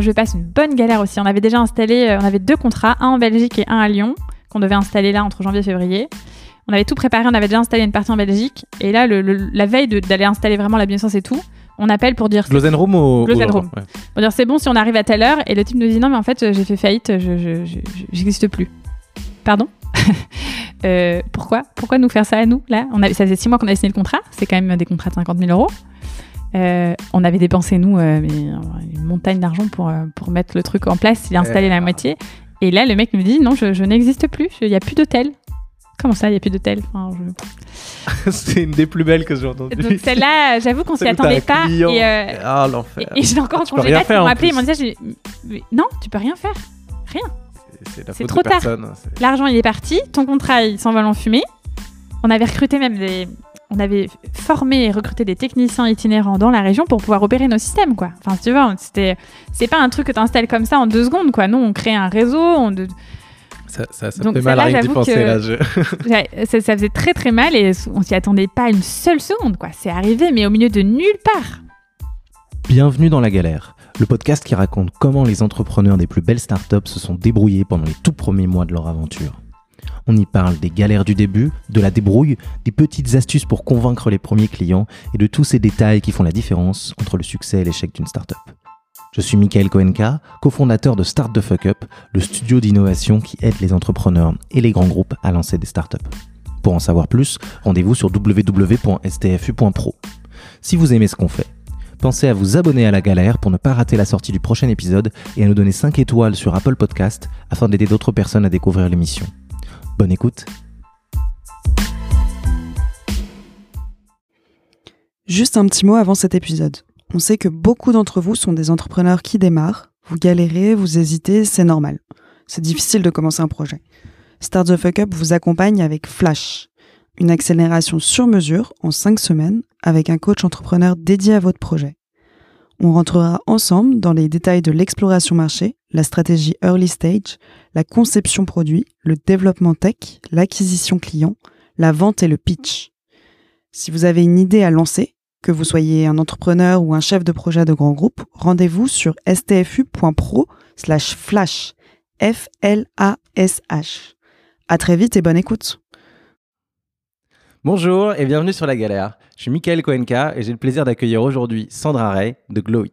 Je passe une bonne galère aussi. On avait déjà installé, on avait deux contrats, un en Belgique et un à Lyon, qu'on devait installer là entre janvier et février. On avait tout préparé, on avait déjà installé une partie en Belgique. Et là, la veille d'aller installer vraiment la bienséance et tout, on appelle pour dire. Room ou. Room. Pour dire c'est bon si on arrive à telle heure. Et le type nous dit non, mais en fait, j'ai fait faillite, je n'existe plus. Pardon euh, Pourquoi? Pourquoi nous faire ça à nous là? On Ça faisait six mois qu'on avait signé le contrat. C'est quand même des contrats de 50 000 euros. Euh, on avait dépensé, nous, euh, une montagne d'argent pour, pour mettre le truc en place, il a installé la moitié. Et là, le mec nous dit non, je, je n'existe plus, il n'y a plus d'hôtel. Comment ça, il n'y a plus d'hôtel? Enfin, C'est une des plus belles que j'ai entendues. Donc celle-là, j'avoue qu'on s'y attendait pas. Et, euh, ah, l'enfer. Et, encore en congé ils m'ont appelé, ils m'ont dit non, tu peux rien faire. Rien. C'est trop tard. L'argent, il est parti. Ton contrat, il s'envole en fumée. On avait recruté même des. On avait formé et recruté des techniciens itinérants dans la région pour pouvoir opérer nos systèmes, quoi. Enfin, tu vois, c'était. C'est pas un truc que tu installes comme ça en deux secondes, quoi. Nous, on crée un réseau. On... Ça, ça, ça fait mal à rien d'y penser là. Je... ça, ça, faisait très très mal et on s'y attendait pas une seule seconde, quoi. C'est arrivé, mais au milieu de nulle part. Bienvenue dans la galère, le podcast qui raconte comment les entrepreneurs des plus belles startups se sont débrouillés pendant les tout premiers mois de leur aventure. On y parle des galères du début, de la débrouille, des petites astuces pour convaincre les premiers clients et de tous ces détails qui font la différence entre le succès et l'échec d'une startup. Je suis Michael Koenka, cofondateur de Start the Fuck Up, le studio d'innovation qui aide les entrepreneurs et les grands groupes à lancer des startups. Pour en savoir plus, rendez-vous sur www.stfu.pro. Si vous aimez ce qu'on fait, pensez à vous abonner à la galère pour ne pas rater la sortie du prochain épisode et à nous donner 5 étoiles sur Apple Podcast afin d'aider d'autres personnes à découvrir l'émission. Bonne écoute Juste un petit mot avant cet épisode. On sait que beaucoup d'entre vous sont des entrepreneurs qui démarrent. Vous galérez, vous hésitez, c'est normal. C'est difficile de commencer un projet. Start the Fuck Up vous accompagne avec Flash, une accélération sur mesure en 5 semaines avec un coach entrepreneur dédié à votre projet. On rentrera ensemble dans les détails de l'exploration marché, la stratégie early stage, la conception produit, le développement tech, l'acquisition client, la vente et le pitch. Si vous avez une idée à lancer, que vous soyez un entrepreneur ou un chef de projet de grand groupe, rendez-vous sur stfu.pro slash flash. F-L-A-S-H. À très vite et bonne écoute. Bonjour et bienvenue sur La Galère. Je suis Michael Koenka et j'ai le plaisir d'accueillir aujourd'hui Sandra Ray de Glowy.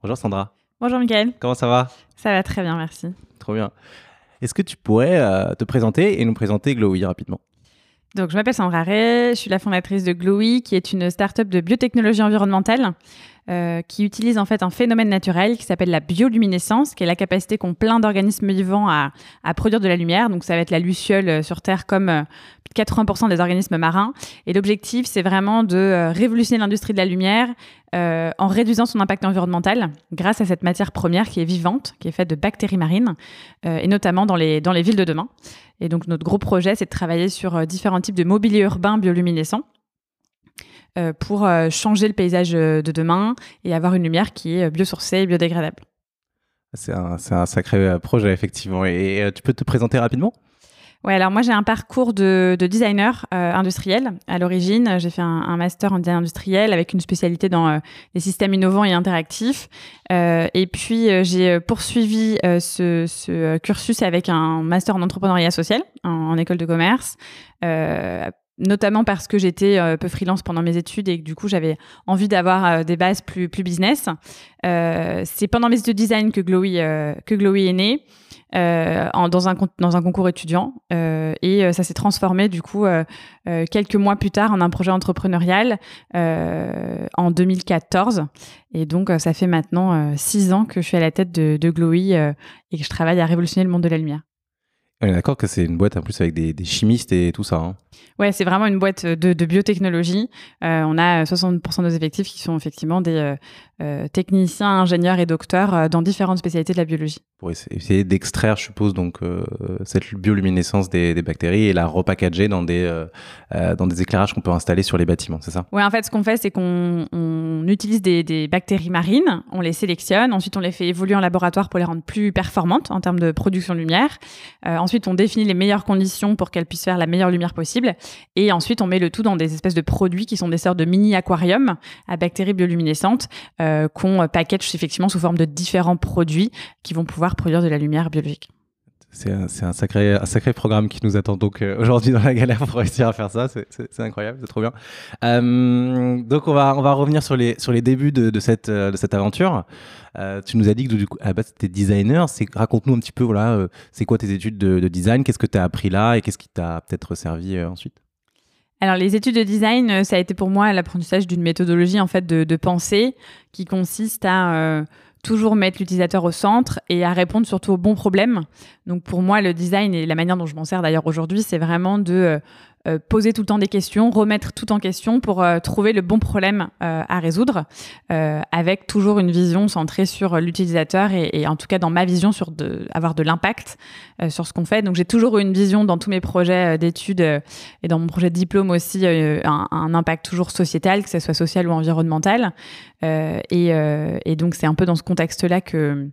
Bonjour Sandra. Bonjour Michael. Comment ça va? Ça va très bien, merci. Trop bien. Est-ce que tu pourrais euh, te présenter et nous présenter Glowy rapidement? Donc, je m'appelle Sandra Ray, je suis la fondatrice de Glowy, qui est une start-up de biotechnologie environnementale euh, qui utilise en fait un phénomène naturel qui s'appelle la bioluminescence, qui est la capacité qu'ont plein d'organismes vivants à, à, produire de la lumière. Donc, ça va être la luciole euh, sur Terre comme 80% des organismes marins. Et l'objectif, c'est vraiment de euh, révolutionner l'industrie de la lumière euh, en réduisant son impact environnemental grâce à cette matière première qui est vivante, qui est faite de bactéries marines, euh, et notamment dans les, dans les villes de demain. Et donc notre gros projet, c'est de travailler sur différents types de mobilier urbain bioluminescent pour changer le paysage de demain et avoir une lumière qui est biosourcée et biodégradable. C'est un, un, sacré projet, effectivement. Et tu peux te présenter rapidement? Ouais, alors moi j'ai un parcours de, de designer euh, industriel. À l'origine, j'ai fait un, master en design industriel avec une spécialité dans euh, les systèmes innovants et interactifs. Euh, et puis j'ai poursuivi ce, cursus avec un master en entrepreneuriat social en, école de commerce. notamment parce que j'étais un peu freelance pendant mes études et que du coup j'avais envie d'avoir des bases plus, business. C'est pendant mes études de design que Glowy, que Glowy est né. Euh, en, dans, un, dans un concours étudiant. Euh, et euh, ça s'est transformé du coup quelques mois plus tard en un projet entrepreneurial en 2014. Et donc ça fait maintenant six ans que je suis à la tête de, de Glowy et que je travaille à révolutionner le monde de la lumière. On est d'accord que c'est une boîte en plus avec des, chimistes et tout ça. Hein. Ouais, c'est vraiment une boîte de, biotechnologie. on a 60% de nos effectifs qui sont effectivement des techniciens, ingénieurs et docteurs dans différentes spécialités de la biologie pour essayer d'extraire, je suppose, donc euh, cette bioluminescence des, des, bactéries et la repackager dans des euh, euh, dans des éclairages qu'on peut installer sur les bâtiments, c'est ça? Oui, en fait, ce qu'on fait, c'est qu'on on utilise des, des, bactéries marines, on les sélectionne, ensuite on les fait évoluer en laboratoire pour les rendre plus performantes en termes de production de lumière. Ensuite, on définit les meilleures conditions pour qu'elle puisse faire la meilleure lumière possible. Et ensuite, on met le tout dans des espèces de produits qui sont des sortes de mini aquariums à bactéries bioluminescentes euh, qu'on package effectivement sous forme de différents produits qui vont pouvoir produire de la lumière biologique. C'est un, sacré, programme qui nous attend donc euh, aujourd'hui dans la galère pour réussir à faire ça. C'est incroyable, c'est trop bien. Euh, donc on va, revenir sur les, débuts de, de cette, euh, de cette aventure. Tu nous as dit que du coup, à la base, tu designer. Raconte-nous un petit peu, voilà, c'est quoi tes études de, de design? Qu'est-ce que tu as appris là et qu'est-ce qui t'a peut-être servi ensuite? Alors les études de design, ça a été pour moi l'apprentissage d'une méthodologie en fait de, de, pensée qui consiste à toujours mettre l'utilisateur au centre et à répondre surtout aux bons problèmes. Donc pour moi, le design et la manière dont je m'en sers d'ailleurs aujourd'hui, c'est vraiment de euh, poser tout le temps des questions, remettre tout en question pour euh, trouver le bon problème euh, à résoudre, avec toujours une vision centrée sur l'utilisateur et, en tout cas dans ma vision sur de, avoir de l'impact sur ce qu'on fait. Donc j'ai toujours eu une vision dans tous mes projets d'études et dans mon projet de diplôme aussi un, impact toujours sociétal, que ce soit social ou environnemental. Et, donc c'est un peu dans ce contexte-là que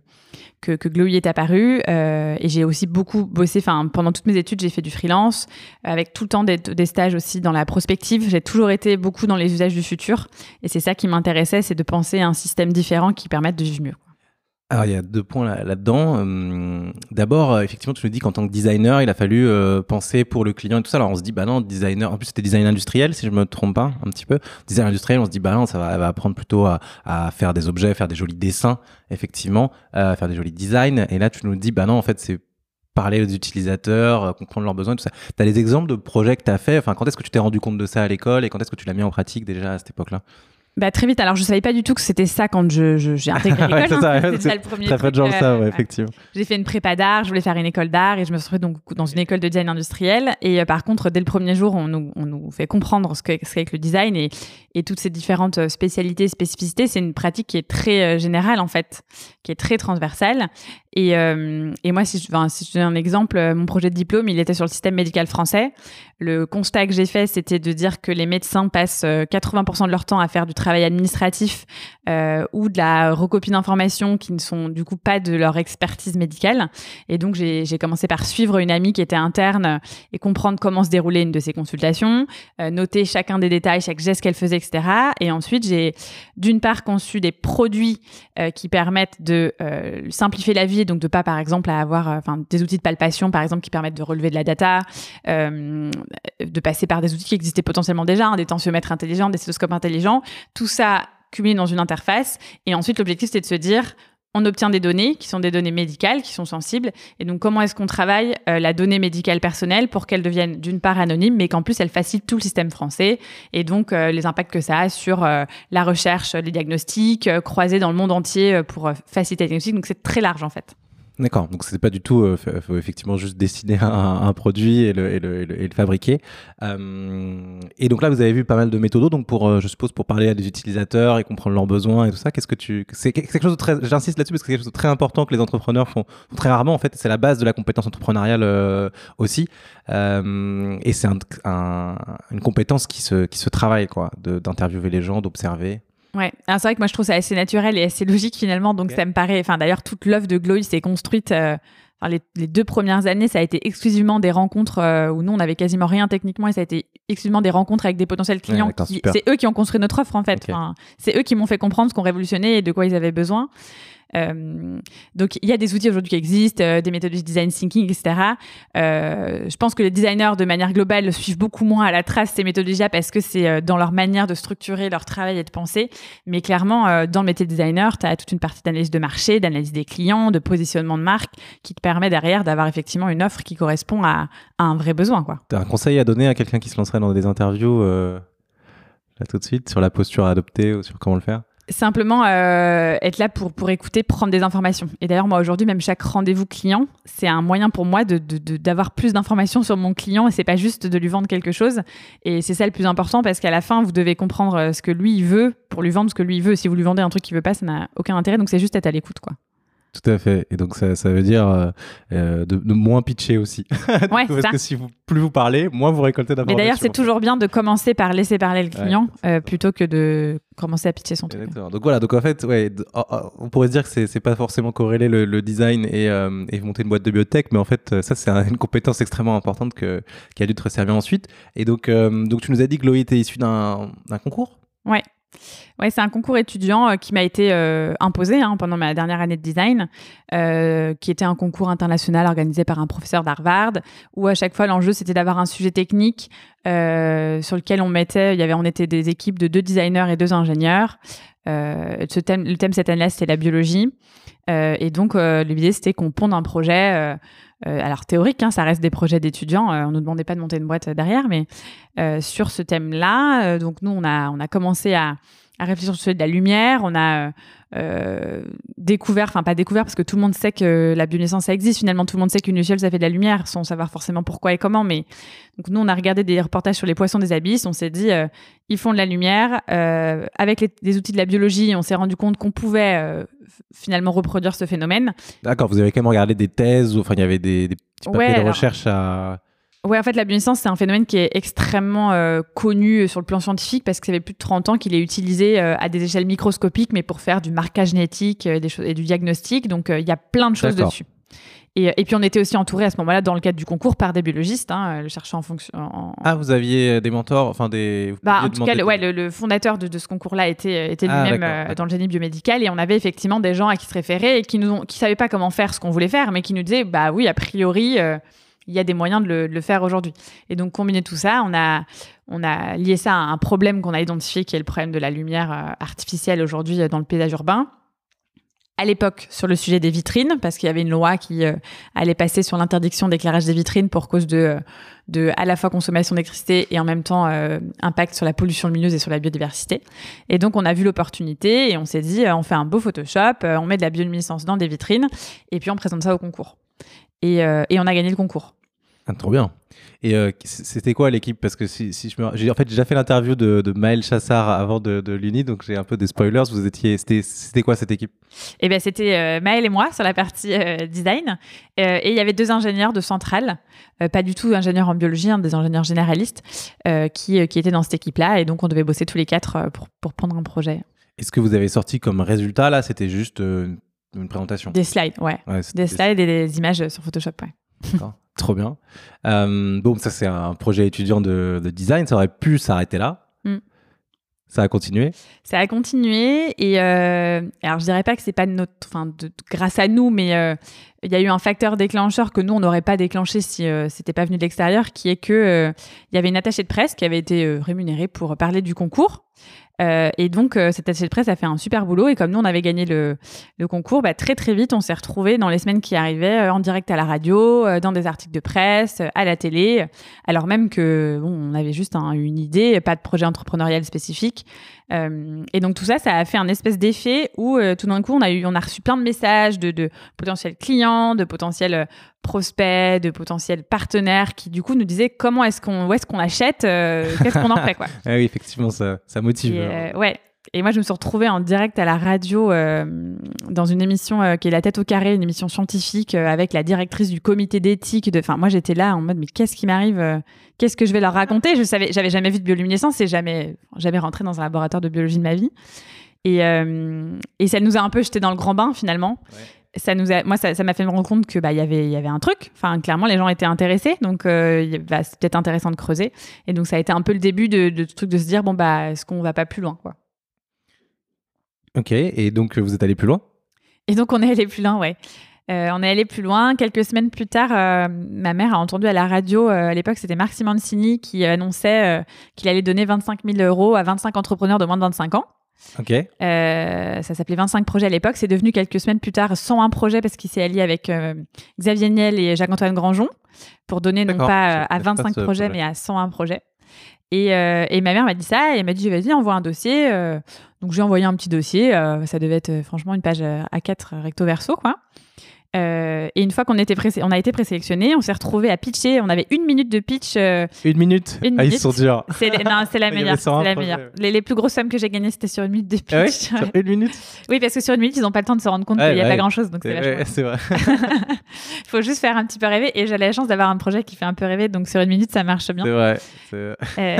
que, que Glowy est apparu. Euh, et j'ai aussi beaucoup bossé, enfin, pendant toutes mes études, j'ai fait du freelance, avec tout le temps des, des stages aussi dans la prospective. J'ai toujours été beaucoup dans les usages du futur. Et c'est ça qui m'intéressait, c'est de penser à un système différent qui permette de vivre mieux. Alors, il y a deux points là-dedans. Là hum, D'abord, euh, effectivement, tu nous dis qu'en tant que designer, il a fallu euh, penser pour le client et tout ça. Alors, on se dit, bah non, designer, en plus, c'était design industriel, si je me trompe pas, un petit peu. Design industriel, on se dit, bah non, ça va, apprendre plutôt à, faire des objets, faire des jolis dessins, effectivement, euh, faire des jolis designs. Et là, tu nous dis, bah non, en fait, c'est parler aux utilisateurs, comprendre leurs besoins, tout ça. Tu as des exemples de projets que tu as fait? Enfin, quand est-ce que tu t'es rendu compte de ça à l'école et quand est-ce que tu l'as mis en pratique déjà à cette époque-là? Bah, très vite. Alors, je savais pas du tout que c'était ça quand j'ai je, j'ai intégré l'école. ouais, hein. c'est le premier Très peu de gens ça, ouais, effectivement. J'ai fait une prépa d'art, je voulais faire une école d'art et je me suis retrouvée donc dans une école de design industriel. Et euh, par contre, dès le premier jour, on nous, on nous fait comprendre ce qu'est ce le design et, et toutes ces différentes euh, spécialités, spécificités. C'est une pratique qui est très euh, générale, en fait, qui est très transversale. Et, euh, et moi, si je, enfin, si je donne un exemple, euh, mon projet de diplôme, il était sur le système médical français. Le constat que j'ai fait, c'était de dire que les médecins passent 80% de leur temps à faire du travail administratif euh, ou de la recopie d'informations qui ne sont du coup pas de leur expertise médicale. Et donc, j'ai commencé par suivre une amie qui était interne et comprendre comment se déroulait une de ces consultations, euh, noter chacun des détails, chaque geste qu'elle faisait, etc. Et ensuite, j'ai d'une part conçu des produits euh, qui permettent de euh, simplifier la vie, donc de pas, par exemple, avoir euh, enfin des outils de palpation, par exemple, qui permettent de relever de la data, euh, de passer par des outils qui existaient potentiellement déjà, hein, des tensiomètres intelligents, des stéthoscopes intelligents. Tout ça cumulé dans une interface. Et ensuite, l'objectif, c'est de se dire, on obtient des données qui sont des données médicales, qui sont sensibles. Et donc, comment est-ce qu'on travaille euh, la donnée médicale personnelle pour qu'elle devienne d'une part anonyme, mais qu'en plus, elle facilite tout le système français et donc euh, les impacts que ça a sur euh, la recherche, les diagnostics, croisés dans le monde entier pour faciliter les diagnostics. Donc, c'est très large en fait. D'accord, donc c'est pas du tout, euh, faut effectivement juste dessiner un, un produit et le, et le, et le, fabriquer. Euh, et donc là, vous avez vu pas mal de méthodos, donc pour, euh, je suppose, pour parler à des utilisateurs et comprendre leurs besoins et tout ça. Qu'est-ce que tu, c'est quelque chose de très, j'insiste là-dessus parce que c'est quelque chose de très important que les entrepreneurs font, très rarement. En fait, c'est la base de la compétence entrepreneuriale euh, aussi, euh, et c'est un, une compétence qui se, qui se travaille, quoi, d'interviewer les gens, d'observer. Ouais, c'est vrai que moi je trouve ça assez naturel et assez logique finalement, donc okay. ça me paraît. Enfin, d'ailleurs, toute l'œuvre de Glowy s'est construite. Euh, enfin, les, les, deux premières années, ça a été exclusivement des rencontres euh, où nous on avait quasiment rien techniquement et ça a été exclusivement des rencontres avec des potentiels clients. Ouais, c'est eux qui ont construit notre offre en fait. Okay. Enfin, c'est eux qui m'ont fait comprendre ce qu'on révolutionnait et de quoi ils avaient besoin. Euh, donc, il y a des outils aujourd'hui qui existent, euh, des méthodes de design thinking, etc. Euh, je pense que les designers, de manière globale, suivent beaucoup moins à la trace ces méthodologies parce que c'est dans leur manière de structurer leur travail et de penser. Mais clairement, dans le métier de designer, tu as toute une partie d'analyse de marché, d'analyse des clients, de positionnement de marque qui te permet derrière d'avoir effectivement une offre qui correspond à, à un vrai besoin. Tu as un conseil à donner à quelqu'un qui se lancerait dans des interviews là tout de suite sur la posture à adopter ou sur comment le faire? Simplement euh, être là pour, pour écouter, prendre des informations. Et d'ailleurs, moi aujourd'hui, même chaque rendez-vous client, c'est un moyen pour moi d'avoir de, de, de plus d'informations sur mon client et c'est pas juste de lui vendre quelque chose. Et c'est ça le plus important parce qu'à la fin, vous devez comprendre euh, ce que lui veut pour lui vendre ce que lui veut. Si vous lui vendez un truc qu'il veut pas, ça n'a aucun intérêt. Donc c'est juste être à l'écoute, quoi. Tout à fait. Et donc, ça, ça veut dire euh, euh, de, de moins pitcher aussi. Ouais, Parce ça. que si vous, plus vous parlez, moins vous récoltez Mais d'informations. d'ailleurs, c'est toujours bien de commencer par laisser parler le client euh, plutôt que de commencer à pitcher son truc. Exactement. Donc voilà, donc en fait, ouais, oh, oh, on pourrait se dire que c'est pas forcément corrélé le, le design et, euh, et monter une boîte de biotech, mais en fait, ça c'est un- une compétence extrêmement importante que, qui a dû te servir ensuite. Et donc, donc tu nous as dit que Chloé était issue d'un d'un concours? Ouais, c'est un concours étudiant euh, qui m'a été euh, imposé hein, pendant ma dernière année de design, euh, qui était un concours international organisé par un professeur d'Harvard, où à chaque fois l'enjeu c'était d'avoir un sujet technique sur lequel on mettait, il y avait, on était des équipes de deux designers et deux ingénieurs. Le thème cette année-là c'était la biologie, et donc l'idée c'était qu'on ponde un projet. Euh, alors théorique, hein, ça reste des projets d'étudiants. euh, on ne demandait pas de monter une boîte euh, derrière, mais sur ce thème-là, donc nous on a on a commencé à à réfléchir sur sujet de la lumière. On a euh, découvert, enfin pas découvert parce que tout le monde sait que la bioluminescence ça existe. Finalement, tout le monde sait qu'une luciole ça fait de la lumière sans savoir forcément pourquoi et comment. Mais donc nous on a regardé des reportages sur les poissons des abysses. On s'est dit euh, ils font de la lumière euh, avec les, des outils de la biologie. On s'est rendu compte qu'on pouvait finalement reproduire ce phénomène. D'accord, vous avez quand même regardé des thèses, enfin il y avait des, des petits papiers Ouais, de alors- recherche à. Ouais, en fait, la bioluminescence, c'est un phénomène qui est extrêmement euh, connu sur le plan scientifique parce que ça fait plus de 30 ans qu'il est utilisé euh, à des échelles microscopiques, mais pour faire du marquage génétique euh, des et du diagnostic. Donc, euh, il y a plein de choses dessus. Et, et puis, on était aussi entouré à ce moment-là, dans le cadre du concours, par des biologistes, hein, le cherchant en fonction. en- Ah, vous aviez des mentors, enfin des. bah, en tout cas, le, ouais, le, le fondateur de, de ce concours-là était, était Ah, lui-même euh, dans le génie biomédical et on avait effectivement des gens à qui se référer et qui qui savaient pas comment faire ce qu'on voulait faire, mais qui nous disaient bah oui, a priori, euh, il y a des moyens de le, faire aujourd'hui. Et donc combiné tout ça, on a lié ça à un problème qu'on a identifié qui est le problème de la lumière euh, artificielle aujourd'hui euh, dans le paysage urbain. À l'époque, sur le sujet des vitrines, parce qu'il y avait une loi qui euh, allait passer sur l'interdiction d'éclairage des vitrines pour cause de, à la fois consommation d'électricité et en même temps impact sur la pollution lumineuse et sur la biodiversité. Et donc, on a vu l'opportunité et on s'est dit, on fait un beau Photoshop, on met de la bioluminescence dans des vitrines et puis on présente ça au concours. Et on a gagné le concours. Ah, trop bien. Et euh, c'était quoi l'équipe? Parce que si, si je me... j'ai en fait j'ai déjà fait l'interview de, de Maël Chassard avant de, de l'Uni, donc j'ai un peu des spoilers. Vous étiez, c'était, quoi cette équipe? Et ben c'était euh, Maëlle et moi sur la partie euh, design. Et il y avait deux ingénieurs de centrale, pas du tout ingénieurs en biologie, hein, des ingénieurs généralistes, qui, qui étaient dans cette équipe-là. Et donc on devait bosser tous les quatre pour, pour prendre un projet. Est-ce que vous avez sorti comme résultat là? C'était juste une présentation? Des slides, ouais. Ouais, Des slides et des images sur Photoshop, ouais. D'accord. Trop bien. Euh, bon, ça c'est un projet étudiant de, de design. Ça aurait pu s'arrêter là. Mm. Ça a continué. Ça a continué et euh, alors je dirais pas que c'est pas de notre, enfin de- grâce à nous, mais euh, il y a eu un facteur déclencheur que nous on n'aurait pas déclenché si c'était pas venu de l'extérieur, qui est que il y avait une attachée de presse qui avait été rémunérée pour parler du concours. Euh, et donc, euh, cette de presse a fait un super boulot. Et comme nous, on avait gagné le, le concours, bah, très très vite, on s'est retrouvés dans les semaines qui arrivaient euh, en direct à la radio, euh, dans des articles de presse, à la télé. Alors même que bon, on avait juste un- une idée, pas de projet entrepreneurial spécifique. Et donc tout ça, ça a fait un espèce d'effet où tout d'un coup, on a eu, on a reçu plein de messages de, de potentiels clients, de potentiels prospects, de potentiels partenaires qui du coup nous disaient comment est-ce qu'on, où est-ce qu'on achète, qu'est-ce qu'on en fait quoi. Ah oui, effectivement, ça, ça motive. Et, euh, ouais. Et moi, je me suis retrouvée en direct à la radio euh, dans une émission euh, qui est La tête au carré, une émission scientifique euh, avec la directrice du comité d'éthique. De... Enfin, moi, j'étais là en mode, mais qu'est-ce qui m'arrive Qu'est-ce que je vais leur raconter? Je savais, j'avais jamais vu de bioluminescence et jamais, jamais rentré dans un laboratoire de biologie de ma vie. Et, et ça nous a un peu jeté dans le grand bain finalement. Ouais. Ça nous a, moi, ça ça m'a fait me rendre compte que bah il y avait, il y avait un truc. Enfin, clairement, les gens étaient intéressés, donc euh, bah, c'est peut-être intéressant de creuser. Et donc, ça a été un peu le début de, de ce truc de se dire bon bah, est-ce qu'on va pas plus loin quoi? Ok, et donc vous êtes allé plus loin? Et donc, on est allé plus loin, ouais. Euh, on est allé plus loin. Quelques semaines plus tard, euh, ma mère a entendu à la radio, euh, à l'époque, c'était Marc Simoncini qui annonçait qu'il allait donner 25 000 euros à 25 entrepreneurs de moins de 25 ans. Ok. Euh, ça s'appelait 25 projets à l'époque. C'est devenu quelques semaines plus tard 101 projets parce qu'il s'est allié avec euh, Xavier Niel et Jacques-Antoine Granjon pour donner non pas euh, à connais pas 25 ce projets, projet. mais à 101 projets. Et, euh, et ma mère m'a dit ça et elle m'a dit vas-y envoie un dossier. Donc j'ai envoyé un petit dossier. ça devait être franchement une page euh, A4 recto verso quoi. Euh, et une fois qu'on était pré- on a été présélectionné, on s'est retrouvé à pitcher. On avait une minute de pitch. euh, Une minute? Une Ah, ils minute. sont durs. c'est non, c'est la meilleure. 101 c'est la meilleure. Les, les plus grosses sommes que j'ai gagnées, c'était sur une minute de pitch. Ah ouais? Sur une minute? Oui, parce que sur une minute, ils n'ont pas le temps de se rendre compte Ouais, qu'il n'y a pas ouais. grand-chose. Donc c'est C'est vrai. Il faut juste faire un petit peu rêver. Et j'ai la chance d'avoir un projet qui fait un peu rêver. Donc sur une minute, ça marche bien. C'est vrai. c'est- Euh,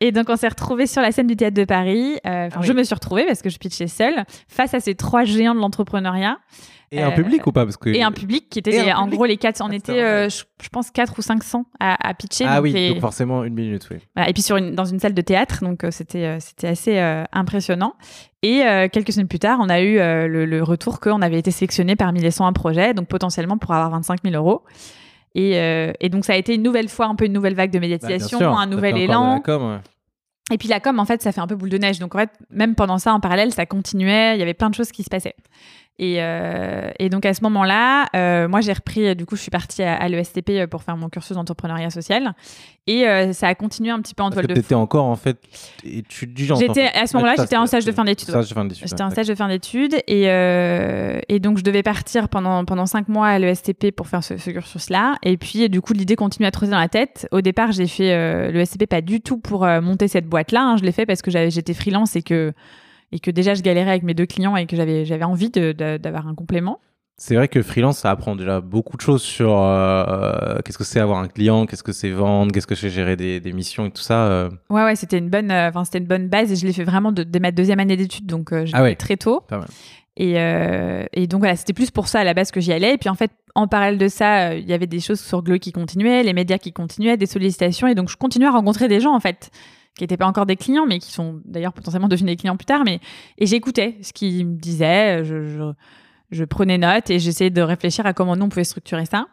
et donc on s'est retrouvés sur la scène du théâtre de Paris. Euh, Ah oui. Je me suis retrouvée parce que je pitchais seule face à ces trois géants de l'entrepreneuriat Et un Euh, public ou pas Parce que... et un public qui était en gros les quatre. On Ah, était, euh, je, je pense, 4 ou 500 à, à pitcher. Ah donc oui, les- donc forcément une minute, oui. voilà. Et puis sur une, dans une salle de théâtre, donc c'était c'était assez impressionnant. Et quelques semaines plus tard, on a eu le, le retour qu'on avait été sélectionné parmi les 101 projets, donc potentiellement pour avoir 25 000 euros. Et, euh, et donc ça a été une nouvelle fois un peu une nouvelle vague de Bah, médiatisation, sûr, un nouvel élan. la com, ouais. Et puis la com, en fait, ça fait un peu boule de neige. Donc en fait, même pendant ça, en parallèle, ça continuait. Il y avait plein de choses qui se passaient. Et, euh, et donc à ce moment-là, euh, moi j'ai repris, euh, du coup je suis partie à, à l'ESTP pour faire mon cursus d'entrepreneuriat social. Et euh, ça a continué un petit peu en Parce toile que de t'étais encore en fait étudiante. J'étais en fait. à ce moment-là, j'étais en stage de fin d'études. ouais. J'étais en stage de fin d'études et, et donc je devais partir pendant, pendant cinq mois à l'ESTP pour faire ce, ce cursus-là. Et puis du coup, l'idée continue à trotter dans la tête. Au départ, j'ai fait l'ESTP pas du tout pour monter cette boîte-là. hein. Je l'ai fait parce que j'étais freelance et que, et que déjà je galérais avec mes deux clients et que j'avais j'avais envie d'avoir un complément. C'est vrai que freelance, ça apprend déjà beaucoup de choses sur euh, euh, qu'est-ce que c'est avoir un client, qu'est-ce que c'est vendre, qu'est-ce que c'est gérer des, des missions et tout ça. euh. Ouais, ouais, c'était une bonne, euh, c'était une bonne base et je l'ai fait vraiment de- dès ma deuxième année d'études, donc l'ai Ah ouais. très tôt. Pas mal. Et, et donc voilà, c'était plus pour ça à la base que j'y allais. Et puis en fait, en parallèle de ça, il y avait des choses sur Glow qui continuaient, les médias qui continuaient, des sollicitations. Et donc je continuais à rencontrer des gens en fait qui n'étaient pas encore des clients, mais qui sont d'ailleurs potentiellement devenus des clients plus tard. Mais et j'écoutais ce qu'ils me disaient, je, je, prenais note et j'essayais de réfléchir à comment nous on pouvait structurer ça.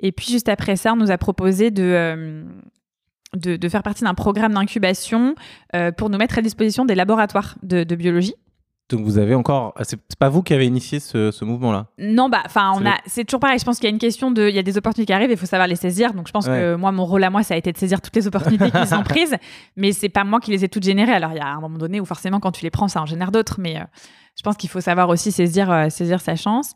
Et puis juste après ça, on nous a proposé de euh, de, faire partie d'un programme d'incubation euh, pour nous mettre à disposition des laboratoires de biologie. Donc vous avez encore. ah, C'est pas vous qui avez initié ce, ce mouvement-là? Non, bah, enfin, on C'est a, c'est toujours pareil. Je pense qu'il y a une question de, il y a des opportunités qui arrivent, il faut savoir les saisir. Donc, je pense que moi, mon rôle à moi, ça a été de saisir toutes les opportunités qui sont prises, mais c'est pas moi qui les ai toutes générées. Alors, il y a un moment donné où forcément, quand tu les prends, ça en génère d'autres, mais euh, je pense qu'il faut savoir aussi saisir, euh, saisir sa chance.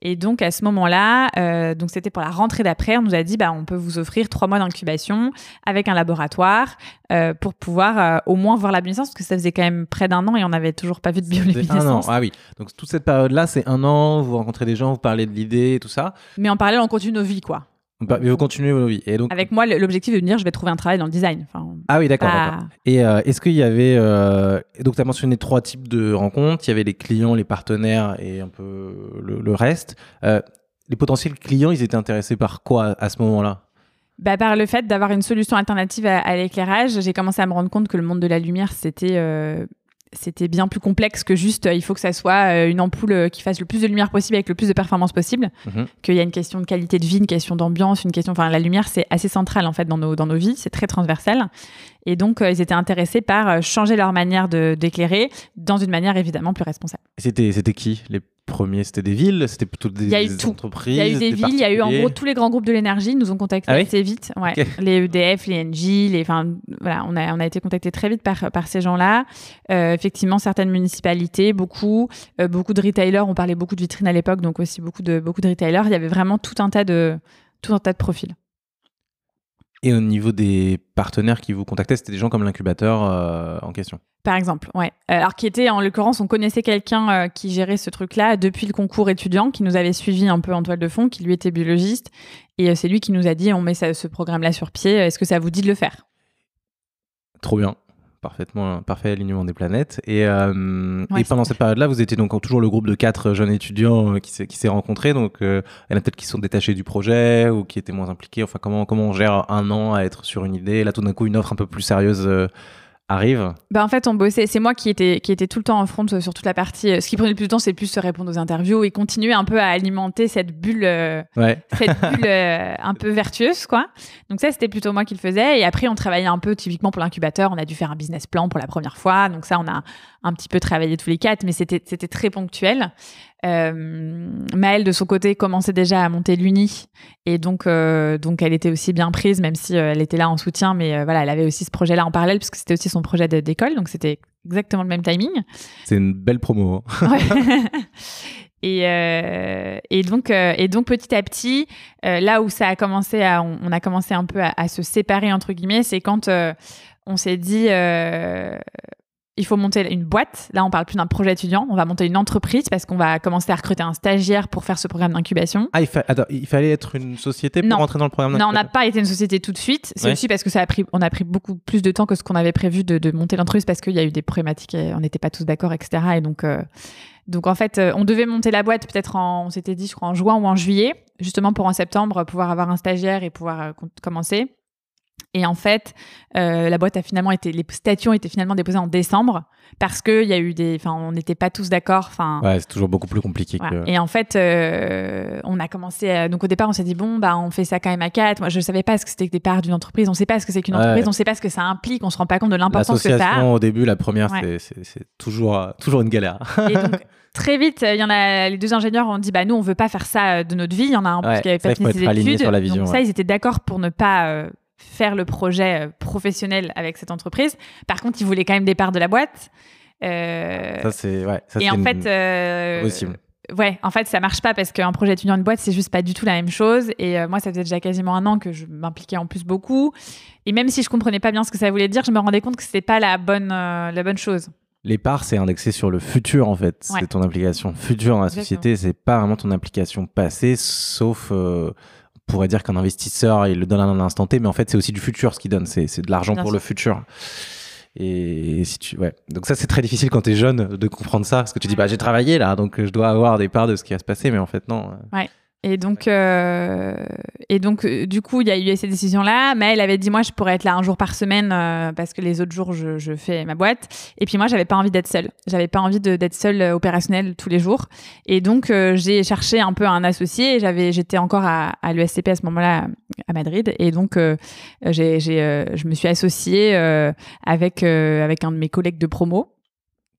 Et donc, à ce moment-là, euh, donc c'était pour la rentrée d'après, on nous a dit, bah, on peut vous offrir trois mois d'incubation avec un laboratoire euh, pour pouvoir euh, au moins voir la bioluminescence, parce que ça faisait quand même près d'un an et on n'avait toujours pas vu de C'est un an. bioluminescence. Ah oui. Donc toute cette période-là, c'est un an. Vous rencontrez des gens, vous parlez de l'idée et tout ça. Mais en parallèle, on continue nos vies, quoi. Bah, Mais vous continuez vos vies. Et donc. Avec moi, l'objectif de me dire, je vais trouver un travail dans le design. Enfin, Ah oui, d'accord. pas-. Et euh, est-ce qu'il y avait. euh, Donc, tu as mentionné trois types de rencontres. Il y avait les clients, les partenaires et un peu le, le reste. Euh, les potentiels clients, ils étaient intéressés par quoi à ce moment-là? Bah, par le fait d'avoir une solution alternative à, à l'éclairage, j'ai commencé à me rendre compte que le monde de la lumière, c'était euh, c'était bien plus complexe que juste euh, il faut que ça soit euh, une ampoule euh, qui fasse le plus de lumière possible avec le plus de performance possible. Mhm. Qu'il y a une question de qualité de vie, une question d'ambiance, une question. Enfin, la lumière, c'est assez central en fait dans nos, dans nos vies, c'est très transversal. Et donc, euh, ils étaient intéressés par euh, changer leur manière d'éclairer dans une manière évidemment plus responsable. C'était qui les premiers? C'était des villes? C'était plutôt des, Il y a eu des tout. entreprises? Il y a eu des villes, il y a eu en gros tous les grands groupes de l'énergie nous ont contactés Ah oui? assez vite. Ouais. Les EDF, les NJ, les, enfin voilà, on a on a été contactés très vite par par ces gens-là. Euh, effectivement, certaines municipalités, beaucoup, euh, beaucoup de retailers. On parlait beaucoup de vitrines à l'époque, donc aussi beaucoup de beaucoup de retailers. Il y avait vraiment tout un tas de tout un tas de profils. Et au niveau des partenaires qui vous contactaient, c'était des gens comme l'incubateur euh, en question. Par exemple, ouais. Euh, Alors qui était, en l'occurrence, on connaissait quelqu'un euh, qui gérait ce truc-là depuis le concours étudiant, qui nous avait suivi un peu en toile de fond, qui lui était biologiste, et euh, c'est lui qui nous a dit on met ça- ce programme-là sur pied. Est-ce que ça vous dit de le faire? Trop bien. Parfaitement, parfait alignement des planètes. Et, euh, Ouais, et pendant cette période-là, vous étiez donc toujours le groupe de quatre jeunes étudiants euh, qui s'est, qui s'est rencontré. Donc, euh, il y en a peut-être qui sont détachés du projet ou qui étaient moins impliqués. Enfin, comment, comment on gère un an à être sur une idée? Là, tout d'un coup, une offre un peu plus sérieuse euh, arrive. Bah en fait, on bossait. C'est moi qui était qui était tout le temps en front euh, sur toute la partie. euh, Ce qui prenait le plus de temps, c'est plus se répondre aux interviews et continuer un peu à alimenter cette bulle, euh, Ouais. cette bulle euh, un peu vertueuse, quoi. Donc ça, c'était plutôt moi qui le faisais. Et après, on travaillait un peu typiquement pour l'incubateur. On a dû faire un business plan pour la première fois. Donc ça, on a un petit peu travaillé tous les quatre, mais c'était c'était très ponctuel. Euh, Maëlle, de son côté, commençait déjà à monter l'Uni. Et donc, euh, donc, elle était aussi bien prise, même si euh, elle était là en soutien. Mais voilà, elle avait aussi ce projet-là en parallèle, puisque c'était aussi son projet d'école. Donc, c'était exactement le même timing. C'est une belle promo. hein. Ouais. Et, euh, et, donc, euh, et donc, petit à petit, euh, là où ça a commencé à, on, on a commencé un peu à, à se séparer, entre guillemets, c'est quand on s'est dit, il faut monter une boîte. Là, on parle plus d'un projet étudiant, on va monter une entreprise parce qu'on va commencer à recruter un stagiaire pour faire ce programme d'incubation. Ah, il, fa- attends, il fallait être une société pour Non. rentrer dans le programme Non, on n'a pas été une société tout de suite. C'est Ouais. aussi parce que ça a pris, on a pris beaucoup plus de temps que ce qu'on avait prévu de, de monter l'entreprise parce qu'il y a eu des problématiques, et on n'était pas tous d'accord, etc. Et donc, euh, donc en fait, euh, on devait monter la boîte peut-être en, on s'était dit, je crois en juin ou en juillet, justement pour en septembre pouvoir avoir un stagiaire et pouvoir euh, com- commencer. Et en fait, euh, la boîte a finalement été, les statuts ont été finalement déposés en décembre parce que il y a eu des, enfin, on n'était pas tous d'accord. Enfin, Ouais, c'est toujours beaucoup plus compliqué voilà. que. Et en fait, euh, on a commencé. à- donc au départ, on s'est dit bon, bah on fait ça quand même à quatre. Moi, je savais pas ce que c'était que des parts d'une entreprise. On sait pas ce que c'est qu'une Ouais. entreprise. On sait pas ce que ça implique. On se rend pas compte de l'importance que ça a. Au début, la première, Ouais. c'est- toujours, toujours une galère. Et donc très vite, il y en a les deux ingénieurs ont dit bah nous on veut pas faire ça euh, de notre vie. Il y en a un Ouais, qui avait pas fini ses études. sur la vision, donc ça, ils étaient d'accord pour ne pas euh, faire le projet euh, professionnel avec cette entreprise. Par contre, ils voulaient quand même des parts de la boîte. Euh, Ça, c'est. Ouais, ça, et en fait, euh, possible. ouais, en fait, ça marche pas parce qu'un projet étudiant une boîte, c'est juste pas du tout la même chose. Et euh, moi, ça faisait déjà quasiment un an que je m'impliquais en plus beaucoup. Et même si je comprenais pas bien ce que ça voulait dire, je me rendais compte que c'était pas la bonne, la bonne chose. Les parts, c'est indexé sur le futur, en fait. Ouais. C'est ton implication future dans la société. C'est pas vraiment ton implication passée, sauf. On pourrait dire qu'un investisseur, il le donne à un instant T, mais en fait, c'est aussi du futur ce qu'il donne. C'est c'est de l'argent pour le futur. Et si tu, ouais. Donc ça, c'est très difficile quand tu es jeune de comprendre ça, parce que tu dis, bah, j'ai travaillé là, donc je dois avoir des parts de ce qui va se passer, mais en fait, non. Et donc, euh, et donc euh, du coup, il y a eu ces décisions-là. Mais elle avait dit, moi, je pourrais être là un jour par semaine euh, parce que les autres jours, je, fais ma boîte. Et puis moi, j'avais pas envie d'être seule. J'avais pas envie d'être seule opérationnelle tous les jours. Et donc, j'ai cherché un peu un associé. J'avais, j'étais encore à, à l'ESCP à ce moment-là à Madrid. Et donc, j'ai, je me suis associée avec avec un de mes collègues de promo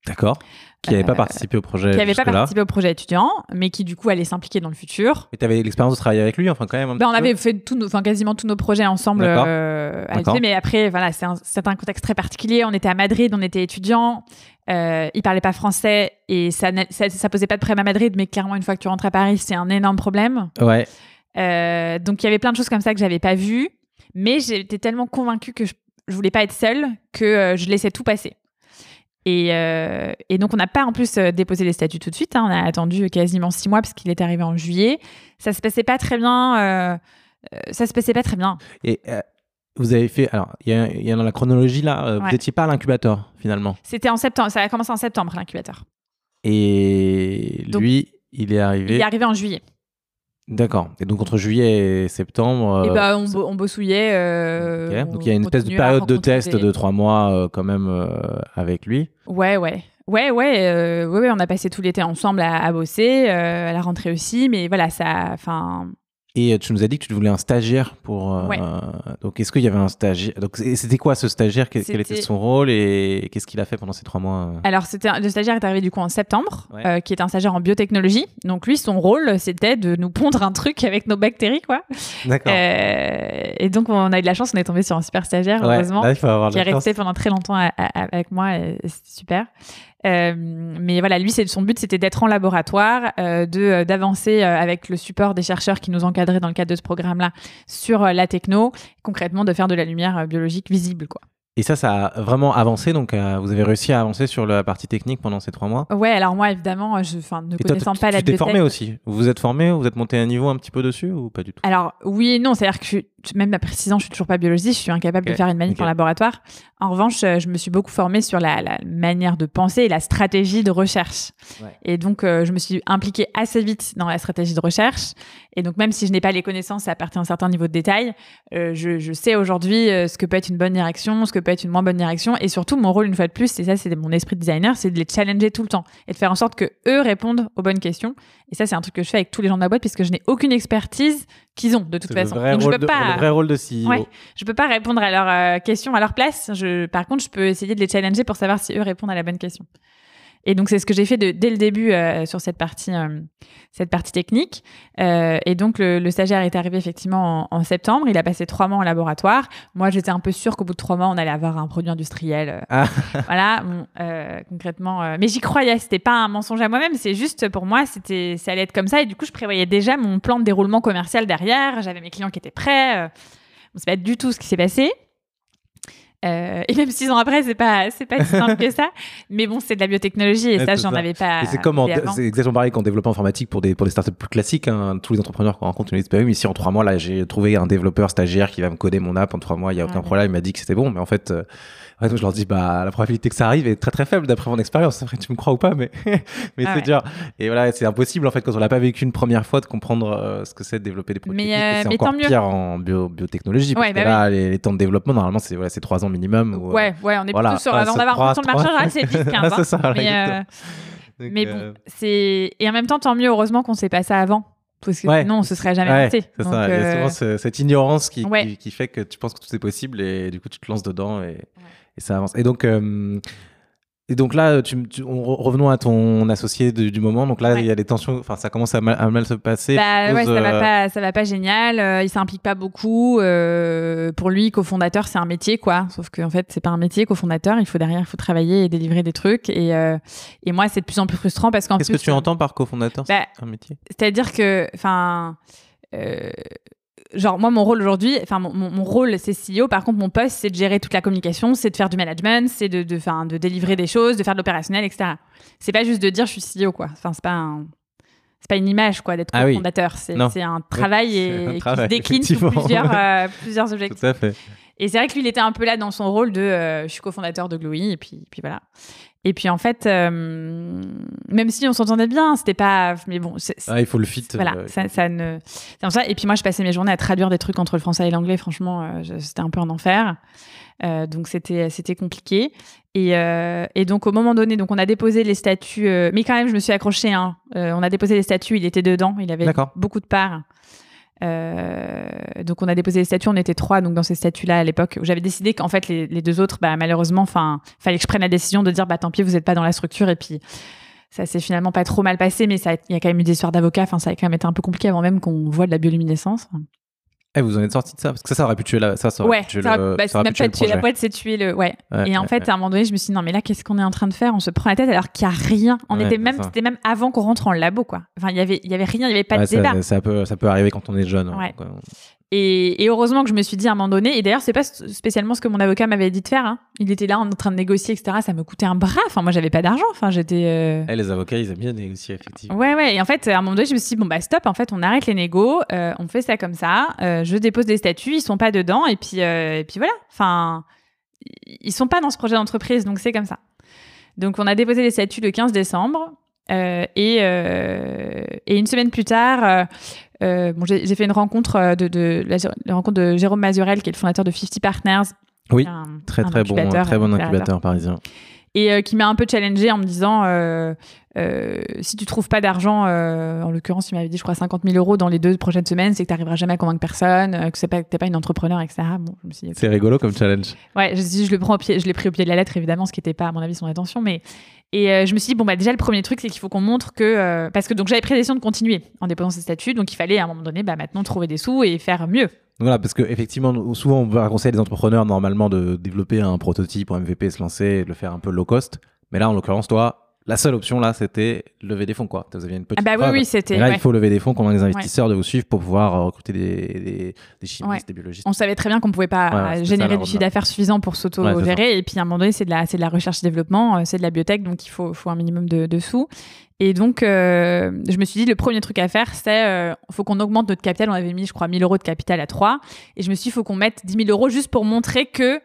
D'accord. Qui n'avait pas Euh, participé au projet qui n'avait pas participé au projet étudiant, mais qui du coup allait s'impliquer dans le futur. Et tu avais l'expérience de travailler avec lui, enfin, quand même. Ben, on avait fait nos- enfin, quasiment tous nos projets ensemble euh, à l'UT, mais après, voilà, c'est un, contexte très particulier. On était à Madrid, on était étudiants, euh, il parlait pas français et ça, ça posait pas de problème à Madrid, mais clairement, une fois que tu rentres à Paris, c'est un énorme problème. Ouais. Euh, donc, il y avait plein de choses comme ça que j'avais pas vues, mais j'étais tellement convaincue que je, je voulais pas être seule que euh, je laissais tout passer. Et, euh, et donc, on n'a pas en plus euh, déposé les statuts tout de suite. hein. on a attendu quasiment six mois parce qu'il est arrivé en juillet. Ça se passait pas très bien. euh, ça se passait pas très bien. Et euh, vous avez fait. Alors, il y, a- il y a dans la chronologie là, vous n'étiez pas à l'incubateur finalement? C'était en septembre. Ça a commencé en septembre l'incubateur. Et Donc, lui, il est Il arrivé. est arrivé en juillet. D'accord. Et donc entre juillet et septembre. et euh, bah, on, bo- on bossouillait. euh. Donc il y a une espèce de période de test des- de trois mois euh, quand même avec lui. Ouais, ouais. Ouais, ouais, euh, ouais, ouais, on a passé tout l'été ensemble à, à bosser, euh, à la rentrée aussi, mais voilà, ça, enfin, Et euh, tu nous as dit que tu voulais un stagiaire pour. euh, Ouais. Donc est-ce qu'il y avait un stagiaire Donc c'était quoi ce stagiaire? Quel était son rôle et qu'est-ce qu'il a fait pendant ces trois mois euh? Alors, c'était le stagiaire est arrivé du coup en septembre, Ouais. euh, qui est un stagiaire en biotechnologie. Donc lui, son rôle, c'était de nous pondre un truc avec nos bactéries, quoi. D'accord. Euh, et donc, on a eu de la chance, on est tombé sur un super stagiaire, Ouais, heureusement, là, il faut avoir qui est resté pendant très longtemps à- à- avec moi. C'était super. Euh, mais voilà, lui, c'est son but, c'était d'être en laboratoire, euh, de euh, d'avancer avec le support des chercheurs qui nous encadraient dans le cadre de ce programme-là sur la techno, concrètement de faire de la lumière biologique visible, quoi. Et ça, ça a vraiment avancé. Donc euh, vous avez réussi à avancer sur la partie technique pendant ces trois mois? Ouais, alors moi, évidemment, je, ne Et connaissant pas la tu t'es formé aussi? Vous vous êtes formé, vous êtes monté à un niveau un petit peu dessus ou pas du tout? Alors oui et non, c'est-à-dire que même après 6 ans, je suis toujours pas biologiste, je suis incapable de faire une manip en laboratoire. En revanche, euh, je me suis beaucoup formée sur la, la manière de penser et la stratégie de recherche. Ouais. Et donc, euh, je me suis impliquée assez vite dans la stratégie de recherche. Et donc, même si je n'ai pas les connaissances à partir d'un certain niveau de détail, euh, je, je sais aujourd'hui euh, ce que peut être une bonne direction, ce que peut être une moins bonne direction. Et surtout, mon rôle, une fois de plus, et ça, c'est mon esprit de designer, c'est de les challenger tout le temps et de faire en sorte que eux répondent aux bonnes questions. Et ça, c'est un truc que je fais avec tous les gens de la boîte, puisque je n'ai aucune expertise qu'ils ont de toute façon. vrai, Donc, je peux de, pas. le vrai rôle de CEO. Ouais. Je peux pas répondre à leurs euh, questions à leur place. Je, par contre, je peux essayer de les challenger pour savoir si eux répondent à la bonne question. Et donc, c'est ce que j'ai fait de, dès le début euh, sur cette partie, euh, cette partie technique. Euh, et donc, le, le stagiaire est arrivé effectivement en, en septembre. Il a passé trois mois en laboratoire. Moi, j'étais un peu sûre qu'au bout de trois mois, on allait avoir un produit industriel. Ah. voilà, bon, concrètement. mais j'y croyais. C'était pas un mensonge à moi-même. C'est juste pour moi, c'était, ça allait être comme ça. Et du coup, je prévoyais déjà mon plan de déroulement commercial derrière. J'avais mes clients qui étaient prêts. Bon, c'est pas du tout ce qui s'est passé. Euh, et même six ans après, c'est pas, c'est pas si simple que ça. Mais bon, c'est de la biotechnologie et ça, j'en avais pas. C'est comme exactement pareil qu'en développement informatique pour des, pour des startups plus classiques. hein. Tous les entrepreneurs qu'on rencontre, oui, mais ici en trois mois, là, j'ai trouvé un développeur stagiaire qui va me coder mon app en trois mois, il n'y a aucun Ouais. problème. Il m'a dit que c'était bon, mais en fait, euh, fait, moi, je leur dis, bah, la probabilité que ça arrive est très très faible d'après mon expérience. Après, tu me crois ou pas, mais, mais Ah c'est ouais. dur. Et voilà, c'est impossible, en fait, quand on l'a pas vécu une première fois, de comprendre euh, ce que c'est de développer des produits Mais, euh, c'est mais encore tant mieux. pire en bio- biotechnologie. parce Ouais, que bah là, les, les temps de développement, normalement, c'est voilà, c'est trois ans minimum. ou, euh, Ouais, ouais, on est voilà. plutôt sur. Ah, d'avoir trois- un sur le marché, c'est 10, 15. C'est ça, mais, euh, Donc, mais euh, bon, c'est. Et en même temps, tant mieux, heureusement qu'on sait pas ça avant. Parce que Ouais. sinon, on se serait jamais Ouais, lancé. c'est Donc, ça. Il y a euh, souvent ce- cette ignorance qui, Ouais. qui, qui fait que tu penses que tout est possible et du coup tu te lances dedans et, et ça avance. Et donc, euh, et donc là, tu, tu- on- revenons à ton associé de- du moment. Donc là, Ouais. il y a des tensions. Enfin, ça commence à mal, à mal se passer. Bah ouais, ça va euh, pas, ça va pas génial. euh, il s'implique pas beaucoup. euh, pour lui, cofondateur, c'est un métier, quoi. Sauf qu'en fait, c'est pas un métier, cofondateur. Il faut derrière, il faut travailler et délivrer des trucs. Et, euh, et moi, c'est de plus en plus frustrant parce qu'en Qu'est-ce que tu entends par cofondateur? Bah, C'est un métier? C'est-à-dire que, enfin, euh, genre moi mon rôle aujourd'hui, enfin mon, mon- mon rôle c'est CEO. Par contre mon poste c'est de gérer toute la communication, c'est de faire du management, c'est de, de, de délivrer des choses, de faire de l'opérationnel, etc. C'est pas juste de dire je suis CEO quoi. Enfin c'est pas un- c'est pas une image quoi d'être Ah oui. cofondateur. C'est Non. c'est un travail et, un qui se décline sous plusieurs euh, plusieurs objectifs. Tout à fait. Et c'est vrai que lui, il était un peu là dans son rôle de euh, je suis cofondateur de Glowy, et puis, puis voilà. Et puis en fait, euh, même si on s'entendait bien, c'était pas. Mais bon, Ah, il faut le fit. voilà, euh, ça, ça ne. C'est comme ça. Et puis moi, je passais mes journées à traduire des trucs entre le français et l'anglais. Franchement, euh, c'était un peu un enfer. Euh, donc c'était c'était compliqué. Et, euh, et donc au moment donné, donc on a déposé les statuts. euh, mais quand même, je me suis accrochée. Hein. Euh, on a déposé les statuts. Il était dedans. Il avait beaucoup de parts. Euh, donc on a déposé les statuts, on était trois donc dans ces statuts-là à l'époque j'avais décidé qu'en fait les, les deux autres, bah, malheureusement, enfin, fallait que je prenne la décision de dire bah tant pis, vous n'êtes pas dans la structure et puis ça s'est finalement pas trop mal passé, mais ça, il y a quand même eu des histoires d'avocats, enfin ça a quand même été un peu compliqué avant même qu'on voit de la bioluminescence. Eh, vous en êtes sorti de ça Parce que ça, ça aurait pu tuer la. Ça, ça aurait ouais, pu tuer ça aurait- le- bah, ça c'est aurait même pu tuer la boîte, c'est tuer le. Ouais. Ouais, et en fait, à un moment donné, je me suis dit non mais là, qu'est-ce qu'on est en train de faire? On se prend la tête alors qu'il y a rien. On était même, c'était même avant qu'on rentre en labo quoi. Enfin, il y avait, il y avait rien, il y avait pas de débat. ça, ça peut, ça peut arriver quand on est jeune. Ouais. quoi. Et, et heureusement que je me suis dit à un moment donné, et d'ailleurs, c'est pas spécialement ce que mon avocat m'avait dit de faire. hein. Il était là en train de négocier, etc. Ça me coûtait un bras. Enfin, moi, j'avais pas d'argent. Enfin, j'étais. euh, Eh, les avocats, ils aiment bien négocier, effectivement. Ouais, ouais. Et en fait, à un moment donné, je me suis dit, bon, bah, stop. En fait, on arrête les négos. euh, on fait ça comme ça. euh, je dépose des statuts. Ils sont pas dedans. Et puis, et puis voilà. Enfin, ils sont pas dans ce projet d'entreprise. Donc, c'est comme ça. Donc, on a déposé les statuts le 15 décembre. euh, et, euh, et une semaine plus tard, euh, euh, bon, j'ai fait une rencontre euh, de, de la, la rencontre de Jérôme Mazurel, qui est le fondateur de 50 Partners. Oui, un- Très, un très bon, très bon incubateur parisien. Et euh, qui m'a un peu challengé en me disant euh, euh, si tu trouves pas d'argent, en l'occurrence, il m'avait dit, je crois, 50 000 euros dans les deux prochaines semaines, c'est que tu n'arriveras jamais à convaincre personne, que que t'es pas une entrepreneur, etc. Bon. C'est rigolo comme challenge. Ouais, je, je le prends au pied, je l'ai pris au pied de la lettre, évidemment, ce qui n'était pas, à mon avis, son intention, mais. Et je me suis dit, bon, bah, déjà, le premier truc, c'est qu'il faut qu'on montre que. parce que donc, j'avais pris la décision de continuer en déposant ces statuts, donc il fallait, à un moment donné, bah, maintenant, trouver des sous et faire mieux. Voilà, parce que effectivement, souvent on va conseiller des entrepreneurs normalement de développer un prototype un MVP, se lancer, de le faire un peu low cost. Mais là, en l'occurrence, toi, la seule option là, c'était lever des fonds, quoi. Vous aviez une petite Ah, bah oui, oui, c'était. Là, ouais. il faut lever des fonds, convaincre les investisseurs de vous suivre pour pouvoir euh, recruter des, des, des chimistes, Ouais. des biologistes. on savait très bien qu'on pouvait pas euh, ça, générer du chiffre d'affaires suffisant pour s'auto-gérer. et puis à un moment donné, c'est de la, de la recherche et développement, euh, c'est de la biotech, donc il faut, faut un minimum de, de sous. Et donc, euh, je me suis dit, le premier truc à faire, c'est euh, faut qu'on augmente notre capital. On avait mis, je crois, 1000 euros de capital à 3. Et je me suis dit, il faut qu'on mette 10 000 euros juste pour montrer que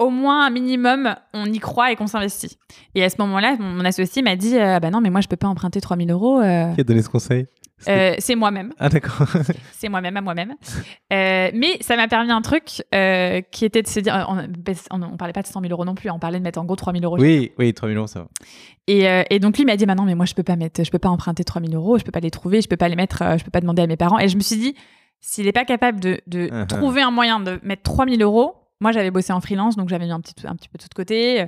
au moins un minimum, on y croit et qu'on s'investit. Et à ce moment-là, mon, mon associé m'a dit, euh, bah non, mais moi, je peux pas emprunter 3 000 euros. euh, Qui a donné ce conseil? Euh, c'est moi-même Ah d'accord. c'est moi-même à moi-même. Euh, mais ça m'a permis un truc euh, qui était de se dire, on, on parlait pas de 100 000 euros non plus, on parlait de mettre en gros 3 000 euros. oui, oui, 3 millions, ça va. Et, et donc lui m'a dit, bah non, mais moi je peux pas mettre, je peux pas emprunter 3 000 euros, je peux pas les trouver, je peux pas les mettre, je peux pas demander à mes parents. Et je me suis dit, s'il est pas capable de, de Uh-huh. trouver un moyen de mettre 3 000 euros, moi j'avais bossé en freelance, donc j'avais mis un petit, un petit peu tout de côté,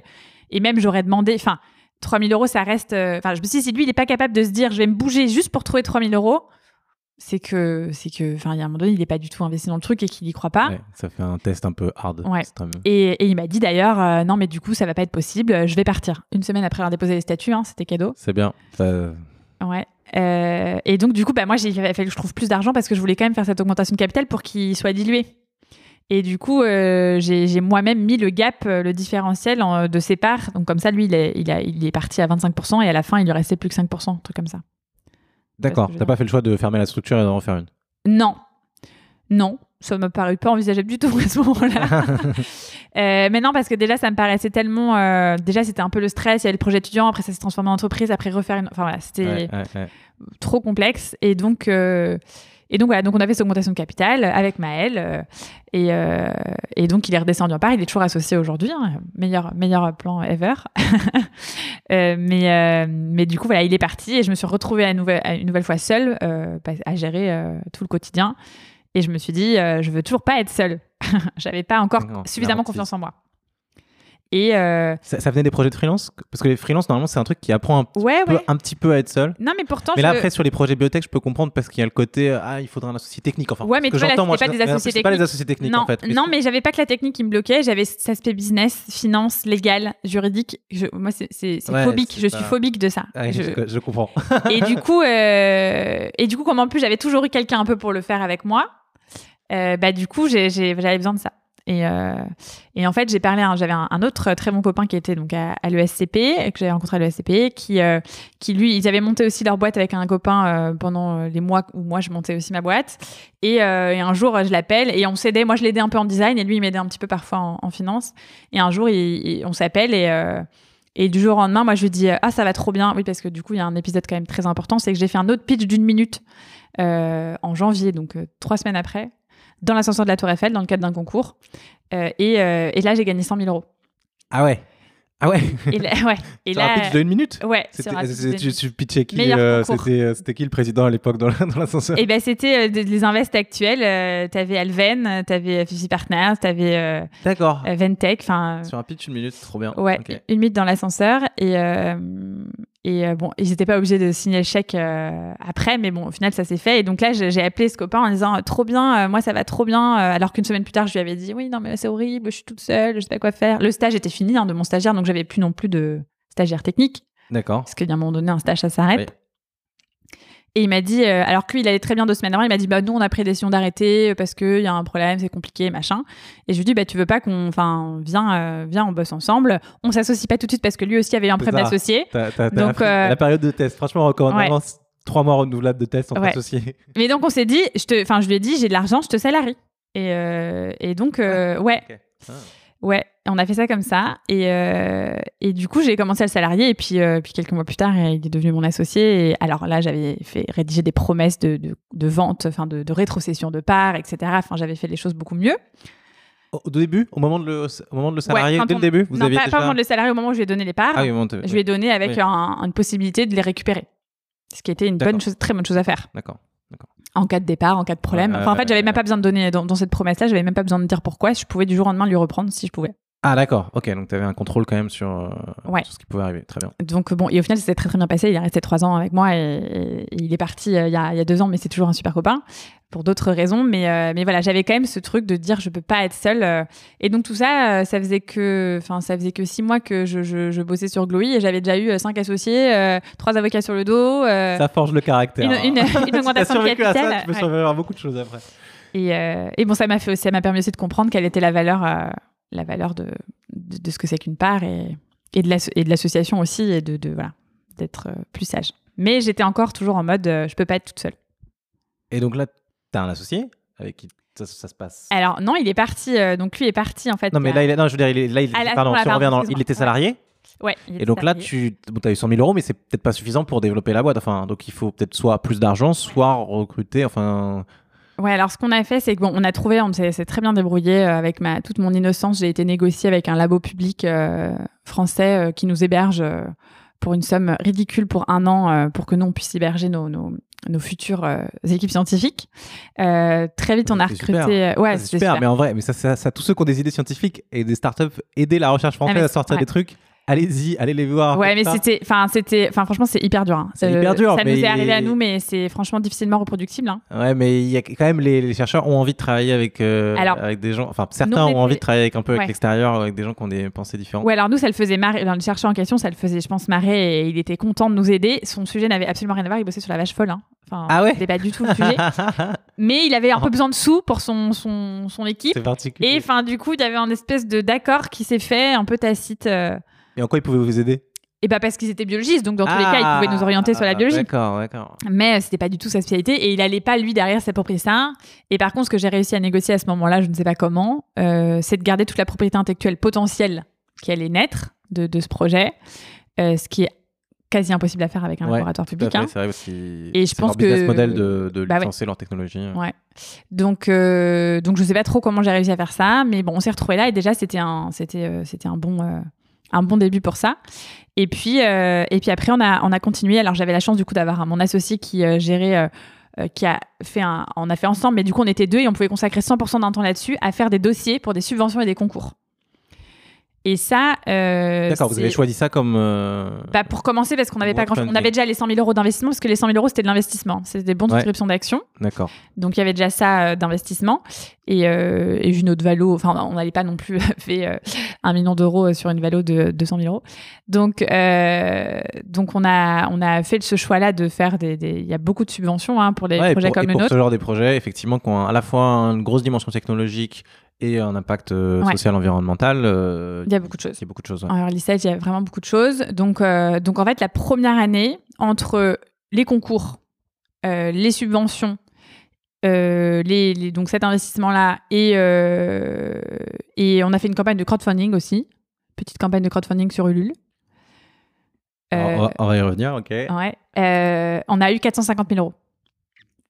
et même j'aurais demandé, enfin. 3000 euros, ça reste. euh, Enfin, je me suis dit, si lui, il est pas capable de se dire, je vais me bouger juste pour trouver 3000 euros, c'est que, c'est que, enfin, il y a un moment donné, il est pas du tout investi dans le truc et qu'il y croit pas. Ouais, ça fait un test un peu hard. Ouais. Et, et il m'a dit d'ailleurs, euh, non, mais du coup, ça va pas être possible, je vais partir. Une semaine après avoir déposé les statuts, hein, c'était cadeau. C'est bien. Ça- Ouais. Euh, et donc, du coup, bah, moi, il a fallu que je trouve plus d'argent parce que je voulais quand même faire cette augmentation de capital pour qu'il soit dilué. Et du coup, euh, j'ai moi-même mis le gap, euh, le différentiel en- de ses parts. Donc, comme ça, lui, il est, il, a- il est parti à 25% et à la fin, il lui restait plus que 5%, un truc comme ça. D'accord. T'as pas fait le choix de fermer la structure et d'en refaire une? Non. Non. Ça m'a paru pas envisageable du tout à ce moment-là. Euh, mais non, parce que déjà, ça me paraissait tellement. euh, déjà, c'était un peu le stress. Il y avait le projet étudiant, après, ça s'est transformé en entreprise, après, refaire une. Enfin, voilà, c'était. Ouais, ouais, ouais. trop complexe. Et donc, euh, et donc voilà, donc on a fait cette augmentation de capital avec Maël. euh, et, euh, et donc, il est redescendu en part. Il est toujours associé aujourd'hui. hein, meilleur, meilleur plan ever. Euh, mais, euh, mais du coup, voilà, il est parti et je me suis retrouvée à, nouvelle- à une nouvelle fois seule euh, à gérer euh, tout le quotidien. Et je me suis dit, euh, je veux toujours pas être seule. J'avais pas encore Non, suffisamment confiance en moi. Et euh, Ça, ça venait des projets de freelance? Parce que les freelance, normalement, c'est un truc qui apprend un, ouais, peu, ouais. un petit peu à être seul. Non, mais pourtant, Mais là, je- après, sur les projets biotech, je peux comprendre parce qu'il y a le côté euh, ah, il faudra un associé technique. Enfin, Ouais, mais que vois, là, moi, pas je- des associés c'est pas les techniques. associés techniques, non, en fait. non, mais j'avais pas que la technique qui me bloquait, j'avais cet aspect business, finance, légal, juridique. Je- moi, c'est Ouais, phobique, je pas- suis phobique de ça. Ah, Je- comprends. et du coup, euh, et du coup, comme en plus j'avais toujours eu quelqu'un un peu pour le faire avec moi, euh, bah du coup, j'avais besoin de ça. Et, euh, et en fait, j'ai parlé, j'avais un, autre très bon copain qui était donc à, à l'ESCP, que j'avais rencontré à l'ESCP, qui, euh, qui lui, ils avaient monté aussi leur boîte avec un copain euh, pendant les mois où moi je montais aussi ma boîte. Et, un jour, je l'appelle et on s'aidait. Moi, je l'aidais un peu en design et lui, il m'aidait un petit peu parfois en, finance. Et un jour, on s'appelle et du jour au lendemain, moi, je lui dis ah ça va trop bien. Oui, parce que du coup, il y a un épisode quand même très important, c'est que j'ai fait un autre pitch d'une minute en janvier, donc trois semaines après, dans l'ascenseur de la Tour Eiffel, dans le cadre d'un concours. Euh, et, euh, et là, j'ai gagné 100 000 euros. Ah ouais. Ah ouais. Et là, ouais. Et Sur un là, pitch de une minute ouais. C'était- sur un pitch c'est- de- tu, tu pitchais qui euh. C'était euh, qui le président à l'époque dans la- dans l'ascenseur? Et ben c'était euh, les invests actuels. Euh, t'avais Alven, t'avais Fifi Partners, t'avais euh, D'accord. euh, Ventec. Enfin, Sur un pitch une minute, trop bien. Ouais, une minute dans l'ascenseur. Et, euh, et euh, bon, ils n'étaient pas obligés de signer le chèque euh, après, mais bon, au final, ça s'est fait. Et donc là, j'ai appelé ce copain en disant Trop bien, euh, moi, ça va trop bien. Alors qu'une semaine plus tard, je lui avais dit Oui, non, mais c'est horrible, je suis toute seule, je sais pas quoi faire. Le stage était fini hein, de mon stagiaire, donc j'avais plus non plus de stagiaire technique, D'accord. parce qu'il y a un moment donné, un stage, ça s'arrête. Oui. Et il m'a dit, euh, alors que lui, il allait très bien deux semaines avant, il m'a dit, bah, nous, on a pris la décision d'arrêter euh, parce qu'il y a un problème, c'est compliqué, machin. Et je lui dis, bah, tu veux pas qu'on, enfin, viens, euh, viens, on bosse ensemble. On s'associe pas tout de suite parce que lui aussi avait un problème d'associé. Donc, euh, La période de test, franchement, encore en Ouais. avance. Trois mois renouvelables de test entre Ouais. associés. Mais donc, on s'est dit, je te, enfin, je lui ai dit, j'ai de l'argent, je te salarie. Et, et donc, ouais, Ok. Ah. Ouais, on a fait ça comme ça. Et, euh, et du coup, j'ai commencé à le salarier. Et puis, euh, puis quelques mois plus tard, il est devenu mon associé. Et alors là, j'avais fait rédiger des promesses de, de, de vente, enfin, de, de rétrocession de parts, etc. Enfin, j'avais fait les choses beaucoup mieux. Au début, au moment de le, au moment de le salarier, dès on- le début, vous non, aviez pas, déjà... pas au moment de le salarier, au moment où je lui ai donné les parts. Ah oui, je lui ai donné avec Oui. un- une possibilité de les récupérer. Ce qui était une bonne chose, très bonne chose à faire. D'accord. En cas de départ, en cas de problème. Enfin, en fait, j'avais même pas besoin de donner dans, dans cette promesse-là, j'avais même pas besoin de dire pourquoi. Je pouvais du jour au lendemain lui reprendre si je pouvais. Ah d'accord, ok, donc tu avais un contrôle quand même sur, euh, Ouais. sur ce qui pouvait arriver, très bien. Donc bon, et au final, ça s'est très très bien passé. Il est resté trois ans avec moi et, et il est parti euh, il, y a, il y a deux ans, mais c'est toujours un super copain pour d'autres raisons. Mais, euh, mais voilà, j'avais quand même ce truc de dire je peux pas être seule. et donc tout ça, ça faisait que, enfin, ça faisait que six mois que je, je, je bossais sur Glowy et j'avais déjà eu cinq associés, trois avocats sur le dos. Ça forge le caractère. une- une- une t'as augmentation de survécu à ça, capital, tu peux ouais. survivre à beaucoup de choses après. Et, et bon, ça m'a permis aussi de comprendre quelle était la valeur, la valeur de, de, de ce que c'est qu'une part et, et de l'association aussi et de, de voilà, d'être euh, plus sage. Mais j'étais encore toujours en mode, euh, je peux pas être toute seule. Et donc là, tu as un associé avec qui ça, ça se passe? Alors non, il est parti. euh, donc lui est parti en fait. Non, mais là, a- il est, non, je veux dire, il est, là, il, Ah, pardon, voilà, si on pardon, revient dans, excuse-moi. il était salarié? ouais, il Et donc là, tu as eu 100 000 euros, mais c'est peut-être pas suffisant pour développer la boîte. Enfin, donc il faut peut-être soit plus d'argent, soit recruter. Enfin, Ouais, alors ce qu'on a fait, c'est que bon, on a trouvé, on s'est très bien débrouillé euh, avec ma toute mon innocence. J'ai été négociée avec un labo public euh, français euh, qui nous héberge pour une somme ridicule pour un an, pour que nous on puisse héberger nos, nos, nos futures équipes scientifiques. Très vite, on a recruté. super. ouais, c'est super, super. Mais en vrai, mais ça, ça, ça, tous ceux qui ont des idées scientifiques et des startups, aider la recherche française Ah, mais à sortir ouais. des trucs. Allez-y, allez les voir. Ouais, mais c'était, enfin, c'était, enfin, franchement, c'est hyper dur. hein. C'est Euh, hyper dur, Ça mais- nous est arrivé à nous, mais c'est franchement difficilement reproductible. hein. Ouais, mais il y a quand même les, les chercheurs ont envie de travailler avec, euh, Alors, avec des gens. Enfin, certains ont envie de travailler avec un peu avec l'extérieur, avec des gens qui ont des pensées différentes. Ouais, alors nous, ça le faisait marrer. Le chercheur en question, ça le faisait, je pense, marrer et il était content de nous aider. Son sujet n'avait absolument rien à voir. Il bossait sur la vache folle. hein. Enfin, Ah ouais? C'était pas du tout le sujet. Mais il avait un peu besoin de sous pour son, son, son équipe. C'est particulier. Et enfin, du coup, il y avait un espèce de d'accord qui s'est fait, un peu tacite. euh, Et en quoi ils pouvaient vous aider? Et bah parce qu'ils étaient biologistes, donc dans tous les cas, ils pouvaient nous orienter sur la Ah, biologie. D'accord, d'accord. Mais c'était pas du tout sa spécialité et il allait pas lui derrière s'approprier ça. Et par contre, ce que j'ai réussi à négocier à ce moment-là, je ne sais pas comment, euh, c'est de garder toute la propriété intellectuelle potentielle qui allait naître de, de ce projet, euh, ce qui est quasi impossible à faire avec un Ouais, laboratoire public. hein. c'est vrai parce Et je pense leur business que- model de, de Bah ouais. licencer leur technologie. Ouais. Donc, euh, donc je sais pas trop comment j'ai réussi à faire ça, mais bon, on s'est retrouvés là et déjà c'était un, c'était, euh, c'était un bon, un bon début pour ça. Et puis, euh, et puis après on a, on a continué. Alors j'avais la chance du coup d'avoir mon associé qui euh, gérait. euh, qui a fait un, on a fait ensemble, mais du coup on était deux et on pouvait consacrer 100% d'un temps là-dessus à faire des dossiers pour des subventions et des concours. Et ça, euh, D'accord, vous avez choisi ça comme. euh, bah, pour commencer, parce qu'on n'avait pas grand Crowdfunding. On avait déjà les 100 000 euros d'investissement, parce que les 100 000 euros, c'était de l'investissement. C'était des bons de Ouais. souscription d'actions. D'accord. Donc, il y avait déjà ça euh, d'investissement. Et, et vu notre valo, enfin, on n'allait pas non plus faire un million d'euros sur une valo de 200 000 euros. Donc, donc on, a, on a fait ce choix-là de faire des. des- Il y a beaucoup de subventions hein, pour les Ouais, et projets pour, comme et le pour nôtre. ce genre de projets, effectivement, qui ont à la fois une grosse dimension technologique et un impact euh, Ouais. social, environnemental, euh, Il y a beaucoup de choses. il y a beaucoup de choses. ouais. En early stage, il y a vraiment beaucoup de choses. Donc, euh, donc en fait, la première année, entre les concours, les subventions, les, les- donc cet investissement-là, et, et on a fait une campagne de crowdfunding aussi, petite campagne de crowdfunding sur Ulule. On, va, on va y revenir, ok. ouais. On a eu 450 000 euros.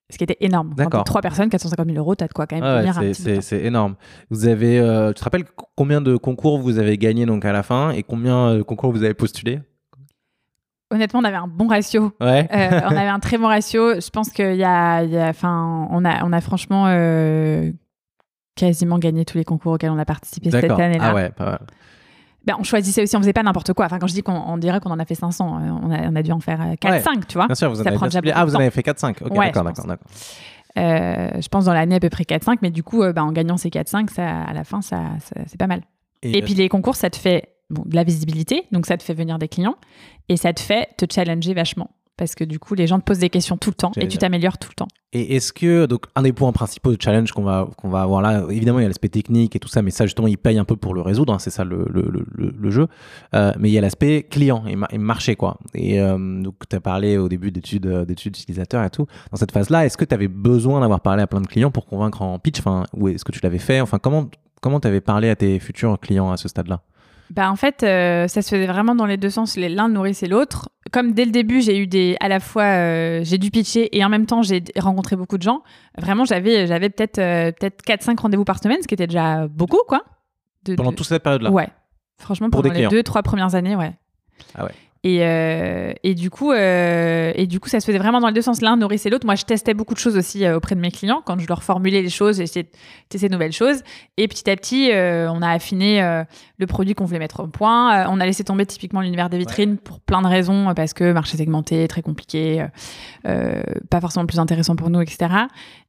Ce qui était énorme. D'accord. Trois personnes, 450 000 euros, t'as de quoi quand même Ah ouais, c'est- énorme. Vous avez, euh, tu te rappelles co- combien de concours vous avez gagné donc à la fin et combien de concours vous avez postulé Honnêtement, on avait un bon ratio. Ouais. Euh, on avait un très bon ratio. Je pense qu'il y a, il y a- enfin, on a, on a franchement euh, quasiment gagné tous les concours auxquels on a participé cette année-là. Ah ouais, pas mal. Ben, on choisissait aussi, on faisait pas n'importe quoi. Enfin, quand je dis qu'on on dirait qu'on en a fait 500, euh, on a, on a dû en faire 4-5, tu vois. Bien sûr, vous en Ça avez déjà beaucoup Ah, vous en avez fait 4-5. Ok, Ouais, d'accord, je d'accord, d'accord. Euh, je pense dans l'année à peu près 4-5, mais du coup, euh, ben, en gagnant ces 4-5, ça, à la fin, ça, ça- c'est pas mal. Et, euh, puis les concours, ça te fait bon, de la visibilité, donc ça te fait venir des clients, et ça te fait te challenger vachement. Parce que du coup, les gens te posent des questions tout le temps, et tu t'améliores tout le temps. Et est-ce que, donc, un des points principaux de challenge qu'on va, qu'on va avoir là, évidemment, il y a l'aspect technique et tout ça, mais ça, justement, il paye un peu pour le résoudre, hein, c'est ça le, le, le, jeu. Euh, mais il y a l'aspect client et, ma- et marché, quoi. Et euh, donc, tu as parlé au début d'études euh, d'études utilisateurs et tout. Dans cette phase-là, est-ce que tu avais besoin d'avoir parlé à plein de clients pour convaincre en pitch? Enfin, Ou est-ce que tu l'avais fait? Enfin, comment comment tu avais parlé à tes futurs clients à ce stade-là? Bah en fait, euh, ça se faisait vraiment dans les deux sens. L'un nourrissait l'autre. Comme dès le début, j'ai eu des, à la fois, euh, j'ai dû pitcher et en même temps, j'ai rencontré beaucoup de gens. Vraiment, j'avais, j'avais peut-être, euh, peut-être 4-5 rendez-vous par semaine, ce qui était déjà beaucoup, quoi. De- Pendant de- toute cette période-là Ouais. Franchement, Pour des pendant les clients. deux, trois premières années, ouais. Ah ouais. Et, euh, et, du coup, euh, et du coup, ça se faisait vraiment dans les deux sens. L'un nourrissait l'autre. Moi, je testais beaucoup de choses aussi euh, auprès de mes clients quand je leur formulais les choses, j'essayais de tester de nouvelles choses. Et petit à petit, on a affiné le produit qu'on voulait mettre au point. On a laissé tomber typiquement l'univers des vitrines pour plein de raisons, parce que marché segmenté, très compliqué, pas forcément le plus intéressant pour nous, etc.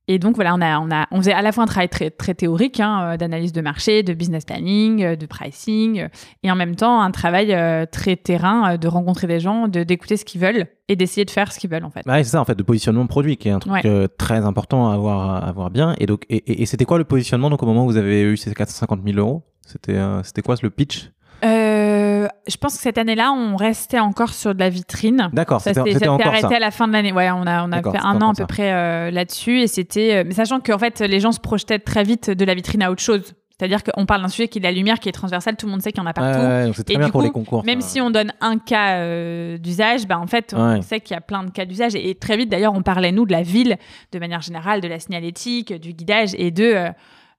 Et donc voilà, on a, on a, on faisait à la fois un travail très, très théorique, hein, euh, d'analyse de marché, de business planning, euh, de pricing, euh, et en même temps un travail très terrain, de rencontrer des gens, de d'écouter ce qu'ils veulent et d'essayer de faire ce qu'ils veulent en fait. Ouais, c'est ça en fait, de positionnement produit qui est un truc Ouais. très important à avoir, à avoir bien. Et donc, et, et- et c'était quoi le positionnement donc au moment où vous avez eu ces 450 000 euros? C'était c'était quoi le pitch? Euh, je pense que cette année-là, on restait encore sur de la vitrine. D'accord, Ça c'était s'est arrêté ça. à la fin de l'année. Ouais, on a, on a fait un an à peu ça. près euh, là-dessus. Et c'était. euh, Mais sachant qu'en fait, les gens se projetaient très vite de la vitrine à autre chose. C'est-à-dire qu'on parle d'un sujet qui est la lumière, qui est transversale, tout le monde sait qu'il y en a partout. Ouais, ouais, c'est très Et bien du pour coup, les concours. Même ça. si on donne un cas euh, d'usage, bah en fait, on Ouais. sait qu'il y a plein de cas d'usage. Et, et très vite, d'ailleurs, on parlait, nous, de la ville, de manière générale, de la signalétique, du guidage et de euh,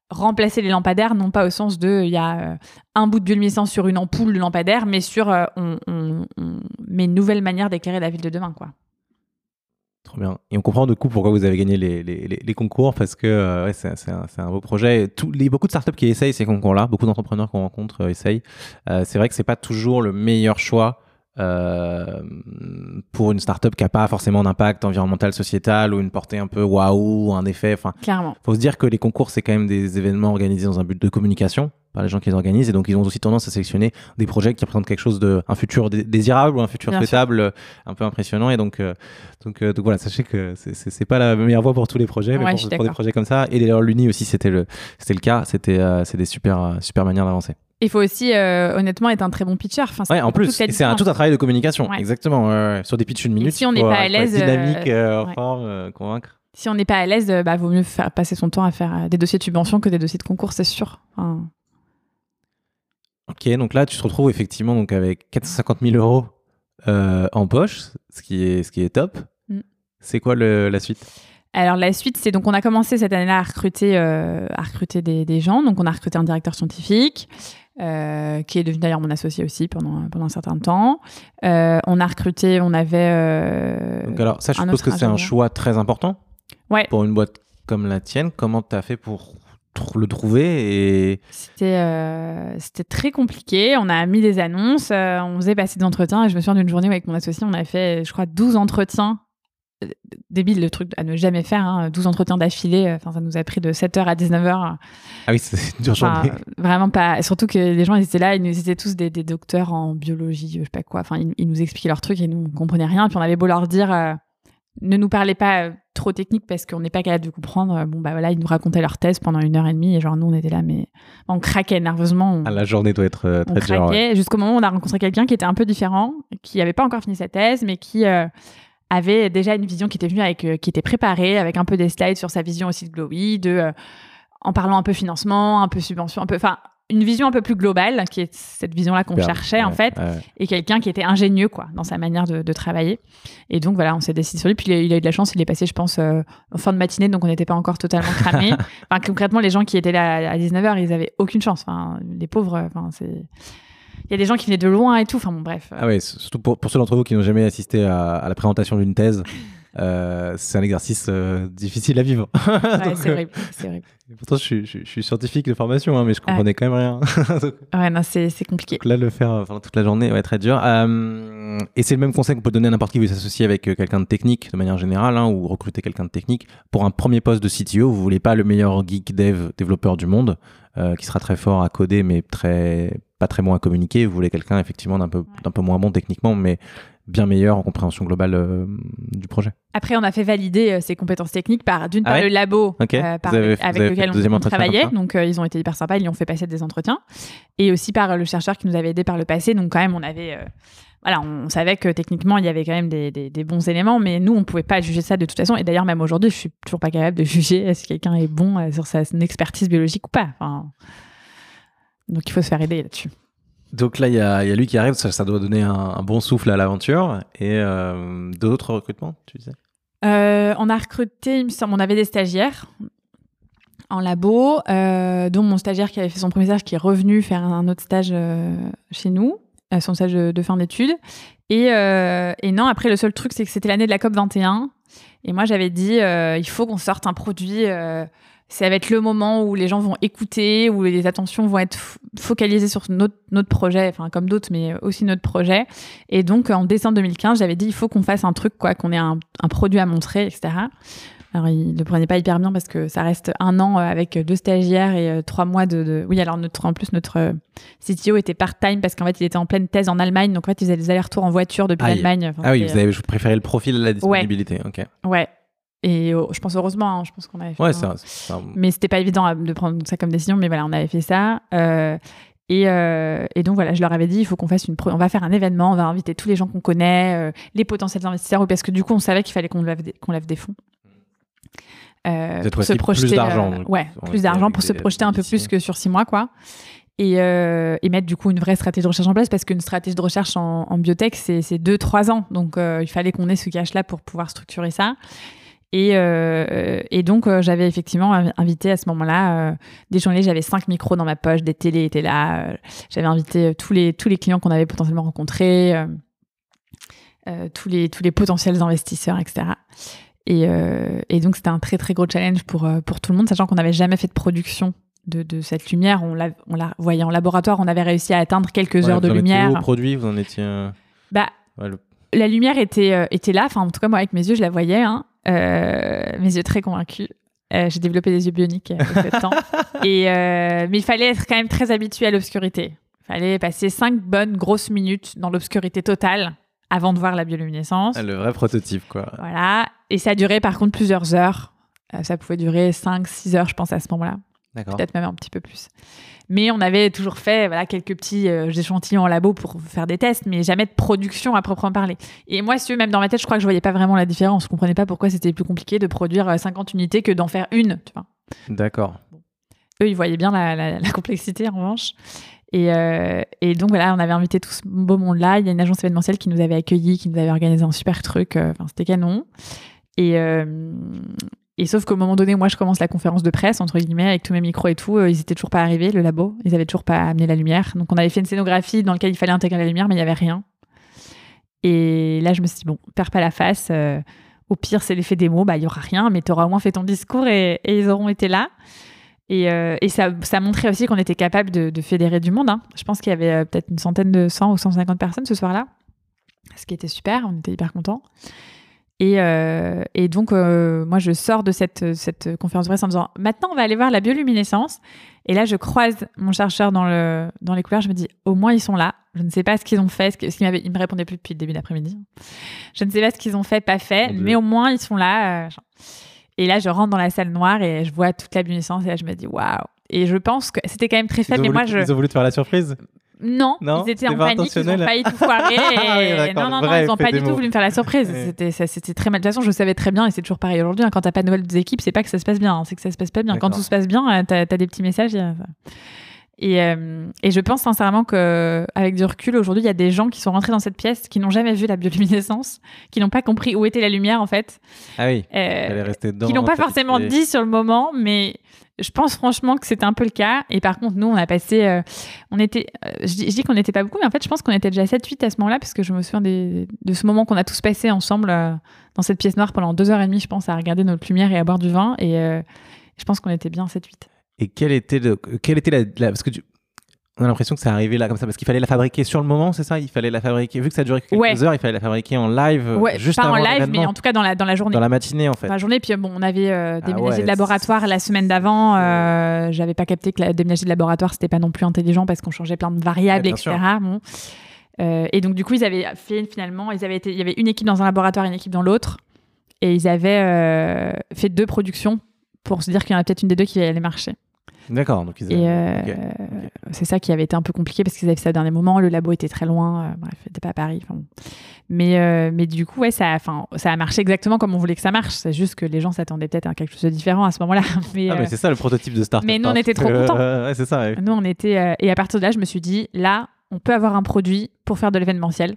remplacer les lampadaires, non pas au sens de il y a euh, un bout de bioluminescence sur une ampoule de lampadaire, mais sur euh, on, on- une nouvelle manière d'éclairer la ville de demain, quoi. Trop bien. Et on comprend du coup pourquoi vous avez gagné les, les, concours parce que euh, c'est un, beau projet. Tous les, beaucoup de startups qui essayent ces concours-là, beaucoup d'entrepreneurs qu'on rencontre euh, essayent. Euh, c'est vrai que c'est pas toujours le meilleur choix euh, pour une startup qui a pas forcément d'impact environnemental, sociétal ou une portée un peu waouh, un effet. Enfin, Clairement. faut se dire que les concours c'est quand même des événements organisés dans un but de communication par les gens qui les organisent et donc ils ont aussi tendance à sélectionner des projets qui représentent quelque chose de un futur dé- désirable ou un futur Bien souhaitable euh, un peu impressionnant et donc euh, donc, euh, donc voilà sachez que c'est- pas la meilleure voie pour tous les projets mais Ouais, je pour, pour des projets comme ça et d'ailleurs l'uni aussi c'était le c'était le cas c'était c'est des super super manières d'avancer Il faut aussi, euh, honnêtement, être un très bon pitcher. Enfin, ouais en plus c'est un, tout un travail de communication Ouais. exactement sur des pitchs une minute si on n'est pas euh, à l'aise, dynamique euh, en ouais. forme euh, convaincre Si on n'est pas à l'aise, euh, bah, vaut mieux faire passer son temps à faire euh, des dossiers de subvention que des dossiers de concours, c'est sûr. Ok, donc là, tu te retrouves effectivement donc avec 450 000 euros euh, en poche, ce qui est, ce qui est top. Mm. C'est quoi le- la suite? Alors la suite, c'est donc on a commencé cette année-là à recruter, euh, à recruter des, des gens. Donc on a recruté un directeur scientifique euh, qui est devenu d'ailleurs mon associé aussi pendant, pendant un certain temps. Euh, on a recruté, on avait. euh, Donc alors, ça, je suppose que c'est un choix très important Ouais. pour une boîte comme la tienne. Comment tu as fait pour le trouver et C'était euh, c'était très compliqué. On a mis des annonces, euh, on faisait passer des entretiens. Et je me souviens d'une journée où avec mon associé, on a fait, je crois, 12 entretiens. Euh, Débile le truc à ne jamais faire, hein, 12 entretiens d'affilée. Enfin, ça nous a pris de 7h à 19h. Ah oui, c'est Enfin, journée. vraiment pas. Surtout que les gens ils étaient là, ils nous étaient tous des, des docteurs en biologie, je sais pas quoi. Enfin, ils, ils nous expliquaient leurs trucs et nous on comprenait rien. Puis on avait beau leur dire, euh, ne nous parlez pas euh, trop technique parce qu'on n'est pas capable de comprendre. Euh, Bon bah voilà, ils nous racontaient leur thèse pendant une heure et demie et genre nous on était là, mais on craquait nerveusement. On, Ah, la journée doit être euh, très dure. ouais. jusqu'au moment où on a rencontré quelqu'un qui était un peu différent, qui n'avait pas encore fini sa thèse, mais qui euh, avait déjà une vision qui était venue avec, euh, qui était préparée, avec un peu des slides sur sa vision aussi de Glowy, de, euh, en parlant un peu financement, un peu subvention, un peu, enfin, une vision un peu plus globale, qui est cette vision-là qu'on cherchait en fait, ouais. et quelqu'un qui était ingénieux quoi, dans sa manière de, de travailler. Et donc voilà, on s'est décidé sur lui. Puis il a, il a eu de la chance, il est passé, je pense, euh, en fin de matinée, donc on n'était pas encore totalement cramé. enfin, concrètement, les gens qui étaient là à 19h, ils avaient aucune chance. Enfin, les pauvres, enfin, c'est. Il y a des gens qui venaient de loin et tout. Enfin bon, bref. Ah ouais, surtout pour, pour ceux d'entre vous qui n'ont jamais assisté à, à la présentation d'une thèse, euh, c'est un exercice euh, difficile à vivre. Ouais, c'est euh, horrible, pourtant, je suis, je, suis- je suis scientifique de formation, hein, mais je comprenais quand même rien. Donc, Ouais, non, c'est compliqué. Donc là, le faire euh, pendant toute la journée, ouais, très dur. Euh, et c'est le même conseil qu'on peut donner à n'importe qui qui veut s'associer avec euh, quelqu'un de technique de manière générale, hein, ou recruter quelqu'un de technique. Pour un premier poste de CTO, vous voulez pas le meilleur geek dev développeur du monde, euh, qui sera très fort à coder, mais très pas très bon à communiquer. Vous voulez quelqu'un effectivement d'un peu, d'un peu moins bon techniquement, mais bien meilleur en compréhension globale euh, du projet. Après, on a fait valider euh, ses compétences techniques par d'une Ah part ouais le labo euh, par- avez- avec lequel le on, travaillait. Donc, euh, ils ont été hyper sympas, ils lui ont fait passer des entretiens. Et aussi par le chercheur qui nous avait aidé par le passé. Donc, quand même, on avait. voilà, on savait que techniquement, il y avait quand même des, des- des bons éléments, mais nous, on pouvait pas juger ça de toute façon. Et d'ailleurs, même aujourd'hui, je suis toujours pas capable de juger si quelqu'un est bon sur sa son expertise biologique ou pas. Enfin, donc, il faut se faire aider là-dessus. Donc là, il y y a lui qui arrive, ça, ça doit donner un, un bon souffle à l'aventure. Et euh, d'autres recrutements, tu disais? Euh, on a recruté, il me semble, on avait des stagiaires en labo, euh, dont mon stagiaire qui avait fait son premier stage, qui est revenu faire un autre stage chez nous, son stage de, de fin d'études. Et, et non, après, le seul truc, c'est que c'était l'année de la COP 21. Et moi, j'avais dit, il faut qu'on sorte un produit. Ça va être le moment où les gens vont écouter, où les attentions vont être focalisées sur notre, notre projet, enfin comme d'autres, mais aussi notre projet. Et donc en décembre 2015, j'avais dit il faut qu'on fasse un truc, quoi, qu'on ait un, un produit à montrer, etc. Alors il ne le prenait pas hyper bien parce que ça reste un an euh, avec deux stagiaires et euh, trois mois de, de- Oui, alors notre, en plus notre euh, CTO était part-time parce qu'en fait il était en pleine thèse en Allemagne, donc en fait il faisait des allers-retours en voiture depuis l'Allemagne. Enfin, Ah oui, vous avez préféré le profil à la disponibilité. Ok. Ouais. Et je pense heureusement, hein, je pense qu'on avait fait Ouais, un- un- mais c'était pas évident à- de prendre ça comme décision mais voilà on avait fait ça. Euh, et, euh, et donc voilà je leur avais dit il faut qu'on fasse une on va faire un événement on va inviter tous les gens qu'on connaît euh, les potentiels investisseurs parce que du coup on savait qu'il fallait qu'on lève des, qu'on lève des fonds. Pour se fois-ci, plus projeter d'argent, ouais plus d'argent pour se projeter un peu plus que sur six mois quoi. Et, euh, et mettre du coup une vraie stratégie de recherche en place parce qu'une stratégie de recherche en, en biotech c'est c'est deux trois ans. Donc euh, il fallait qu'on ait ce cash là pour pouvoir structurer ça et, euh, et donc, euh, j'avais effectivement inv- invité à ce moment-là euh, des journalistes. J'avais cinq micros dans ma poche, des télés étaient là. j'avais invité tous les, tous les clients qu'on avait potentiellement rencontrés. tous, les, tous les potentiels investisseurs, etc. Et, euh, et donc, c'était un très, très gros challenge pour, pour tout le monde, sachant qu'on n'avait jamais fait de production de, de cette lumière. On la, on la voyait en laboratoire, on avait réussi à atteindre quelques Ouais, heures de vous lumière. au produit, vous en étiez. euh, Bah, ouais, le- la lumière était, euh, était là. Enfin, en tout cas, moi, avec mes yeux, je la voyais. Hein. Euh, mes yeux très convaincus. Euh, J'ai développé des yeux bioniques euh, avec le temps. Et, euh, mais il fallait être quand même très habitué à l'obscurité. Il fallait passer cinq bonnes grosses minutes dans l'obscurité totale avant de voir la bioluminescence. Ah, le vrai prototype, quoi. Voilà. Et ça durait par contre plusieurs heures. Euh, ça pouvait durer 5-6 heures, je pense, à ce moment-là. D'accord. Peut-être même un petit peu plus. Mais on avait toujours fait voilà, quelques petits euh, échantillons en labo pour faire des tests, mais jamais de production à proprement parler. Et moi, si tu veux, même dans ma tête, je crois que je voyais pas vraiment la différence. Je comprenais pas pourquoi c'était plus compliqué de produire euh, 50 unités que d'en faire une. Tu vois. D'accord. Eux, ils voyaient bien la, la- la complexité, en revanche. Et, euh, et donc, voilà, on avait invité tout ce beau monde-là. Il y a une agence événementielle qui nous avait accueillis, qui nous avait organisé un super truc. euh, Enfin, c'était canon. Et, euh, et sauf qu'au moment donné, moi, je commence la conférence de presse, entre guillemets, avec tous mes micros et tout. euh, ils étaient toujours pas arrivés, le labo. Ils avaient toujours pas amené la lumière. Donc, on avait fait une scénographie dans laquelle il fallait intégrer la lumière, mais il y avait rien. Et là, je me suis dit, bon, perds pas la face. euh, au pire, c'est l'effet démo. Bah, il y aura rien, mais tu auras au moins fait ton discours et, ils auront été là. Et, euh, ça, montrait aussi qu'on était capable de, fédérer du monde. hein. Je pense qu'il y avait peut-être une centaine de 100 ou 150 personnes ce soir-là, ce qui était super. On était hyper contents. Et, euh, et donc, euh, moi, je sors de cette, cette conférence de presse en disant maintenant, on va aller voir la bioluminescence. Et là, je croise mon chercheur dans, le, dans les couloirs. Je me dis au moins, ils sont là. Je ne sais pas ce qu'ils ont fait. Ce que- ce qu'il m'avait- il me répondait plus depuis le début d'après-midi. Je ne sais pas ce qu'ils ont fait, pas fait, mais au moins, ils sont là. euh, et là, je rentre dans la salle noire et je vois toute la bioluminescence. Et là, je me dis waouh. Et je pense que c'était quand même très faible. Mais moi, je. ils ont voulu te faire la surprise? Non, Non, ils étaient en panique, ils ont failli tout foirer. Ah oui, non, non, non, ils n'ont pas du tout voulu me faire la surprise. C'était, très mal. De toute façon, je savais très bien, et c'est toujours pareil aujourd'hui. hein, quand t'as pas de nouvelles des équipes, c'est pas que ça se passe bien, hein, c'est que ça se passe pas bien. Quand tout se passe bien, euh, t'as, t'as des petits messages. Et, euh, et je pense sincèrement que avec du recul, aujourd'hui, il y a des gens qui sont rentrés dans cette pièce, qui n'ont jamais vu la bioluminescence, qui n'ont pas compris où était la lumière en fait. Ah oui. Euh, Elle est restée dedans. qui l'ont pas forcément dit sur le moment, mais je pense franchement que c'était un peu le cas. Et par contre, nous, on a passé. euh, on était. euh, je dis, qu'on n'était pas beaucoup, mais en fait, je pense qu'on était déjà 7-8 à ce moment-là, parce que je me souviens de ce moment qu'on a tous passé ensemble euh, dans cette pièce noire pendant deux heures et demie, je pense, à regarder notre lumière et à boire du vin. Et je pense qu'on était bien 7-8. Et quelle était, était la, Parce que on a l'impression que ça arrivait là comme ça, parce qu'il fallait la fabriquer sur le moment, c'est ça? Il fallait la fabriquer, vu que ça durait quelques Ouais. heures, il fallait la fabriquer en live, euh, ouais, juste pas en avant live, mais en tout cas dans la, dans la journée. dans la matinée en fait. Dans la journée, puis bon, on avait euh, Ah déménagé ouais, de laboratoire la semaine d'avant. euh, J'avais pas capté que la, déménager de laboratoire, c'était pas non plus intelligent parce qu'on changeait plein de variables, etc. Bon. Euh, et donc, du coup, ils avaient fait finalement, ils avaient été, il y avait une équipe dans un laboratoire et une équipe dans l'autre. Et ils avaient euh, fait deux productions pour se dire qu'il y en a peut-être une des deux qui allait marcher. D'accord, donc ils Et avaient- euh, c'est ça qui avait été un peu compliqué parce qu'ils avaient fait ça au dernier moment. Le labo était très loin. euh, bref, c'était pas à Paris. bon. Mais, euh, mais du coup, ouais, ça, a- enfin, ça a marché exactement comme on voulait que ça marche. C'est juste que les gens s'attendaient peut-être à quelque chose de différent à ce moment-là. Mais, Ah, euh, mais c'est ça le prototype de Startup. mais nous, on hein, était trop contents. euh, ouais, c'est ça. ouais. nous, on était. euh, et à partir de là, je me suis dit, là, on peut avoir un produit pour faire de l'événementiel.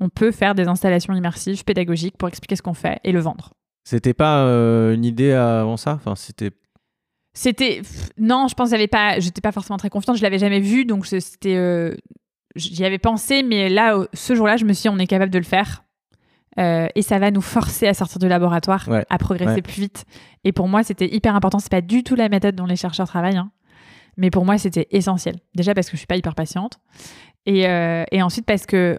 On peut faire des installations immersives, pédagogiques pour expliquer ce qu'on fait et le vendre. C'était pas euh, une idée avant ça? Enfin, c'était. C'était non, je pense que pas, j'étais pas forcément très confiante, je l'avais jamais vu, donc c'était, euh, j'y avais pensé, mais là, ce jour-là, je me suis dit, on est capable de le faire, Euh, et ça va nous forcer à sortir du laboratoire, Ouais, à progresser ouais. plus vite. Et pour moi, c'était hyper important. C'est pas du tout la méthode dont les chercheurs travaillent, hein. mais pour moi, c'était essentiel. Déjà parce que je suis pas hyper patiente, et, euh, et ensuite parce que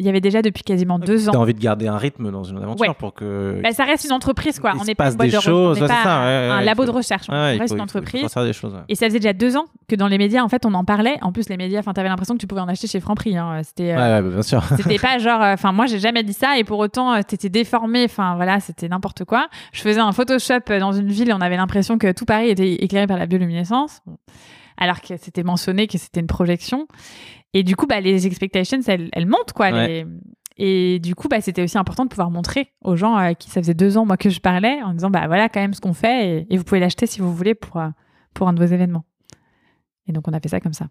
il y avait déjà depuis quasiment deux ans. T'as envie de garder un rythme dans une aventure Ouais. pour que. Bah, ça reste une entreprise, quoi. Il on n'est pas passe une boîte des de choses, on n'est ouais, c'est pas ça, ouais, ouais, un labo faut- de recherche. On reste faut- une entreprise. des choses. ouais. Et ça faisait déjà deux ans que dans les médias, en fait, on en parlait. En plus, les médias, enfin, t'avais l'impression que tu pouvais en acheter chez Franprix. Hein. C'était, euh, Ouais, ouais, bah, bien sûr. c'était pas genre, euh, enfin, moi, j'ai jamais dit ça et pour autant, euh, t'étais déformé. Enfin, voilà, c'était n'importe quoi. Je faisais un Photoshop euh, dans une ville et on avait l'impression que tout Paris était éclairé par la bioluminescence. Bon. Alors que c'était mentionné que c'était une projection. Et du coup, bah, les expectations, elles, elles montent, quoi. Ouais. les- Et du coup, bah, c'était aussi important de pouvoir montrer aux gens à qui ça faisait deux ans, moi, que je parlais, en disant, bah, voilà quand même ce qu'on fait et, et vous pouvez l'acheter si vous voulez pour, euh, pour un de vos événements. Et donc, on a fait ça comme ça.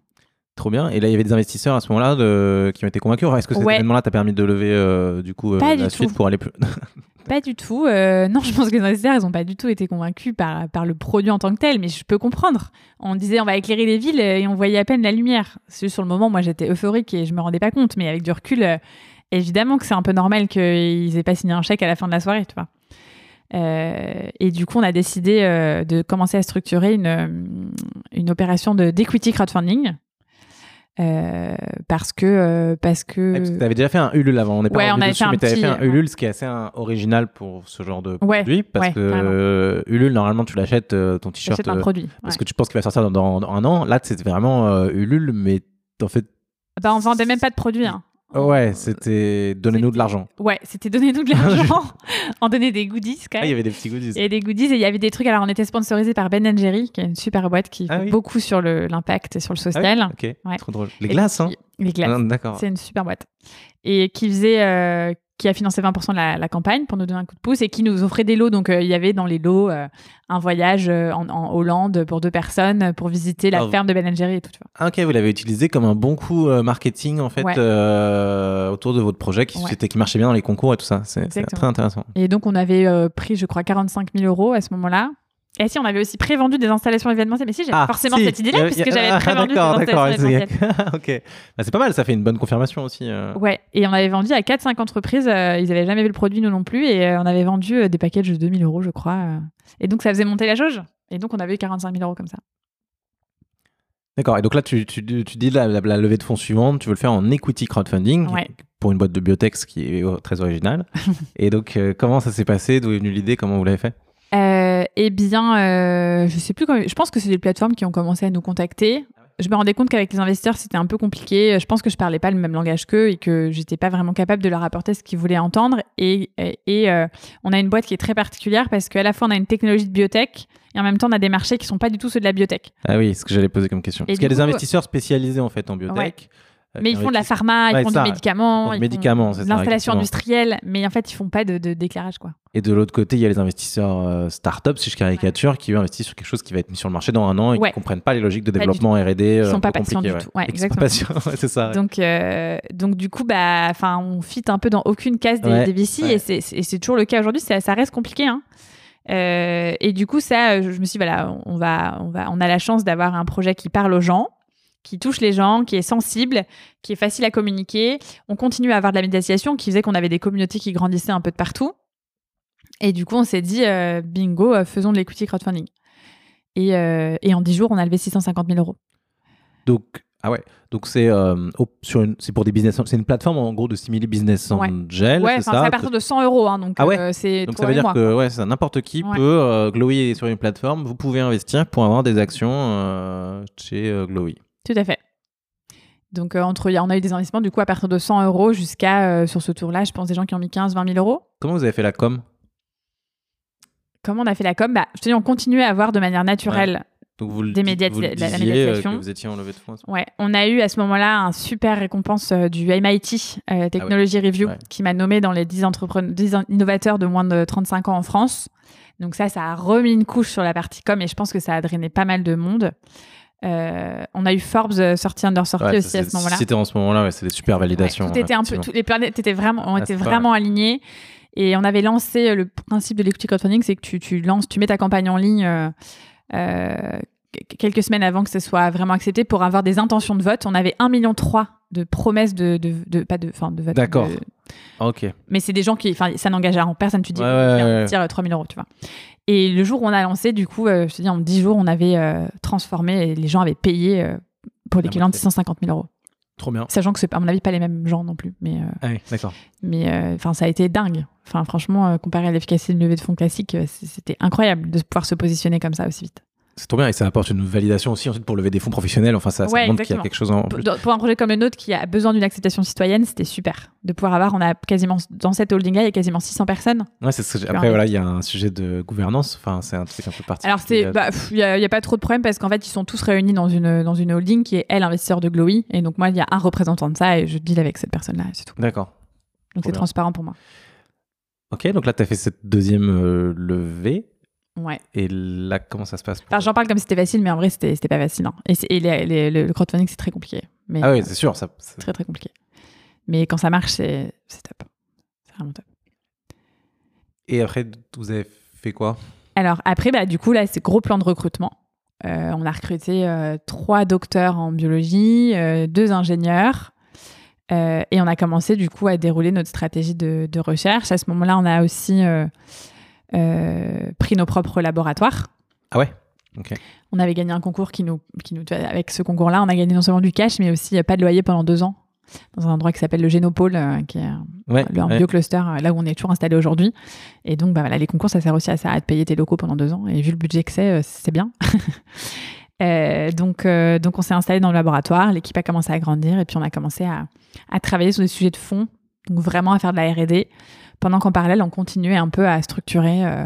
Trop bien. Et là, il y avait des investisseurs à ce moment-là de... qui ont été convaincus. Est-ce que cet Ouais. événement-là t'a permis de lever euh, du coup euh, la suite tout. pour aller plus. Pas du tout. euh, non, je pense que les investisseurs, ils n'ont pas du tout été convaincus par, par le produit en tant que tel, mais je peux comprendre. On disait, on va éclairer les villes euh, et on voyait à peine la lumière. Sur le moment, moi, j'étais euphorique et je me rendais pas compte, mais avec du recul, euh, Évidemment que c'est un peu normal qu'ils aient pas signé un chèque à la fin de la soirée, tu vois. Et du coup, on a décidé de commencer à structurer une, une opération de d'equity crowdfunding. Euh, parce que euh, parce que parce que t'avais déjà fait un Ulule avant, on n'est pas Ouais, on avait dessus, fait un mais petit- fait un Ulule, ce qui est assez un- original pour ce genre de Ouais, produit, parce que euh, Ulule, normalement, tu l'achètes euh, ton t-shirt produit. parce que tu penses qu'il va sortir dans, dans- dans un an. Là, c'est vraiment Ulule, mais en fait, Bah, on vendait même pas de produits. Hein. Ouais, c'était donnez-nous de l'argent. Ouais, c'était donnez-nous de l'argent. on donnait des goodies quand Ah, même. il y avait des petits goodies. Et des goodies, et il y avait des trucs. Alors, on était sponsorisé par Ben Jerry, qui est une super boîte qui Ah fait oui. beaucoup sur l'impact et sur le Ah oui social. Ok, Ouais. trop drôle. Les Et glaces, hein Les glaces. Ah, D'accord. C'est une super boîte. Et qui faisait, euh, qui a financé 20% de la, la campagne pour nous donner un coup de pouce et qui nous offrait des lots. Donc, euh, il y avait dans les lots euh, un voyage euh, en, en Hollande pour deux personnes pour visiter la ferme de Ben Jerry et tout. Tu vois. Ah, ok, vous l'avez utilisé comme un bon coup euh, marketing en fait Ouais. autour de votre projet qui, Ouais. qui marchait bien dans les concours et tout ça. C'est très intéressant. Et donc, on avait pris, je crois, 45 000 euros à ce moment-là. Et si, on avait aussi prévendu des installations événementielles. Mais si, j'avais forcément si. cette idée-là, puisque j'avais ah, prévendu des installations événementielles. ok. Bah, c'est pas mal, ça fait une bonne confirmation aussi. euh. Ouais, et on avait vendu à 4-5 entreprises. euh, ils avaient jamais vu le produit, nous non plus. Et euh, on avait vendu des packages de 2000 euros, je crois. Et donc, ça faisait monter la jauge. Et donc, on avait eu 45 000 euros comme ça. D'accord, et donc là, tu, tu, tu dis la, la- la levée de fonds suivante, tu veux le faire en equity crowdfunding Ouais. pour une boîte de biotech, ce qui est très original. et donc, euh, comment ça s'est passé? D'où est venue l'idée? Comment vous l'avez fait? Euh, eh bien, euh, je sais plus quand. Je pense que c'est des plateformes qui ont commencé à nous contacter. Je me rendais compte qu'avec les investisseurs, c'était un peu compliqué. Je pense que je parlais pas le même langage qu'eux et que j'étais pas vraiment capable de leur apporter ce qu'ils voulaient entendre. Et, euh, on a une boîte qui est très particulière parce qu'à la fois on a une technologie de biotech et en même temps on a des marchés qui sont pas du tout ceux de la biotech. Ah oui, c'est ce que j'allais poser comme question. Et Parce qu'il y a des investisseurs spécialisés en fait en biotech. Mais qui ils font de la pharma, ils font ça, du médicament, ils font de l'installation industrielle, mais en fait ils font pas de, de d'éclairage quoi. Et de l'autre côté, il y a les investisseurs euh, start-up, si je caricature, qui investissent sur quelque chose qui va être mis sur le marché dans un an et Ouais. qui comprennent pas les logiques de Pas développement R&D. Ils euh, sont pas patients du tout. Exactement. c'est ça. Donc, euh, donc du coup, bah, on fit un peu dans aucune case des, des VC et c'est- toujours le cas aujourd'hui. Ça, ça reste compliqué. Hein. Euh, et du coup, ça, je, je me suis dit, voilà, on va, on va, on a la chance d'avoir un projet qui parle aux gens, qui touche les gens, qui est sensible, qui est facile à communiquer. On continue à avoir de la médiation qui faisait qu'on avait des communautés qui grandissaient un peu de partout. Et du coup, on s'est dit, euh, bingo, euh, faisons de l'equity crowdfunding. Et, euh, et en 10 jours, on a levé 650 000 euros. Donc, ah ouais. Donc c'est euh, pour des business. C'est une plateforme en gros de simili business Ouais. angel. ouais, c'est à partir de 100 euros. Hein, donc, Ah ouais euh, Donc ça veut dire que ouais, n'importe qui Ouais. peut. Glowy est sur une plateforme. Vous pouvez investir pour avoir des actions chez Glowy. Tout à fait. Donc, euh, entre, on a eu des investissements du coup à partir de 100 euros jusqu'à, euh, sur ce tour-là, je pense des gens qui ont mis 15, 20 000 euros. Comment vous avez fait la com? Comment on a fait la com? Bah, Je te dis, on continuait à avoir de manière naturelle. Donc vous Des médias- vous le la euh, que vous étiez en levée de fonds. Ouais. On a eu à ce moment-là un super récompense euh, du MIT euh, Technology Review Ouais. qui m'a nommé dans les 10, entrepreneurs, 10 in- innovateurs de moins de 35 ans en France. Donc ça, ça a remis une couche sur la partie com et je pense que ça a drainé pas mal de monde. Euh, on a eu Forbes euh, sorti under sorti Ouais, aussi à ce moment-là. C'était en ce moment-là, ouais, c'est des super validations. Ouais, tout était un peu, toutes les planètes étaient vraiment, ont Ah, pas vraiment alignées. Et on avait lancé euh, le principe de l'equity crowdfunding, c'est que tu, tu lances, tu mets ta campagne en ligne euh, euh, qu- quelques semaines avant que ce soit vraiment accepté pour avoir des intentions de vote. On avait 1,3 million de promesses de, de, de- pas de, enfin, de vote. D'accord. de- Ok. mais c'est des gens qui, enfin, ça n'engage en personne. Tu dis, Ouais, ouais, vais ouais, investir 3 000 euros, tu vois. Et le jour où on a lancé, du coup, euh, je te dis, en 10 jours, on avait euh, transformé et les gens avaient payé euh, pour l'équivalent de moitié. 650 000 euros. Trop bien. Sachant que c'est, à mon avis, pas les mêmes gens non plus. Mais, euh, Ah oui, d'accord. mais euh, enfin, ça a été dingue. Enfin, franchement, euh, comparé à l'efficacité d'une levée de fonds classique, c'était incroyable de pouvoir se positionner comme ça aussi vite. C'est trop bien et ça apporte une validation aussi ensuite pour lever des fonds professionnels. Enfin, ça, montre qu'il y a quelque chose en plus. pour un projet comme le nôtre qui a besoin d'une acceptation citoyenne, c'était super de pouvoir avoir. On a quasiment dans cette holding-là, il y a quasiment 600 personnes. Ouais, c'est ce Après, en- voilà, il y a un sujet de gouvernance. Enfin, c'est un truc un peu particulier. Alors c'est, bah, il y, a il y a pas trop de problème parce qu'en fait, ils sont tous réunis dans une dans une holding qui est elle investisseur de Glowy et donc moi, il y a un représentant de ça et je deal avec cette personne-là, c'est tout. D'accord. Donc c'est transparent pour moi. Ok, donc là, tu as fait cette deuxième euh, levée. Ouais. Et là, comment ça se passe Enfin, j'en parle comme si c'était facile, mais en vrai, c'était pas facile. hein. Et, c'est- et les- les- le, le crowdfunding, c'est très compliqué. Mais, Ah oui, euh, c'est sûr. Ça, c'est- très très compliqué. Mais quand ça marche, c'est top. C'est vraiment top. Et après, vous avez fait quoi? Alors après, bah, du coup, là, c'est gros plan de recrutement. Euh, on a recruté euh, trois docteurs en biologie, euh, deux ingénieurs. Euh, et on a commencé du coup à dérouler notre stratégie de, de recherche. À ce moment-là, on a aussi euh, euh, pris nos propres laboratoires. Ah ouais? On avait gagné un concours qui nous, qui nous, avec ce concours-là, on a gagné non seulement du cash, mais aussi euh, pas de loyer pendant deux ans dans un endroit qui s'appelle le Génopôle, euh, qui est Ouais, le- un ouais. biocluster, euh, là où on est toujours installé aujourd'hui. Et donc, bah, voilà, les concours, ça sert aussi à ça, à te payer tes locaux pendant deux ans. Et vu le budget que c'est, euh, c'est bien. Euh, donc, euh, donc, on s'est installé dans le laboratoire, l'équipe a commencé à grandir et puis on a commencé à, à travailler sur des sujets de fond, donc vraiment à faire de la R&D, pendant qu'en parallèle, on continuait un peu à structurer euh,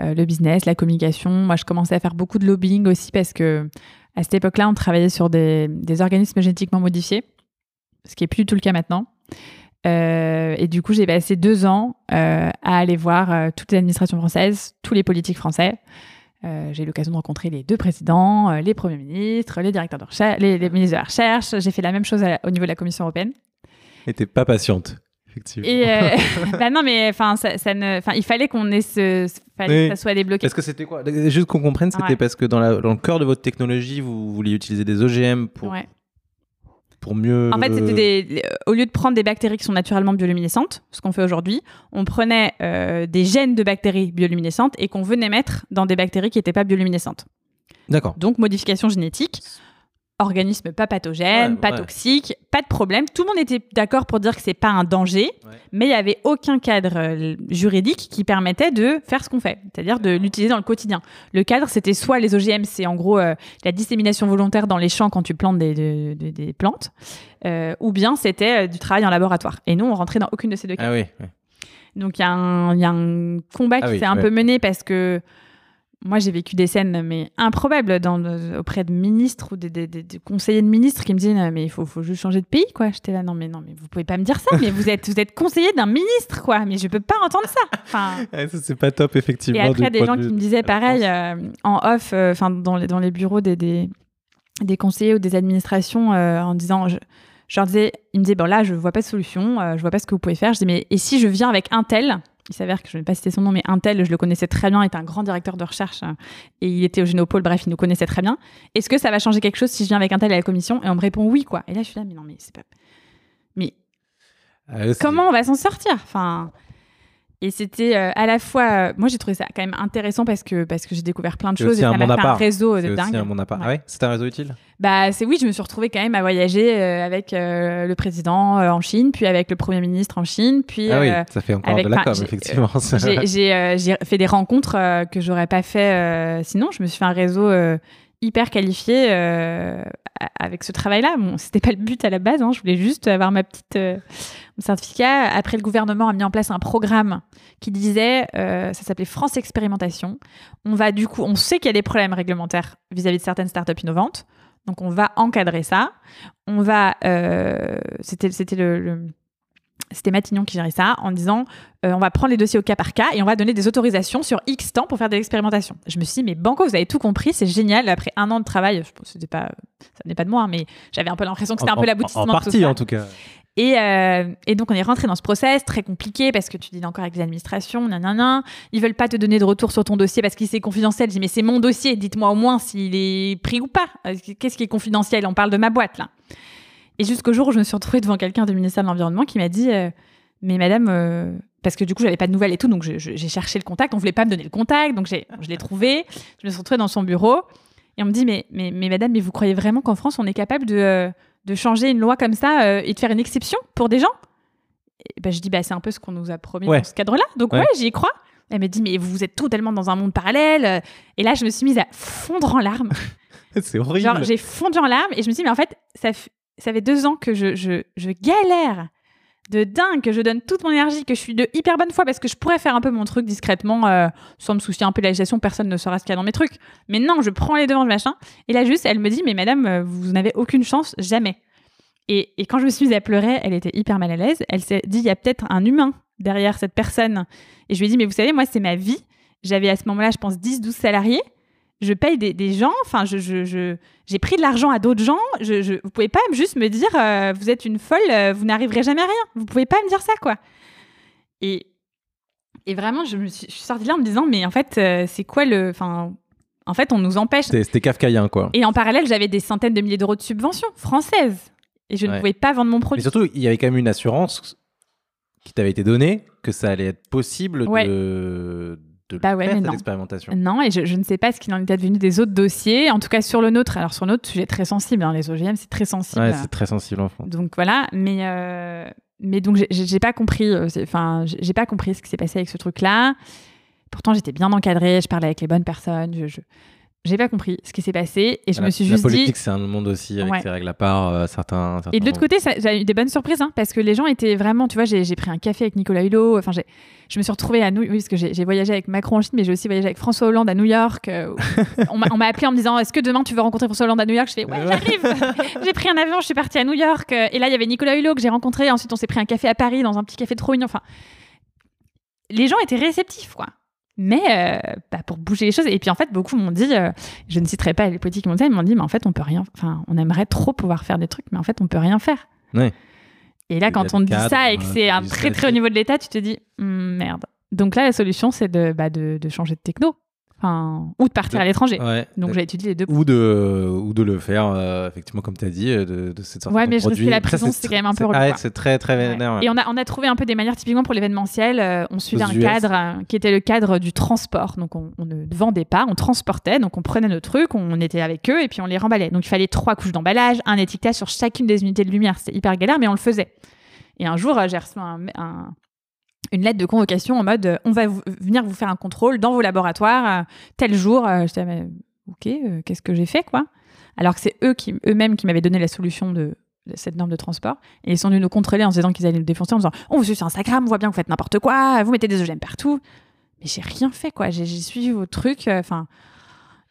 euh, le business, la communication. Moi, je commençais à faire beaucoup de lobbying aussi parce que à cette époque-là, on travaillait sur des, organismes génétiquement modifiés, ce qui est plus du tout le cas maintenant. Euh, et du coup, j'ai passé deux ans à aller voir toutes les administrations françaises, tous les politiques français. J'ai eu l'occasion de rencontrer les deux présidents, les premiers ministres, les directeurs de recherche, les, ministres de la recherche. J'ai fait la même chose au niveau de la Commission européenne. Et t'es pas patiente, effectivement. Et euh, bah non, mais enfin, ça, ça ne, enfin, il fallait qu'on ait ce, fallait Oui. que ça soit débloqué. Parce que c'était quoi? Juste qu'on comprenne, c'était Ouais. parce que dans, la- dans le cœur de votre technologie, vous vouliez utiliser des OGM pour, Ouais. pour mieux. En fait, c'était des, au lieu de prendre des bactéries qui sont naturellement bioluminescentes, ce qu'on fait aujourd'hui, on prenait euh, des gènes de bactéries bioluminescentes et qu'on venait mettre dans des bactéries qui n'étaient pas bioluminescentes. D'accord. Donc, modification génétique, organisme pas pathogène, Ouais, pas ouais. toxique, pas de problème. Tout le monde était d'accord pour dire que c'est pas un danger, Ouais. mais il n'y avait aucun cadre euh, juridique qui permettait de faire ce qu'on fait, c'est-à-dire de l'utiliser dans le quotidien. Le cadre, c'était soit les OGM, c'est en gros euh, la dissémination volontaire dans les champs quand tu plantes des, de- de- des plantes, euh, ou bien c'était euh, du travail en laboratoire. Et nous, on rentrait dans aucune de ces deux cas. Ah oui. ouais. Donc il y, a un- il y a un combat Ah qui oui, s'est un peu mené parce que moi j'ai vécu des scènes mais improbables dans le- auprès de ministres ou des, des- des- des conseillers de ministres qui me disaient Non, mais il faut, faut juste changer de pays quoi. J'étais là non mais non mais vous pouvez pas me dire ça mais vous êtes vous êtes conseiller d'un ministre quoi mais je peux pas entendre ça. Enfin Ouais, ça, c'est pas top, effectivement. et après, il y a du des gens qui me disaient pareil, euh, en off, euh, enfin dans, les, dans les bureaux des, des, conseillers ou des administrations, euh, en disant, je, je leur disais, ils me disaient, bon là, je vois pas de solution, je vois pas ce que vous pouvez faire. Je dis, mais et si je viens avec un tel il s'avère que je ne vais pas citer son nom, mais un tel, je le connaissais très bien, était un grand directeur de recherche euh, et il était au Génopôle, bref, il nous connaissait très bien. Est-ce que ça va changer quelque chose si je viens avec un tel à la commission? Et on me répond oui, quoi. Et là, je suis là, mais non, mais c'est pas. Mais Ah, comment on va s'en sortir? Enfin, et c'était euh, à la fois, euh, moi j'ai trouvé ça quand même intéressant parce que parce que j'ai découvert plein de choses aussi et un ça m'a fait un réseau de aussi dingue. un monde à part. Ouais. Ah ouais? C'est un réseau utile? Bah c'est oui, je me suis retrouvée quand même à voyager euh, avec le président en Chine, puis avec le premier ministre en Chine, puis Ah oui, ça fait encore avec- de la com, effectivement. j'ai fait des rencontres que j'aurais pas fait sinon. Je me suis fait un réseau hyper qualifié avec ce travail-là. Bon, c'était pas le but à la base. hein. Je voulais juste avoir ma petite mon certificat. Après, le gouvernement a mis en place un programme qui disait, euh, ça s'appelait France Expérimentation. On va du coup, on sait qu'il y a des problèmes réglementaires vis-à-vis de certaines startups innovantes. Donc, on va encadrer ça. On va, euh, c'était, c'était le- le c'était Matignon qui gérait ça en disant euh, on va prendre les dossiers au cas par cas et on va donner des autorisations sur X temps pour faire des expérimentations. Je me suis dit, mais Banco, vous avez tout compris, c'est génial. Après un an de travail, je pense que c'était pas, ça n'est pas de moi, hein, mais j'avais un peu l'impression que c'était un En- peu en- l'aboutissement En de tout partie, ça. en tout cas. Et, euh, et donc, on est rentré dans ce process très compliqué parce que tu dis encore avec les administrations, nanana. Ils veulent pas te donner de retour sur ton dossier parce qu'il c'est confidentiel. Je dis, mais c'est mon dossier. Dites-moi au moins s'il est pris ou pas. Euh, Qu'est-ce qui est confidentiel? On parle de ma boîte, là. Et jusqu'au jour où je me suis retrouvée devant quelqu'un du ministère de l'Environnement qui m'a dit, euh, mais madame, parce que du coup, j'avais pas de nouvelles et tout, donc j'ai cherché le contact. On voulait pas me donner le contact, donc je l'ai trouvé. Je me suis retrouvée dans son bureau et on me dit, mais, mais, mais madame, mais vous croyez vraiment qu'en France, on est capable de, de changer une loi comme ça euh, et de faire une exception pour des gens? Et ben, Je dis, bah, c'est un peu ce qu'on nous a promis Ouais. dans ce cadre-là. Donc, Ouais. ouais, j'y crois. Elle me dit, mais vous êtes totalement dans un monde parallèle. Et là, je me suis mise à fondre en larmes. C'est horrible. Genre, j'ai fondu en larmes et je me suis dit, mais en fait, ça, ça fait deux ans que je, je, je galère de dingue, que je donne toute mon énergie, que je suis de hyper bonne foi parce que je pourrais faire un peu mon truc discrètement euh, sans me soucier un peu de la législation, personne ne saura ce qu'il y a dans mes trucs. Mais non, je prends les devants de machin. Et là, juste, elle me dit, mais madame, euh, vous n'avez aucune chance, jamais. Et, et quand je me suis mise à pleurer, elle était hyper mal à l'aise. Elle s'est dit, il y a peut-être un humain derrière cette personne. Et je lui ai dit, mais vous savez, moi, c'est ma vie. J'avais à ce moment-là, je pense, 10, 12 salariés. Je paye des, des gens. Enfin, je, je, je- j'ai pris de l'argent à d'autres gens. Je, je, vous pouvez pas juste me dire, euh, vous êtes une folle, euh, vous n'arriverez jamais à rien. Vous pouvez pas me dire ça, quoi. Et, et vraiment, je, me suis, je suis sortie de là en me disant, mais en fait, euh, c'est quoi le. Enfin, en fait, on nous empêche. C'était kafkaïen, quoi. Et en parallèle, j'avais des centaines de milliers d'euros de subventions françaises. Et je ne pouvais pas vendre mon Mais produit. surtout, il y avait quand même une assurance qui t'avait été donnée que ça allait être possible Ouais. de, de Bah ouais, faire mais cette non. expérimentation. Non, et je, je ne sais pas ce qu'il en était devenu des autres dossiers. En tout cas, sur le nôtre. Alors, sur le nôtre, sujet très sensible. hein, les OGM, c'est très sensible. Ouais, c'est très sensible en France. Donc voilà, mais euh, mais donc j'ai- pas compris, euh, enfin j'ai j'ai pas compris ce qui s'est passé avec ce truc-là. Pourtant j'étais bien encadrée, je parlais avec les bonnes personnes, je, je- j'ai pas compris ce qui s'est passé et je la, me suis la juste politique, dit. c'est un monde aussi avec Ouais. ses règles à part. euh, certains, certains Et de l'autre côté, j'ai eu des bonnes surprises hein, parce que les gens étaient vraiment, tu vois, j'ai pris un café avec Nicolas Hulot. Enfin, je me suis retrouvée à New, oui, parce que j'ai voyagé avec Macron en Chine, mais j'ai aussi voyagé avec François Hollande à New York. euh, où- on m'a on m'a appelé en me disant, est-ce que demain tu veux rencontrer François Hollande à New York? Je fais, ouais, j'arrive. j'ai pris un avion, je suis partie à New York. euh, Et là, il y avait Nicolas Hulot que j'ai rencontré. Ensuite, on s'est pris un café à Paris dans un petit café trop mignon. Enfin, les gens étaient réceptifs, quoi. Mais euh, bah, pour bouger les choses. Et puis en fait, beaucoup m'ont dit, euh, je ne citerai pas les politiques qui m'ont dit, ça, ils m'ont dit, mais en fait, on peut rien. Enfin, on aimerait trop pouvoir faire des trucs, mais en fait, on peut rien faire. Ouais. Et là, quand on te dit ça et que euh, c'est un très très haut niveau de l'État, tu te dis, Hum, merde. Donc là, la solution, c'est de, bah, de, de changer de techno. Enfin, ou de partir De- à l'étranger. Ouais. Donc j'ai étudié les deux. ou de ou de le faire euh, effectivement comme tu as dit euh, de, de cette sorte Ouais, mais je produit. risquais la Ça, prison, c'est quand même un peu relou, ah c'est très très vénère ouais. Et on a, on a trouvé un peu des manières, typiquement pour l'événementiel, euh, on suivait Aux un US. cadre euh, qui était le cadre du transport. Donc on, on ne vendait pas, on transportait, donc on prenait nos trucs, on était avec eux et puis on les remballait. Donc il fallait trois couches d'emballage, un étiquetage sur chacune des unités de lumière. C'était hyper galère, mais on le faisait. Et un jour, j'ai reçu un- un- une lettre de convocation en mode euh, on va venir vous faire un contrôle dans vos laboratoires euh, tel jour. Euh, J'étais mais, ok, qu'est-ce que j'ai fait quoi? Alors que c'est eux eux-mêmes qui m'avaient donné la solution de cette norme de transport. Et ils sont venus nous contrôler en se disant qu'ils allaient nous défoncer en disant On vous suit sur Instagram, on voit bien que vous faites n'importe quoi, vous mettez des OGM partout. Mais j'ai rien fait, quoi. J'ai suivi vos trucs. euh,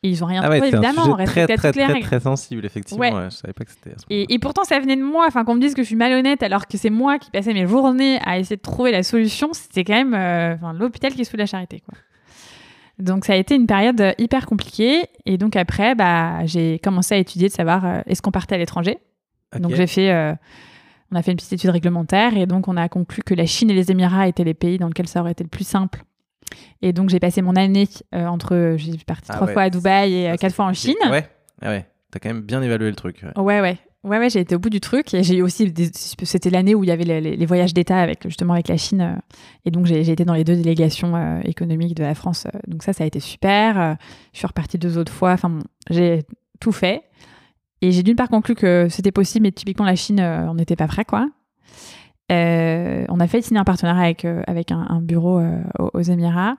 Ils ont rien ah ouais, trouvé, un évidemment. Sujet respectait très très très, très sensible effectivement Ouais. ouais, je savais pas que c'était Et, et pourtant, ça venait de moi. Enfin, qu'on me dise que je suis malhonnête alors que c'est moi qui passais mes journées à essayer de trouver la solution, c'était quand même euh, enfin, l'hôpital qui est sous la charité. Quoi. Donc, ça a été une période euh, hyper compliquée. Et donc, après, bah, j'ai commencé à étudier de savoir euh, est-ce qu'on partait à l'étranger. Donc, j'ai fait. euh, on a fait une petite étude réglementaire et donc on a conclu que la Chine et les Émirats étaient les pays dans lesquels ça aurait été le plus simple. Et donc j'ai passé mon année euh, entre, j'ai parti Ah trois ouais. fois à Dubaï et euh, Ça, quatre fois en. Chine. ouais ah ouais t'as quand même bien évalué le truc ouais. Ouais, ouais. Ouais, ouais, j'ai été au bout du truc. Et j'ai eu aussi. des- C'était l'année où il y avait les, voyages d'État avec, justement, avec la Chine. euh, Et donc, j'ai été dans les deux délégations euh, économiques de la France. Donc, ça, ça a été super. Je suis repartie deux autres fois. Enfin, bon, j'ai tout fait. Et j'ai d'une part conclu que c'était possible, mais typiquement, la Chine, on n'était pas prêt, quoi. Euh, on a fait signer un partenariat avec, euh, avec un, un bureau euh, aux, aux Émirats.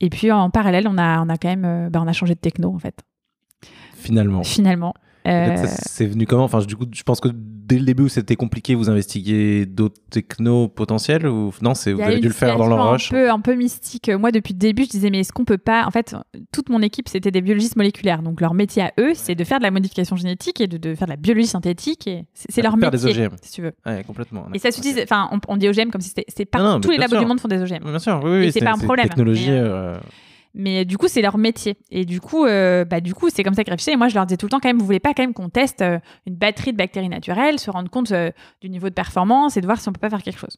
Et puis, en parallèle, on a, on a quand même bah, on a changé de techno, en fait, finalement finalement. C'est venu comment? Enfin du coup je pense que dès le début où c'était compliqué vous investiguez d'autres technos potentiels ou non c'est vous avez dû le faire dans le situation rush Un peu, un peu mystique. Moi, depuis le début, je disais, mais est-ce qu'on peut pas. En fait, toute mon équipe, c'était des biologistes moléculaires. Donc, leur métier à eux, c'est de faire de la modification génétique et de, de faire de la biologie synthétique. Et c'est Ah, leur faire des métier, OGM. si tu veux. ouais complètement Et ça s'utilise. Enfin, on, on dit OGM comme si c'était. c'est pas tous les labos sûr. du monde font des OGM. bien sûr oui, oui c'est pas un problème, technologie mais, euh, Mais du coup, c'est leur métier. Et du coup, euh, bah, du coup, c'est comme ça qu'ils réfléchissaient. Et moi, je leur disais tout le temps, quand même, vous voulez pas quand même qu'on teste euh, une batterie de bactéries naturelles, se rendre compte euh, du niveau de performance et de voir si on peut pas faire quelque chose.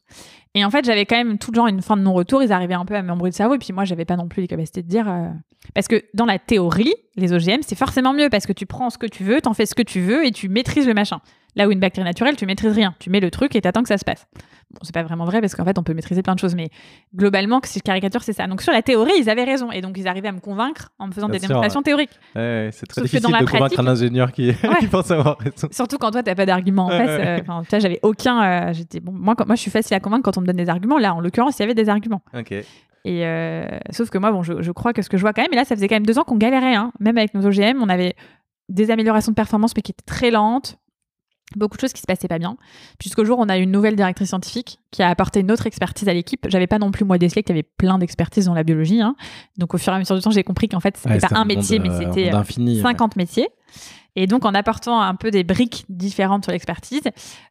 Et en fait, j'avais quand même tout le genre une fin de non-retour. Ils arrivaient un peu à m'embrouiller le cerveau. Et puis moi, j'avais pas non plus les capacités de dire. euh, Parce que dans la théorie, les OGM, c'est forcément mieux parce que tu prends ce que tu veux, t'en fais ce que tu veux et tu maîtrises le machin. Là où une bactérie naturelle, tu maîtrises rien. Tu mets le truc et t'attends que ça se passe. Bon, c'est pas vraiment vrai parce qu'en fait, on peut maîtriser plein de choses, mais globalement, si je caricature, c'est ça. Donc sur la théorie, ils avaient raison et donc ils arrivaient à me convaincre en me faisant Bien des sûr, démonstrations théoriques. ouais, c'est très Sauf difficile dans la de convaincre pratique- un ingénieur qui, qui pense avoir raison Surtout quand toi, t'as pas d'argument en face. euh, Enfin, vois, j'avais aucun. euh, J'étais bon. Moi, quand- moi, je suis facile à convaincre quand on me donne des arguments. Là, en l'occurrence, il y avait des arguments. ok Et euh, sauf que moi, bon, je, je crois que ce que je vois quand même, et là, ça faisait quand même deux ans qu'on galérait, hein. même avec nos OGM, on avait des améliorations de performance, mais qui étaient très lentes, beaucoup de choses qui se passaient pas bien. Jusqu'au jour, on a une nouvelle directrice scientifique qui a apporté une autre expertise à l'équipe. J'avais pas non plus moi décelé qu'il y avait plein d'expertises dans la biologie. hein. Donc au fur et à mesure du temps, j'ai compris qu'en fait, c'était Ouais, pas un monde, métier, mais euh, c'était euh, infini 50 métiers. Et donc, en apportant un peu des briques différentes sur l'expertise,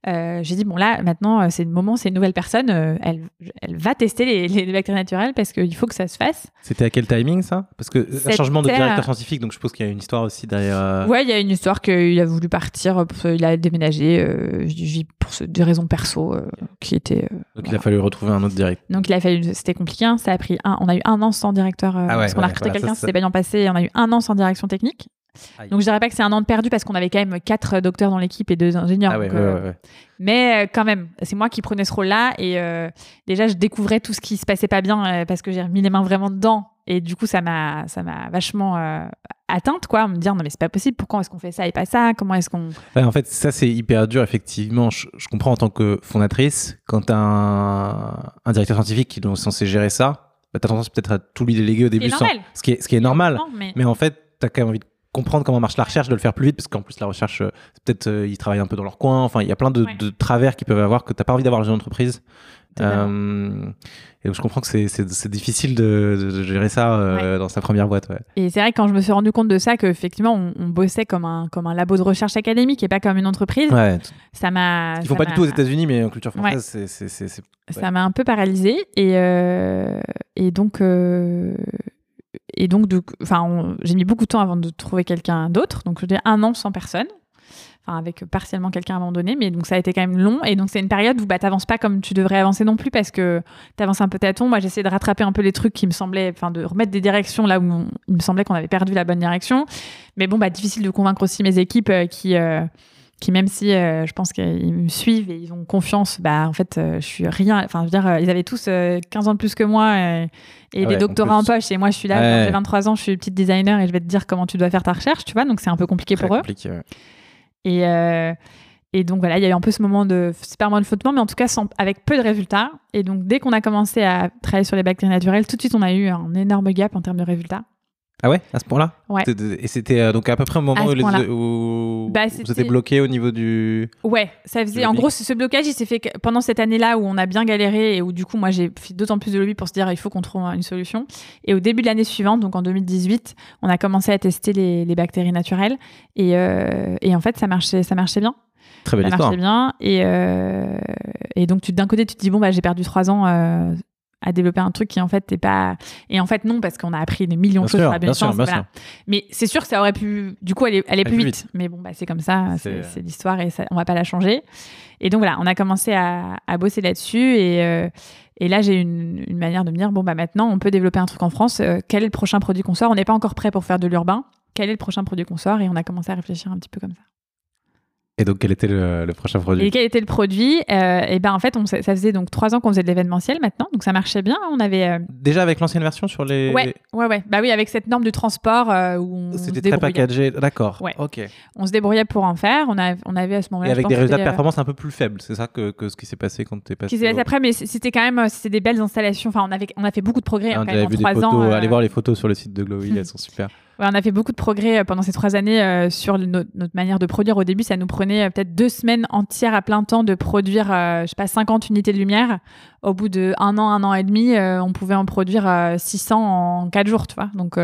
euh, j'ai dit, bon, là, maintenant, euh, c'est le moment, c'est une nouvelle personne, euh, elle, elle va tester les, les bactéries naturelles parce qu'il faut que ça se fasse. c'était à quel timing ça? Parce que un changement de directeur scientifique donc je suppose qu'il y a une histoire aussi derrière Ouais, il y a une histoire qu'il a voulu partir, il a déménagé euh, je dis pour ce- des raisons perso qui étaient. donc il a fallu retrouver un autre direct donc, il a fallu, c'était compliqué, hein, ça a pris un, on a eu un an sans directeur, Ah ouais, parce qu'on a recruté voilà, quelqu'un, ça, c'était pas bien passé, on a eu un an sans direction technique. Aïe. Donc je dirais pas que c'est un an de perdu parce qu'on avait quand même quatre docteurs dans l'équipe et deux ingénieurs. Ah ouais, donc, ouais, euh, ouais. Mais euh, quand même, c'est moi qui prenais ce rôle-là et euh, déjà je découvrais tout ce qui se passait pas bien parce que j'ai mis les mains vraiment dedans et du coup ça m'a ça m'a vachement euh, atteinte quoi, me dire non mais c'est pas possible, pourquoi est-ce qu'on fait ça et pas ça, comment est-ce qu'on en fait, ça, c'est hyper dur, effectivement. Je, je comprends en tant que fondatrice, quand un, un directeur scientifique qui est censé gérer ça, bah, tu as tendance peut-être à tout lui déléguer au début. Sans- ce, qui est, ce qui est normal. Non, mais, Mais en fait, tu as quand même envie de comprendre comment marche la recherche, de le faire plus vite, parce qu'en plus, la recherche, euh, peut-être euh, ils travaillent un peu dans leur coin. Enfin, il y a plein de, Ouais. de travers qu'ils peuvent avoir que tu pas envie d'avoir dans une entreprise. Euh, et donc, je comprends que c'est- difficile de, gérer ça euh, dans sa première boîte. Ouais. Et c'est vrai que quand je me suis rendu compte de ça, qu'effectivement on, on bossait comme un comme un labo de recherche académique et pas comme une entreprise, Ouais. ça m'a Ils font pas du tout aux États-Unis, mais en culture française, c'est- ça m'a un peu paralysée et euh, et donc et donc j'ai mis beaucoup de temps avant de trouver quelqu'un d'autre. Donc dis un an sans personne. Enfin avec partiellement quelqu'un abandonné. Mais donc ça a été quand même long. Et donc c'est une période où bah t'avances pas comme tu devrais avancer non plus parce que t'avances un peu tâton. Moi j'essayais de rattraper un peu les trucs qui me semblaient enfin de remettre des directions là où il me semblait qu'on avait perdu la bonne direction. Mais bon bah difficile de convaincre aussi mes équipes euh, qui euh, qui même si euh, je pense qu'ils me suivent et ils ont confiance, bah en fait euh, je suis rien. Enfin je veux dire, euh, ils avaient tous euh, 15 ans de plus que moi et Ah des ouais, doctorats en, poche et moi je suis là, Ouais. j'ai 23 ans, je suis petite designer et je vais te dire comment tu dois faire ta recherche, tu vois. Donc c'est un peu compliqué très pour eux. ouais. Et et donc voilà, il y a eu un peu ce moment de pas moins de flottement, mais en tout cas sans, avec peu de résultats. Et donc dès qu'on a commencé à travailler sur les bactéries naturelles, tout de suite on a eu un énorme gap en termes de résultats. Ah ouais, à ce point-là Ouais. Et c'était euh, donc à peu près au moment où, les- où Bah, vous étiez bloqué au niveau du. Ouais, ça faisait. En gros, ce blocage, il s'est fait pendant cette année-là où on a bien galéré et où du coup, moi, j'ai fait d'autant plus de lobby pour se dire il faut qu'on trouve une solution. Et au début de l'année suivante, donc en 2018, on a commencé à tester les, les bactéries naturelles et, euh, et en fait, ça marchait, ça marchait bien. Très belle ça histoire. marchait bien et euh, et donc d'un côté, tu te dis bon bah j'ai perdu trois ans. euh, à développer un truc qui en fait n'est pas et en fait non parce qu'on a appris des millions de choses sur la bien sûr, bionaissance bien voilà. mais c'est sûr que ça aurait pu du coup aller, aller plus plus vite. mais bon bah c'est comme ça C'est- l'histoire et ça, on va pas la changer. Et donc voilà on a commencé à, à bosser là-dessus et euh, et là j'ai une, une manière de me dire bon bah maintenant on peut développer un truc en France. Euh, quel est le prochain produit qu'on sort? On n'est pas encore prêt pour faire de l'urbain. Quel est le prochain produit qu'on sort? Et on a commencé à réfléchir un petit peu comme ça Et donc, quel était le, le prochain produit et quel était le produit Euh, Et ben en fait, on, ça faisait donc trois ans qu'on faisait de l'événementiel maintenant, donc ça marchait bien. On avait euh, Déjà avec l'ancienne version sur les. ouais, ouais, ouais. Bah oui, avec cette norme de transport euh, où on C'était très packagé, d'accord. Ouais. Ok. on se débrouillait pour en faire. On, a, on avait à ce moment-là. Et avec des résultats de euh, performance un peu plus faibles, c'est ça que, que ce qui s'est passé quand tu es passé. qui s'est passé après, mais c'était quand même, c'était des belles installations. Enfin, on avait, on a fait beaucoup de progrès Ah, hein, quand J'avais même en trois ans. allez voir les photos sur le site de Glowy, elles sont super. On a fait beaucoup de progrès euh, pendant ces trois années euh, sur notre, manière de produire. Au début, ça nous prenait euh, peut-être deux semaines entières à plein temps de produire, je sais pas, 50 unités de lumière. Au bout de un an, un an et demi, on pouvait en produire euh, 600 en quatre jours, tu vois. Donc,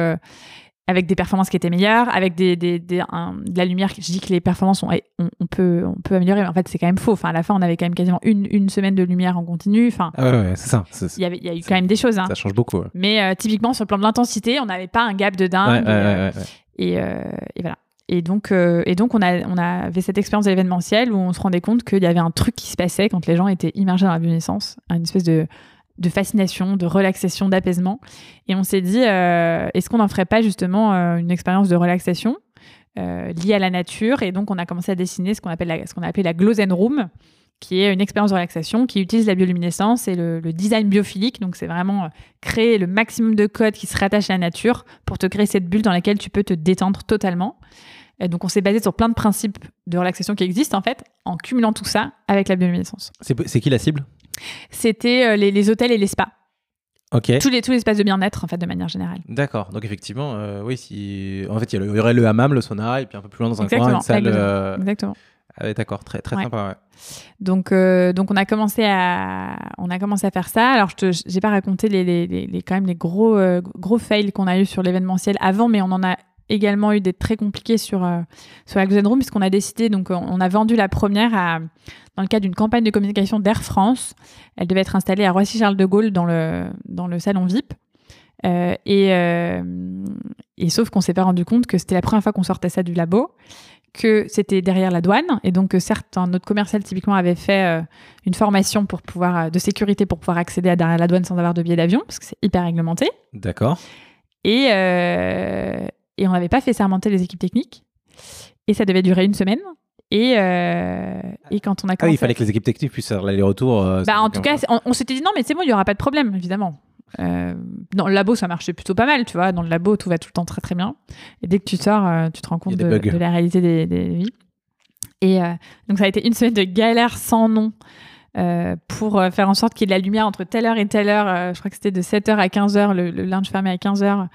avec des performances qui étaient meilleures, avec des, des, des- un- de la lumière. Je dis que les performances, on, on, on peut, on peut améliorer, mais en fait, c'est quand même faux. Enfin, à la fin, on avait quand même quasiment une, une semaine de lumière en continu. Enfin, Ah ouais, ouais, c'est ça. il y, a eu quand même des choses. Hein. Ça change beaucoup. Ouais, Mais euh, typiquement, sur le plan de l'intensité, on n'avait pas un gap de dingue. euh, et, euh, et voilà. Et donc, et donc on, a, on avait cette expérience de l'événementiel où on se rendait compte qu'il y avait un truc qui se passait quand les gens étaient immergés dans la bionaissance, une espèce de, de fascination, de relaxation, d'apaisement. Et on s'est dit, euh, est-ce qu'on n'en ferait pas justement euh, une expérience de relaxation euh, liée à la nature? Et donc, on a commencé à dessiner ce qu'on appelle la, ce qu'on a appelé la Glow Zen Room, qui est une expérience de relaxation qui utilise la bioluminescence et le, design biophilique. Donc, c'est vraiment créer le maximum de code qui se rattache à la nature pour te créer cette bulle dans laquelle tu peux te détendre totalement. Donc, on s'est basé sur plein de principes de relaxation qui existent, en fait, en cumulant tout ça avec la bioluminescence. C'est c'est qui la cible? C'était euh, les, les hôtels et les spas. Ok. Tous les, tous les espaces de bien-être, en fait, de manière générale. D'accord. Donc effectivement, euh, oui, si en fait il y, aurait le hammam, le sauna, et puis un peu plus loin dans un coin une salle. exactement. euh, Exactement. ah d'accord, très très Ouais. sympa. Ouais. Donc, euh, donc on a commencé à, on a commencé à faire ça. Alors, je j'ai pas raconté les, les, les- quand même les gros, gros fails qu'on a eu sur l'événementiel avant, mais on en a également eu des très compliqués sur euh, sur la Golden Room puisqu'on a décidé donc on, a vendu la première à, dans le cadre d'une campagne de communication d'Air France. Elle devait être installée à Roissy Charles de Gaulle dans le dans le salon VIP. Euh, et, euh, et sauf qu'on s'est pas rendu compte que c'était la première fois qu'on sortait ça du labo, que c'était derrière la douane, et donc que certes, un autre commercial typiquement avait fait euh, une formation pour pouvoir, euh, de sécurité pour pouvoir accéder à derrière la douane sans avoir de billet d'avion, parce que c'est hyper réglementé. D'accord. Et, euh, et on n'avait pas fait sermenter les équipes techniques. Et ça devait durer une semaine. Et, euh, et quand on a Ah commencé. oui, il fallait que les équipes techniques puissent faire l'aller-retour. euh, Bah, en tout cas, on, on s'était dit non, mais c'est bon, il n'y aura pas de problème, évidemment. Euh, dans le labo, ça marchait plutôt pas mal, tu vois. Dans le labo, tout va tout le temps très très bien. Et dès que tu sors, tu te rends compte de, la réalité des, des vies. Et donc, ça a été une semaine de galère sans nom euh, pour faire en sorte qu'il y ait de la lumière entre telle heure et telle heure. Euh, je crois que c'était de 7h à 15h, le, le lunch fermé à 15h,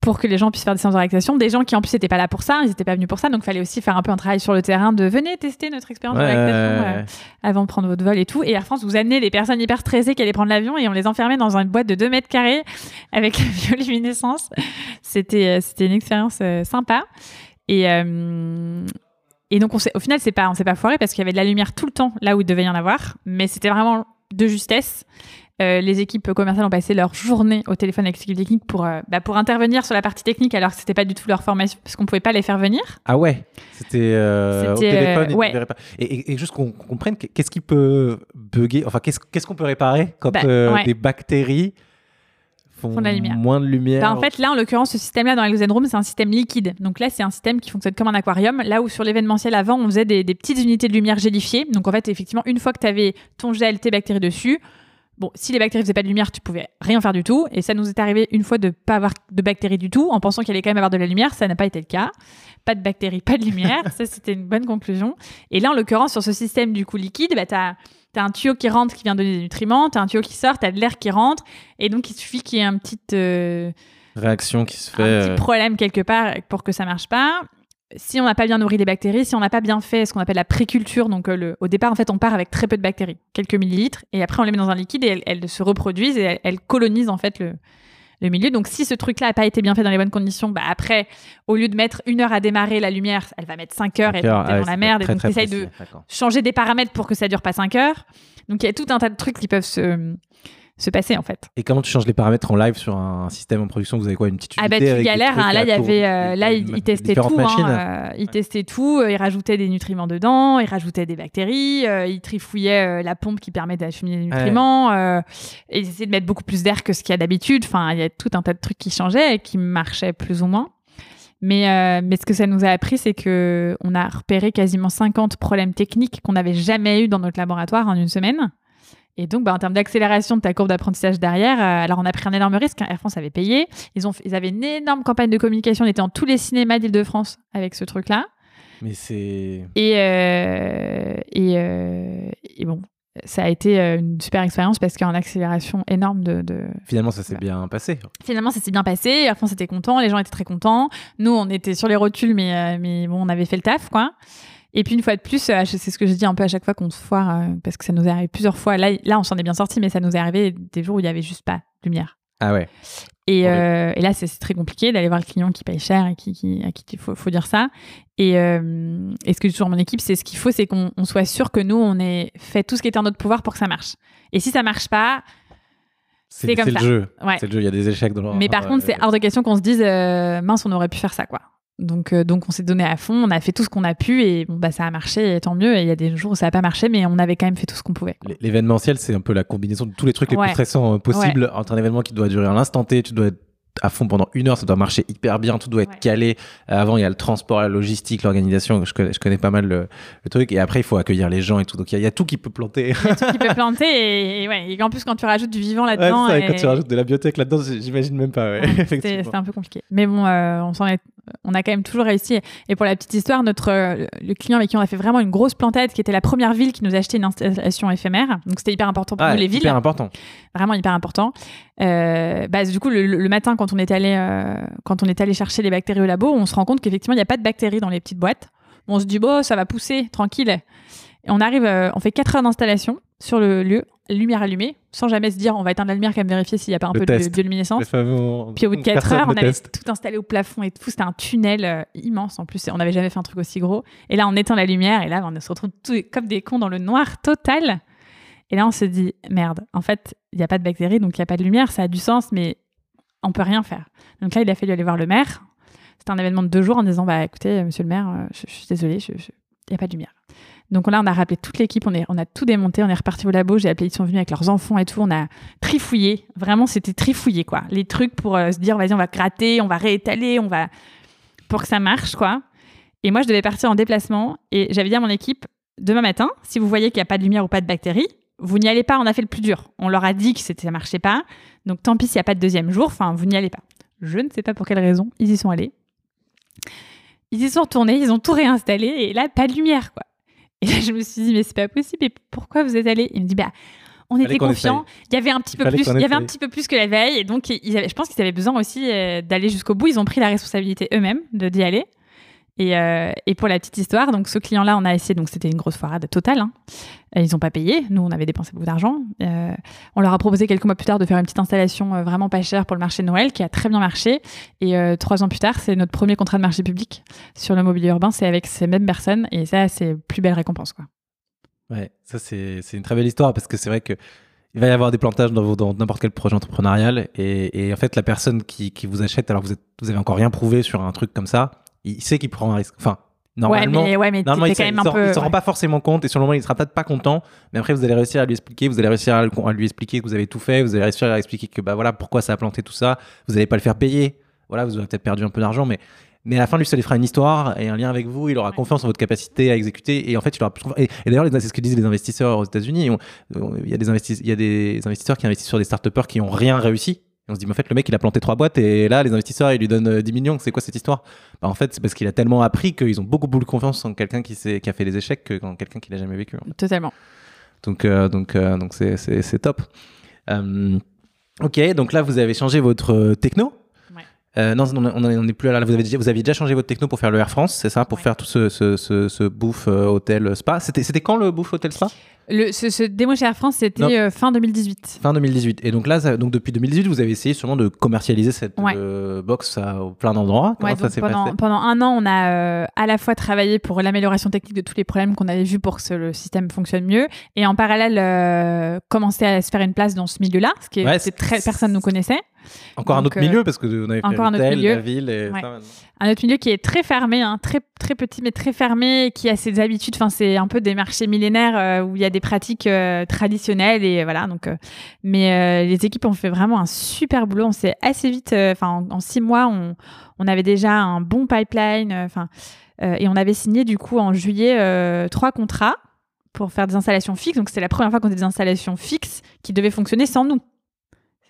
pour que les gens puissent faire des séances de relaxation. Des gens qui en plus n'étaient pas là pour ça, ils n'étaient pas venus pour ça. Donc, il fallait aussi faire un peu un travail sur le terrain de venez tester notre expérience Ouais, de relaxation. euh, avant de prendre votre vol et tout. Et Air France vous amenait les personnes hyper stressées qui allaient prendre l'avion et on les enfermait dans une boîte de 2 mètres carrés avec la bioluminescence. C'était, euh, c'était une expérience euh, sympa. Et, euh, et donc, on au final, c'est pas, on s'est pas foiré parce qu'il y avait de la lumière tout le temps là où il devait y en avoir. Mais c'était vraiment de justesse. Euh, les équipes commerciales ont passé leur journée au téléphone avec l'équipe technique pour, euh, bah, pour intervenir sur la partie technique alors que c'était pas du tout leur formation parce qu'on pouvait pas les faire venir. Ah ouais, c'était euh, au téléphone. ouais. Et, et- et juste qu'on comprenne, qu'est-ce qui peut bugger Enfin, qu'est-ce qu'on peut réparer quand Bah, ouais. des bactéries font, Font de la lumière. moins de lumière? Bah, en fait, là, en l'occurrence, ce système-là dans l'Exen Room, c'est un système liquide. Donc là, c'est un système qui fonctionne comme un aquarium. Là où sur l'événementiel avant, on faisait des, des petites unités de lumière gélifiées. Donc en fait, effectivement, une fois que tu avais ton gel, tes bactéries dessus, bon, si les bactéries faisaient pas de lumière, tu pouvais rien faire du tout. Et ça nous est arrivé une fois de pas avoir de bactéries du tout, en pensant qu'il allait quand même avoir de la lumière. Ça n'a pas été le cas. Pas de bactéries, pas de lumière. ça, c'était une bonne conclusion. Et là, en l'occurrence, sur ce système du coup liquide, bah, tu as un tuyau qui rentre qui vient donner des nutriments, t'as un tuyau qui sort, t'as de l'air qui rentre, et donc il suffit qu'il y ait un petit, euh, réaction qui se fait. un petit euh, problème quelque part pour que ça marche pas. Si on n'a pas bien nourri les bactéries, si on n'a pas bien fait ce qu'on appelle la préculture, donc euh, le, au départ en fait on part avec très peu de bactéries, quelques millilitres, et après on les met dans un liquide et elles, elles se reproduisent et elles, elles colonisent en fait le, le milieu. Donc si ce truc-là n'a pas été bien fait dans les bonnes conditions, bah après au lieu de mettre une heure à démarrer la lumière, elle va mettre 5 heures et ah ouais, dans la merde. très, et donc précis, de changer des paramètres pour que ça dure pas 5 heures. Donc il y a tout un tas de trucs qui peuvent se, se passer en fait. Et comment tu changes les paramètres en live sur un système en production? Vous avez quoi Une petite Ah bah tu galères, hein. là il y avait, euh, là il, il des testait tout, hein, euh, il testait tout, euh, il rajoutait des nutriments dedans, il rajoutait des bactéries, euh, il trifouillait euh, la pompe qui permet d'acheminer les nutriments, euh, et il essayait de mettre beaucoup plus d'air que ce qu'il y a d'habitude, enfin il y a tout un tas de trucs qui changeaient et qui marchaient plus ou moins. Mais, euh, mais ce que ça nous a appris, c'est que on a repéré quasiment 50 problèmes techniques qu'on n'avait jamais eu dans notre laboratoire en une semaine. Et donc, bah, en termes d'accélération de ta courbe d'apprentissage derrière, euh, alors on a pris un énorme risque. hein. Air France avait payé. Ils, ont, ils avaient une énorme campagne de communication. On était dans tous les cinémas d'Île-de-France avec ce truc-là. Mais c'est. Et, euh, et, euh, et bon, ça a été une super expérience parce une accélération énorme de, de... Finalement, ça s'est Ouais. bien passé. Finalement, ça s'est bien passé. Air France était content, les gens étaient très contents. Nous, on était sur les rotules, mais, mais bon, on avait fait le taf, quoi. Et puis une fois de plus, euh, c'est ce que je dis un peu à chaque fois qu'on se foire, euh, parce que ça nous est arrivé plusieurs fois. Là, là on s'en est bien sorti, mais ça nous est arrivé des jours où il y avait juste pas de lumière. Ah ouais. Et, euh, et là, c'est c'est très compliqué d'aller voir le client qui paye cher et qui, qui- à qui il faut, faut dire ça. Et, euh, et ce que je dis toujours mon équipe, c'est ce qu'il faut, c'est qu'on on soit sûr que nous, on ait fait tout ce qui était en notre pouvoir pour que ça marche. Et si ça marche pas, C'est comme le ça. jeu. ouais. C'est le jeu. Il y a des échecs dans le. Mais par contre, c'est hors de question qu'on se dise euh, mince, on aurait pu faire ça, quoi. Donc, euh, donc on s'est donné à fond, on a fait tout ce qu'on a pu et bon, bah, ça a marché, et tant mieux. Et il y a des jours où ça n'a pas marché, mais on avait quand même fait tout ce qu'on pouvait. L'événementiel, c'est un peu la combinaison de tous les trucs les Ouais. plus stressants euh, possibles entre un événement qui doit durer à l'instant T, tu dois être à fond pendant une heure, ça doit marcher hyper bien, tout doit être Ouais. calé. Euh, avant, il y a le transport, la logistique, l'organisation, je connais, je connais pas mal le, le truc. Et après, il faut accueillir les gens et tout. Donc, il y, a- il y a tout qui peut planter. Tout qui peut planter et, et ouais. Et en plus, quand tu rajoutes du vivant Ouais, là-dedans, et et- quand tu rajoutes de la biotech là-dedans, j'imagine même pas. ouais, Ouais, c'était un peu compliqué. Mais bon, euh, on, s'en est, on a quand même toujours réussi. Et pour la petite histoire, notre, le client avec qui on a fait vraiment une grosse plantade, qui était la première ville qui nous a acheté une installation éphémère, donc c'était hyper important pour Ah, nous, les villes, hyper important. vraiment hyper important. Euh, bah, du coup, le, le matin, quand on, est allé, euh, quand on est allé chercher les bactéries au labo, on se rend compte qu'effectivement, il n'y a pas de bactéries dans les petites boîtes. On se dit, bon, ça va pousser, tranquille. Et on arrive, euh, on fait 4 heures d'installation sur le lieu, lumière allumée, sans jamais se dire, on va éteindre la lumière quand même vérifier s'il n'y a pas un Le peu test. de bioluminescence. Puis au bout de 4 personne heures, on avait teste. tout installé au plafond et tout. C'était un tunnel euh, immense en plus. On n'avait jamais fait un truc aussi gros. Et là, on éteint la lumière et là, on se retrouve tous comme des cons dans le noir total. Et là, on se dit, merde, en fait, il n'y a pas de bactéries, donc il n'y a pas de lumière. Ça a du sens, mais on peut rien faire. Donc là, il a fallu aller voir le maire. C'était un événement de deux jours en disant, bah écoutez, monsieur le maire, euh, je, je suis désolée, il n'y a pas de lumière. Donc là, on a rappelé toute l'équipe, on, a tout démonté, on est reparti au labo, j'ai appelé, ils sont venus avec leurs enfants et tout, on a trifouillé, vraiment c'était trifouillé quoi, les trucs pour euh, se dire vas-y on va gratter, on va réétaler, on va pour que ça marche quoi. Et moi je devais partir en déplacement et j'avais dit à mon équipe demain matin, si vous voyez qu'il n'y a pas de lumière ou pas de bactéries, vous n'y allez pas, on a fait le plus dur. On leur a dit que ça marchait pas, donc tant pis s'il n'y a pas de deuxième jour, enfin vous n'y allez pas. Je ne sais pas pour quelle raison, ils y sont allés. Ils y sont retournés, ils ont tout réinstallé et là pas de lumière quoi. Et là, je me suis dit, mais c'est pas possible. Et pourquoi vous êtes allé? Il me dit, bah, on était confiants. Il y avait un petit peu plus, il y avait un petit peu plus que la veille, et donc ils avaient, je pense qu'ils avaient besoin aussi euh, d'aller jusqu'au bout. Ils ont pris la responsabilité eux-mêmes de d'y aller. Et, euh, et, pour la petite histoire, donc ce client-là, on a essayé, donc c'était une grosse foirade totale. Hein. Ils n'ont pas payé, nous on avait dépensé beaucoup d'argent. Euh, on leur a proposé quelques mois plus tard de faire une petite installation euh, vraiment pas chère pour le marché de Noël, qui a très bien marché. Et trois ans plus tard, c'est notre premier contrat de marché public sur le mobilier urbain, c'est avec ces mêmes personnes, et ça, c'est plus belle récompense, quoi. Ouais, ça c'est une très belle histoire parce que c'est vrai que il va y avoir des plantages dans, n'importe quel projet entrepreneurial et, en fait la personne qui, vous achète alors que vous, êtes, vous encore rien prouvé sur un truc comme ça il sait qu'il prend un risque. Enfin, normalement, ouais, mais, ouais, mais normalement il, quand même un peu, il s'en rend pas forcément compte et sur le moment il sera peut-être pas content. Mais après vous allez réussir à lui expliquer, vous allez réussir à, lui expliquer que vous avez tout fait, vous allez réussir à expliquer que bah voilà pourquoi ça a planté tout ça. Vous n'allez pas le faire payer. Voilà, vous aurez peut-être perdu un peu d'argent, mais mais à la fin, lui, ça lui fera une histoire et un lien avec vous. Il aura confiance en votre capacité à exécuter. Et en fait, il aura plus Et, et d'ailleurs, c'est ce que disent les investisseurs aux États-Unis. Il y, a des il y a des investisseurs qui investissent sur des start qui ont rien réussi on se dit, mais en fait, le mec, il a planté trois boîtes et là, les investisseurs, ils lui donnent 10 euh, millions. C'est quoi cette histoire? Bah, En fait, c'est parce qu'il a tellement appris qu'ils ont beaucoup, de confiance en quelqu'un qui, qui a fait des échecs que en quelqu'un qui l'a jamais vécu. Totalement. Donc, euh, donc, euh, donc c'est top. ok, donc là, vous avez changé votre techno. Euh, non, on n'est plus là. Vous, avez, vous aviez déjà changé votre techno pour faire le Air France, c'est ça? Pour faire tout ce, ce, ce, bouffe hôtel spa. C'était quand le bouffe hôtel spa? Le, ce, démo chez Air France, c'était euh, fin 2018. Fin 2018. Et donc là, donc depuis 2018, vous avez essayé sûrement de commercialiser cette euh, box à, plein d'endroits. Comment ça s'est passé Pendant un an, on a euh, à la fois travaillé pour l'amélioration technique de tous les problèmes qu'on avait vus pour que le système fonctionne mieux, et en parallèle, commencer à se faire une place dans ce milieu-là, ce qui est, très personne nous connaissait. Encore un autre milieu parce que vous avez fait encore un autre milieu. la ville et ça un autre milieu qui est très fermé, hein, très très petit mais très fermé, qui a ses habitudes. Enfin, c'est un peu des marchés millénaires euh, où il y a des pratiques euh, traditionnelles et voilà. Donc, euh, mais les équipes ont fait vraiment un super boulot. On s'est assez vite, en, six mois, on, on, avait déjà un bon pipeline. Enfin, et on avait signé du coup en juillet trois contrats pour faire des installations fixes. Donc, c'est la première fois qu'on a des installations fixes qui devaient fonctionner sans nous.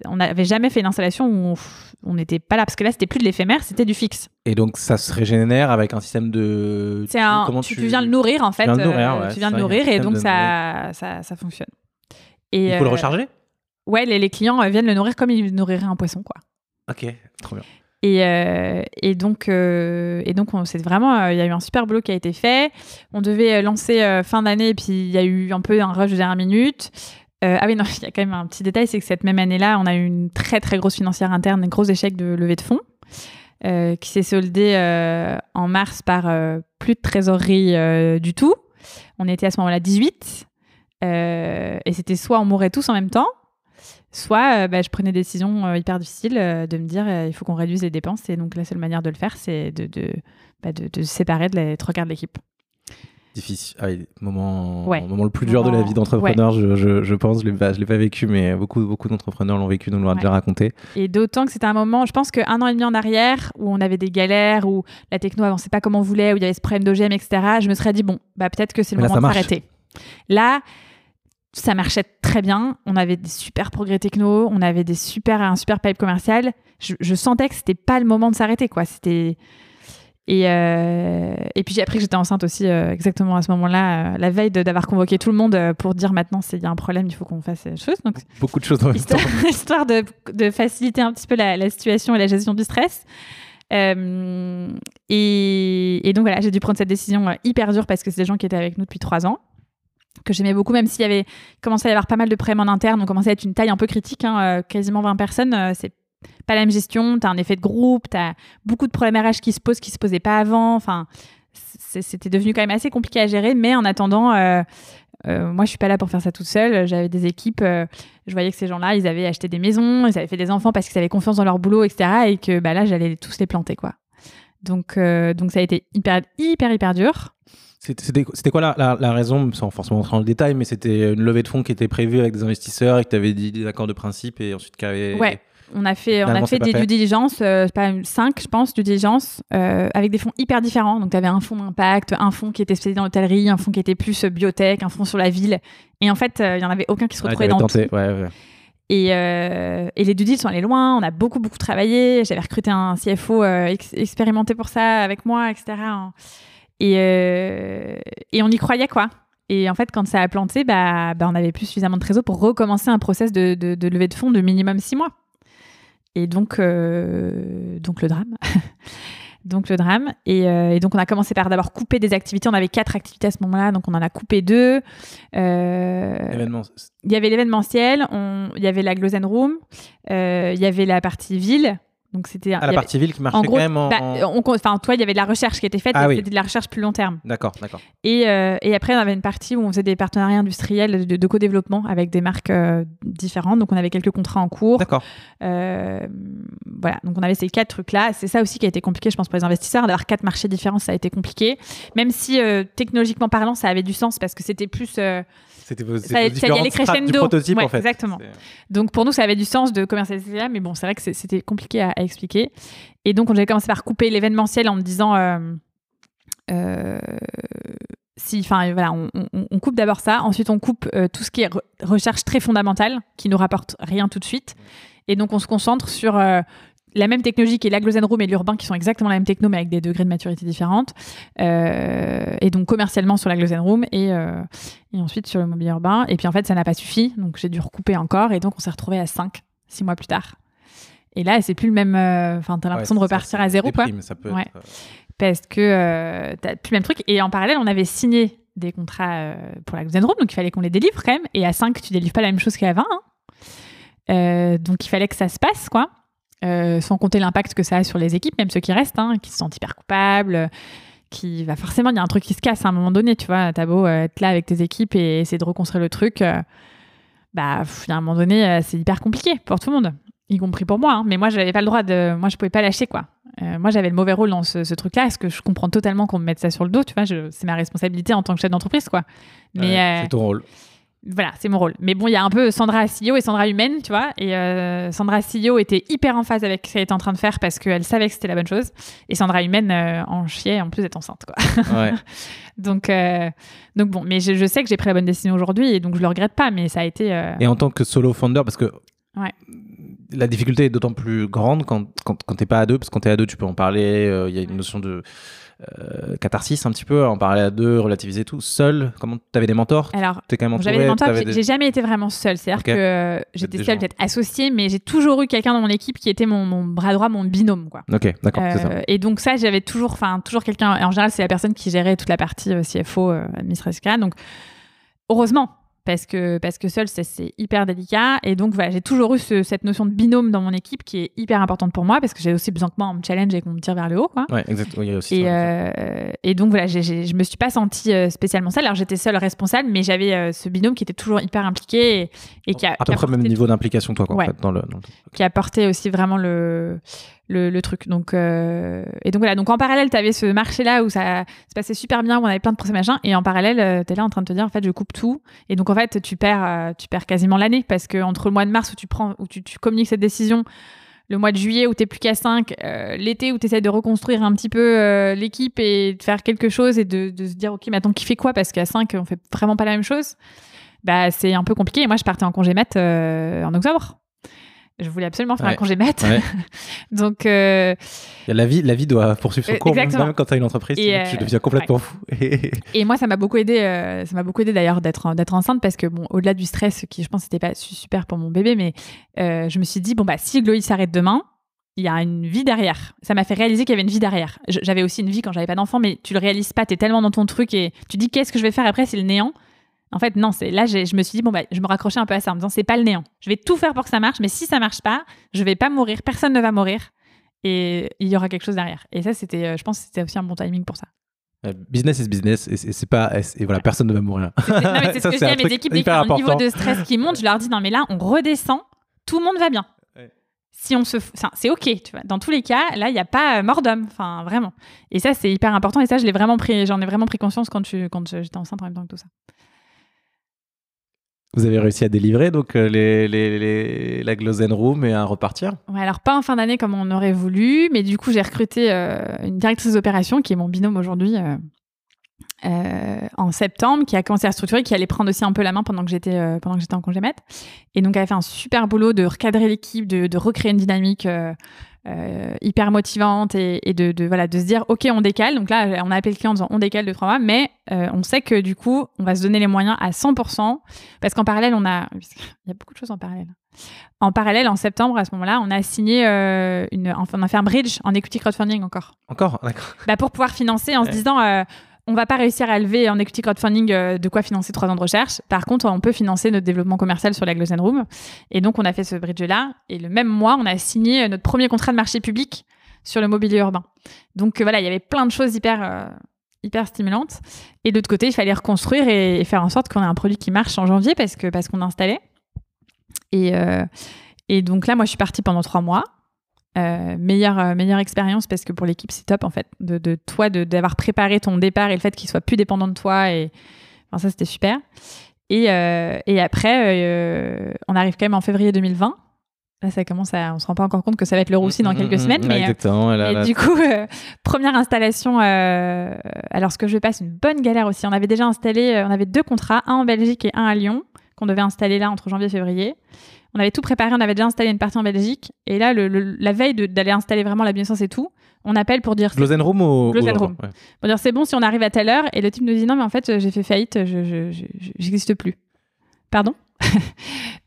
On n'avait jamais fait une installation où on n'était pas là, parce que là, c'était plus de l'éphémère, c'était du fixe. Et donc, ça se régénère avec un système de. C'est un... tu, tu... viens le nourrir, en fait. Tu viens le nourrir, euh, tu viens le nourrir et donc ça, ça, ça, fonctionne. Et, Il faut le euh, recharger? Ouais, les, les, clients euh, viennent le nourrir comme ils nourriraient un poisson, quoi. Ok, trop bien. Et, euh, et, donc, euh, et donc, c'est vraiment, il y a eu un super boulot qui a été fait. On devait lancer fin d'année, et puis il y a eu un peu un rush de dernière minute. Euh, ah oui, non, il y a quand même un petit détail, c'est que cette même année-là, on a eu une très très grosse financière interne, un gros échec de levée de fonds, euh, qui s'est soldé euh, en mars par plus de trésorerie du tout. On était à ce moment-là 18, et c'était soit on mourait tous en même temps, soit bah, je prenais des décisions hyper difficiles de me dire il faut qu'on réduise les dépenses, et donc la seule manière de le faire, c'est de, de, bah, de, de, séparer de les trois quarts de l'équipe difficile. Ah, moment, moment le plus dur de la vie d'entrepreneur, je, je, je, pense. Je ne l'ai pas vécu, mais beaucoup, beaucoup d'entrepreneurs l'ont vécu, nous l'ont déjà raconté. Et d'autant que c'était un moment, je pense qu'un an et demi en arrière, où on avait des galères, où la techno avançait pas comme on voulait, où il y avait ce problème d'OGM, etc., je me serais dit, bon, bah, peut-être que c'est le moment de s'arrêter. Là, ça marchait très bien. On avait des super progrès techno, on avait des super, un super pipe commercial. Je, je sentais que c'était pas le moment de s'arrêter, quoi. C'était et, euh, et puis j'ai appris que j'étais enceinte aussi euh, exactement à ce moment-là, euh, la veille d'avoir convoqué tout le monde pour dire maintenant s'il y a un problème, il faut qu'on fasse des choses. Donc, Beaucoup de choses en même histoire, temps. histoire de, de, faciliter un petit peu la, la, situation et la gestion du stress. Et, et, donc voilà, j'ai dû prendre cette décision hyper dure parce que c'est des gens qui étaient avec nous depuis trois ans que j'aimais beaucoup, même s'il y avait commencé à y avoir pas mal de problèmes en interne, on commençait à être une taille un peu critique, hein, quasiment 20 personnes, c'est pas la même gestion, tu as un effet de groupe, tu as beaucoup de problèmes RH qui se posent qui se posaient pas avant. Enfin, c'était devenu quand même assez compliqué à gérer, mais en attendant, euh, euh, moi je suis pas là pour faire ça toute seule. J'avais des équipes, euh, je voyais que ces gens-là, ils avaient acheté des maisons, ils avaient fait des enfants parce qu'ils avaient confiance dans leur boulot, etc. Et que bah, là, j'allais tous les planter, quoi. Donc, donc ça a été hyper, hyper, hyper dur. C'était quoi la, la, la, raison, sans forcément entrer dans le détail, mais c'était une levée de fonds qui était prévue avec des investisseurs et que tu avais dit des accords de principe et ensuite qu'il avait... Ouais. On a fait, on a fait des due diligence, euh, pas cinq, je pense, due diligence, euh, avec des fonds hyper différents. Donc, tu avais un fonds d'impact, un fonds qui était spécialisé dans l'hôtellerie, un fonds qui était plus biotech, un fonds sur la ville. Et en fait, il y en avait aucun qui se retrouvait dans tenté, tout. Ouais, ouais. Et, euh, et, les due deals sont allés loin. On a beaucoup, beaucoup travaillé. J'avais recruté un CFO euh, expérimenté pour ça avec moi, etc. Et, euh, et on y croyait, quoi. Et en fait, quand ça a planté, bah, bah on n'avait plus suffisamment de trésor pour recommencer un process de, de, de levée de fonds de minimum six mois. Et donc, euh, donc le drame. donc le drame. Et, euh, et, donc on a commencé par d'abord couper des activités. On avait quatre activités à ce moment-là, donc on en a coupé deux. Euh, il y avait l'événementiel, il y avait la Glosen Room, euh, il y avait la partie ville. Donc c'était à la partie ville qui marchait en gros, quand même en... bah, enfin toi il y avait de la recherche qui était faite ah, oui. c'était de la recherche plus long terme. D'accord d'accord. Et, euh, et, après on avait une partie où on faisait des partenariats industriels de, de co-développement avec des marques euh, différentes. Donc on avait quelques contrats en cours. D'accord. Euh, voilà. Donc on avait ces quatre trucs là c'est ça aussi qui a été compliqué je pense pour les investisseurs d'avoir quatre marchés différents ça a été compliqué. Même si technologiquement parlant ça avait du sens parce que c'était plus c'était vos, ça, ça y allait crescendo. Du prototype, ouais, en fait. Exactement. Donc pour nous, ça avait du sens de commercialiser ça, mais bon, c'est vrai que c'était compliqué à, à, expliquer. Et donc, on avait commencé par couper l'événementiel en me disant. Euh, euh, si, enfin, voilà, on, on, on coupe d'abord ça. Ensuite, on coupe euh, tout ce qui est re recherche très fondamentale, qui nous rapporte rien tout de suite. Et donc, on se concentre sur euh, la même technologie qui est la Room et l'urbain qui sont exactement la même techno mais avec des degrés de maturité différentes. Euh, et donc commercialement sur la Glosen Room et, euh, et ensuite sur le mobilier urbain. Et puis en fait ça n'a pas suffi. Donc j'ai dû recouper encore. Et donc on s'est retrouvé à 5 6 mois plus tard. Et là c'est plus le même enfin euh, t'as l'impression ouais, de repartir ça, à zéro quoi. prime, ça peut ouais. être... parce que euh, t'as plus le même truc. Et en parallèle on avait signé des contrats pour la Room. Donc il fallait qu'on les délivre quand même. Et à 5 tu délivres pas la même chose qu'à 20 hein. donc il fallait que ça se passe quoi euh, sans compter l'impact que ça a sur les équipes, même ceux qui restent, hein, qui se sentent hyper coupables, qui va forcément, il y a un truc qui se casse à un moment donné, tu vois, t'as beau euh, être là avec tes équipes et essayer de reconstruire le truc, euh, bah, a un moment donné, euh, c'est hyper compliqué pour tout le monde, y compris pour moi, hein, mais moi, j'avais pas le droit de, moi, je pouvais pas lâcher, quoi. Euh, moi, j'avais le mauvais rôle dans ce, ce truc-là, parce que je comprends totalement qu'on me mette ça sur le dos, tu vois, c'est ma responsabilité en tant que chef d'entreprise, quoi. Mais, ouais, c'est ton rôle voilà, c'est mon rôle. Mais bon, il y a un peu Sandra CEO et Sandra humaine, tu vois. Et euh, Sandra CEO était hyper en phase avec ce qu'elle était en train de faire parce qu'elle savait que c'était la bonne chose. Et Sandra humaine euh, en chiait en plus d'être enceinte, quoi. Ouais. donc, euh, donc bon, mais je, je sais que j'ai pris la bonne décision aujourd'hui et donc je le regrette pas, mais ça a été. Et en tant que solo founder, parce que Ouais. la difficulté est d'autant plus grande quand, quand, quand t'es pas à deux, parce que quand t'es à deux, tu peux en parler. Il y a une notion de euh, catharsis un petit peu, en parler à deux, relativiser tout. Seul, comment t'avais des mentors? Alors, T'es quand même j'avais des mentors, j'ai des- j'ai jamais été vraiment seule. C'est-à-dire que euh, j'étais gens. peut-être associée, mais j'ai toujours eu quelqu'un dans mon équipe qui était mon, mon bras droit, mon binôme, quoi. Ok, d'accord, c'est ça. Euh, et donc ça, j'avais toujours, enfin toujours quelqu'un. En général, c'est la personne qui gérait toute la partie CFO, administration. Donc heureusement, parce que parce que seul, c'est- hyper délicat. Et donc voilà, j'ai toujours eu ce- cette notion de binôme dans mon équipe qui est hyper importante pour moi parce que j'ai aussi besoin que moi on me challenge et qu'on me tire vers le haut, quoi. Ouais, exact. oui, il y a aussi Et, ça. euh, et donc voilà, j'ai- je me suis pas sentie euh, spécialement seule. Alors j'étais seule responsable, mais j'avais euh, ce binôme qui était toujours hyper impliqué et, et qui a, à peu près le même niveau d'implication, toi, quoi, Ouais. en fait, dans le. dans le- qui apportait aussi vraiment le, le, truc. Donc, euh, et donc voilà, donc en parallèle, tu avais ce marché-là où ça se passait super bien, où on avait plein de procès machin, et en parallèle, tu es là en train de te dire, en fait, je coupe tout. Et donc, en fait, tu perds, euh, tu perds quasiment l'année, parce que entre le mois de mars où tu, prends, où tu, tu communiques cette décision, le mois de juillet où tu plus qu'à 5, l'été où tu essaies de reconstruire un petit peu euh, l'équipe et de faire quelque chose et de, se dire, OK, attends, qui fait quoi? Parce qu'à 5, on fait vraiment pas la même chose. Bah, c'est un peu compliqué. Et moi, je partais en congé mat euh, en octobre. Je voulais absolument faire Ouais. un congé mat. Ouais. Donc, euh, La vie, la vie doit poursuivre son Euh, cours, même quand tu as une entreprise, Et, euh, tu deviens complètement fou. Et- moi, ça m'a beaucoup aidé. euh, ça m'a beaucoup aidé d'ailleurs d'être d'être enceinte parce que bon, au-delà du stress, qui je pense n'était pas su- super pour mon bébé, mais euh, je me suis dit bon bah si Chloé s'arrête demain, il y a une vie derrière. Ça m'a fait réaliser qu'il y avait une vie derrière. J'avais aussi une vie quand j'avais pas d'enfant, mais tu le réalises pas. T'es tellement dans ton truc et tu dis qu'est-ce que je vais faire après, c'est le néant? En fait, non, c'est là, je me suis dit, bon, bah, je me raccrochais un peu à ça en me disant, c'est pas le néant. Je vais tout faire pour que ça marche, mais si ça marche pas, je vais pas mourir, personne ne va mourir et il y aura quelque chose derrière. Et ça, c'était, euh, je pense c'était aussi un bon timing pour ça. Euh, Business is business, et c'est pas. Et voilà, personne ne va mourir. C'est- non, mais c'est ce que je dis à mes équipes dès qu'il y hyper a un niveau de stress qui monte. Je leur dis non, mais là, on redescend, tout le monde va bien. Ouais. si on se, c'est ok, tu vois. Dans tous les cas, là, il n'y a pas mort d'homme, enfin vraiment. Et ça, c'est hyper important. Et ça, je l'ai vraiment pris, j'en ai vraiment pris conscience quand, tu, quand j'étais enceinte en même temps que tout ça. Vous avez réussi à délivrer donc euh, la Glosen Room et à repartir. Ouais, alors pas en fin d'année comme on aurait voulu, mais du coup j'ai recruté euh, une directrice d'opération qui est mon binôme aujourd'hui euh, en septembre, qui a commencé à structurer, qui allait prendre aussi un peu la main pendant que j'étais pendant que j'étais en congé maître. Et donc elle a fait un super boulot de recadrer l'équipe, de, de, recréer une dynamique euh, hyper motivante et, de, de, voilà, de se dire ok on décale. Donc là on a appelé le client en disant on décale de trois mois mais euh, on sait que du coup on va se donner les moyens à 100% parce qu'en parallèle on a il y a beaucoup de choses en parallèle. En parallèle en septembre à ce moment-là on a signé euh, une enfin on a fait un bridge en equity crowdfunding encore. Encore? D'accord. Bah, pour pouvoir financer en se disant on va pas réussir à lever en equity crowdfunding euh, de quoi financer trois ans de recherche. Par contre, on peut financer notre développement commercial sur la Glosen Room. Et donc, on a fait ce bridge-là. Et le même mois, on a signé euh, notre premier contrat de marché public sur le mobilier urbain. Donc, euh, voilà, il y avait plein de choses hyper, hyper stimulantes. Et de l'autre côté, il fallait reconstruire et, faire en sorte qu'on ait un produit qui marche en janvier parce que parce qu'on installait. Et, et donc là, moi, je suis partie pendant trois mois. Euh, meilleure, euh, meilleure expérience parce que pour l'équipe, c'est top en fait. De, de toi, d'avoir préparé ton départ et le fait qu'il soit plus dépendant de toi. Et enfin, ça, c'était super. Et, euh, et après, on arrive quand même en février 2020. Là, ça commence à. On se rend pas encore compte que ça va être le roussi dans mmh, quelques mmh, semaines. Mmh. mais, et du coup, première installation. alors, ce que je passe, une bonne galère aussi. On avait déjà installé. on avait deux contrats, un en Belgique et un à Lyon, qu'on devait installer là entre janvier et février. On avait tout préparé, on avait déjà installé une partie en Belgique. Et là, la veille d'aller installer vraiment la bienséance et tout, on appelle pour dire. Room Room. Pour dire c'est bon si on arrive à telle heure. Et le type nous dit non, mais en fait, j'ai fait faillite, je n'existe plus. Pardon?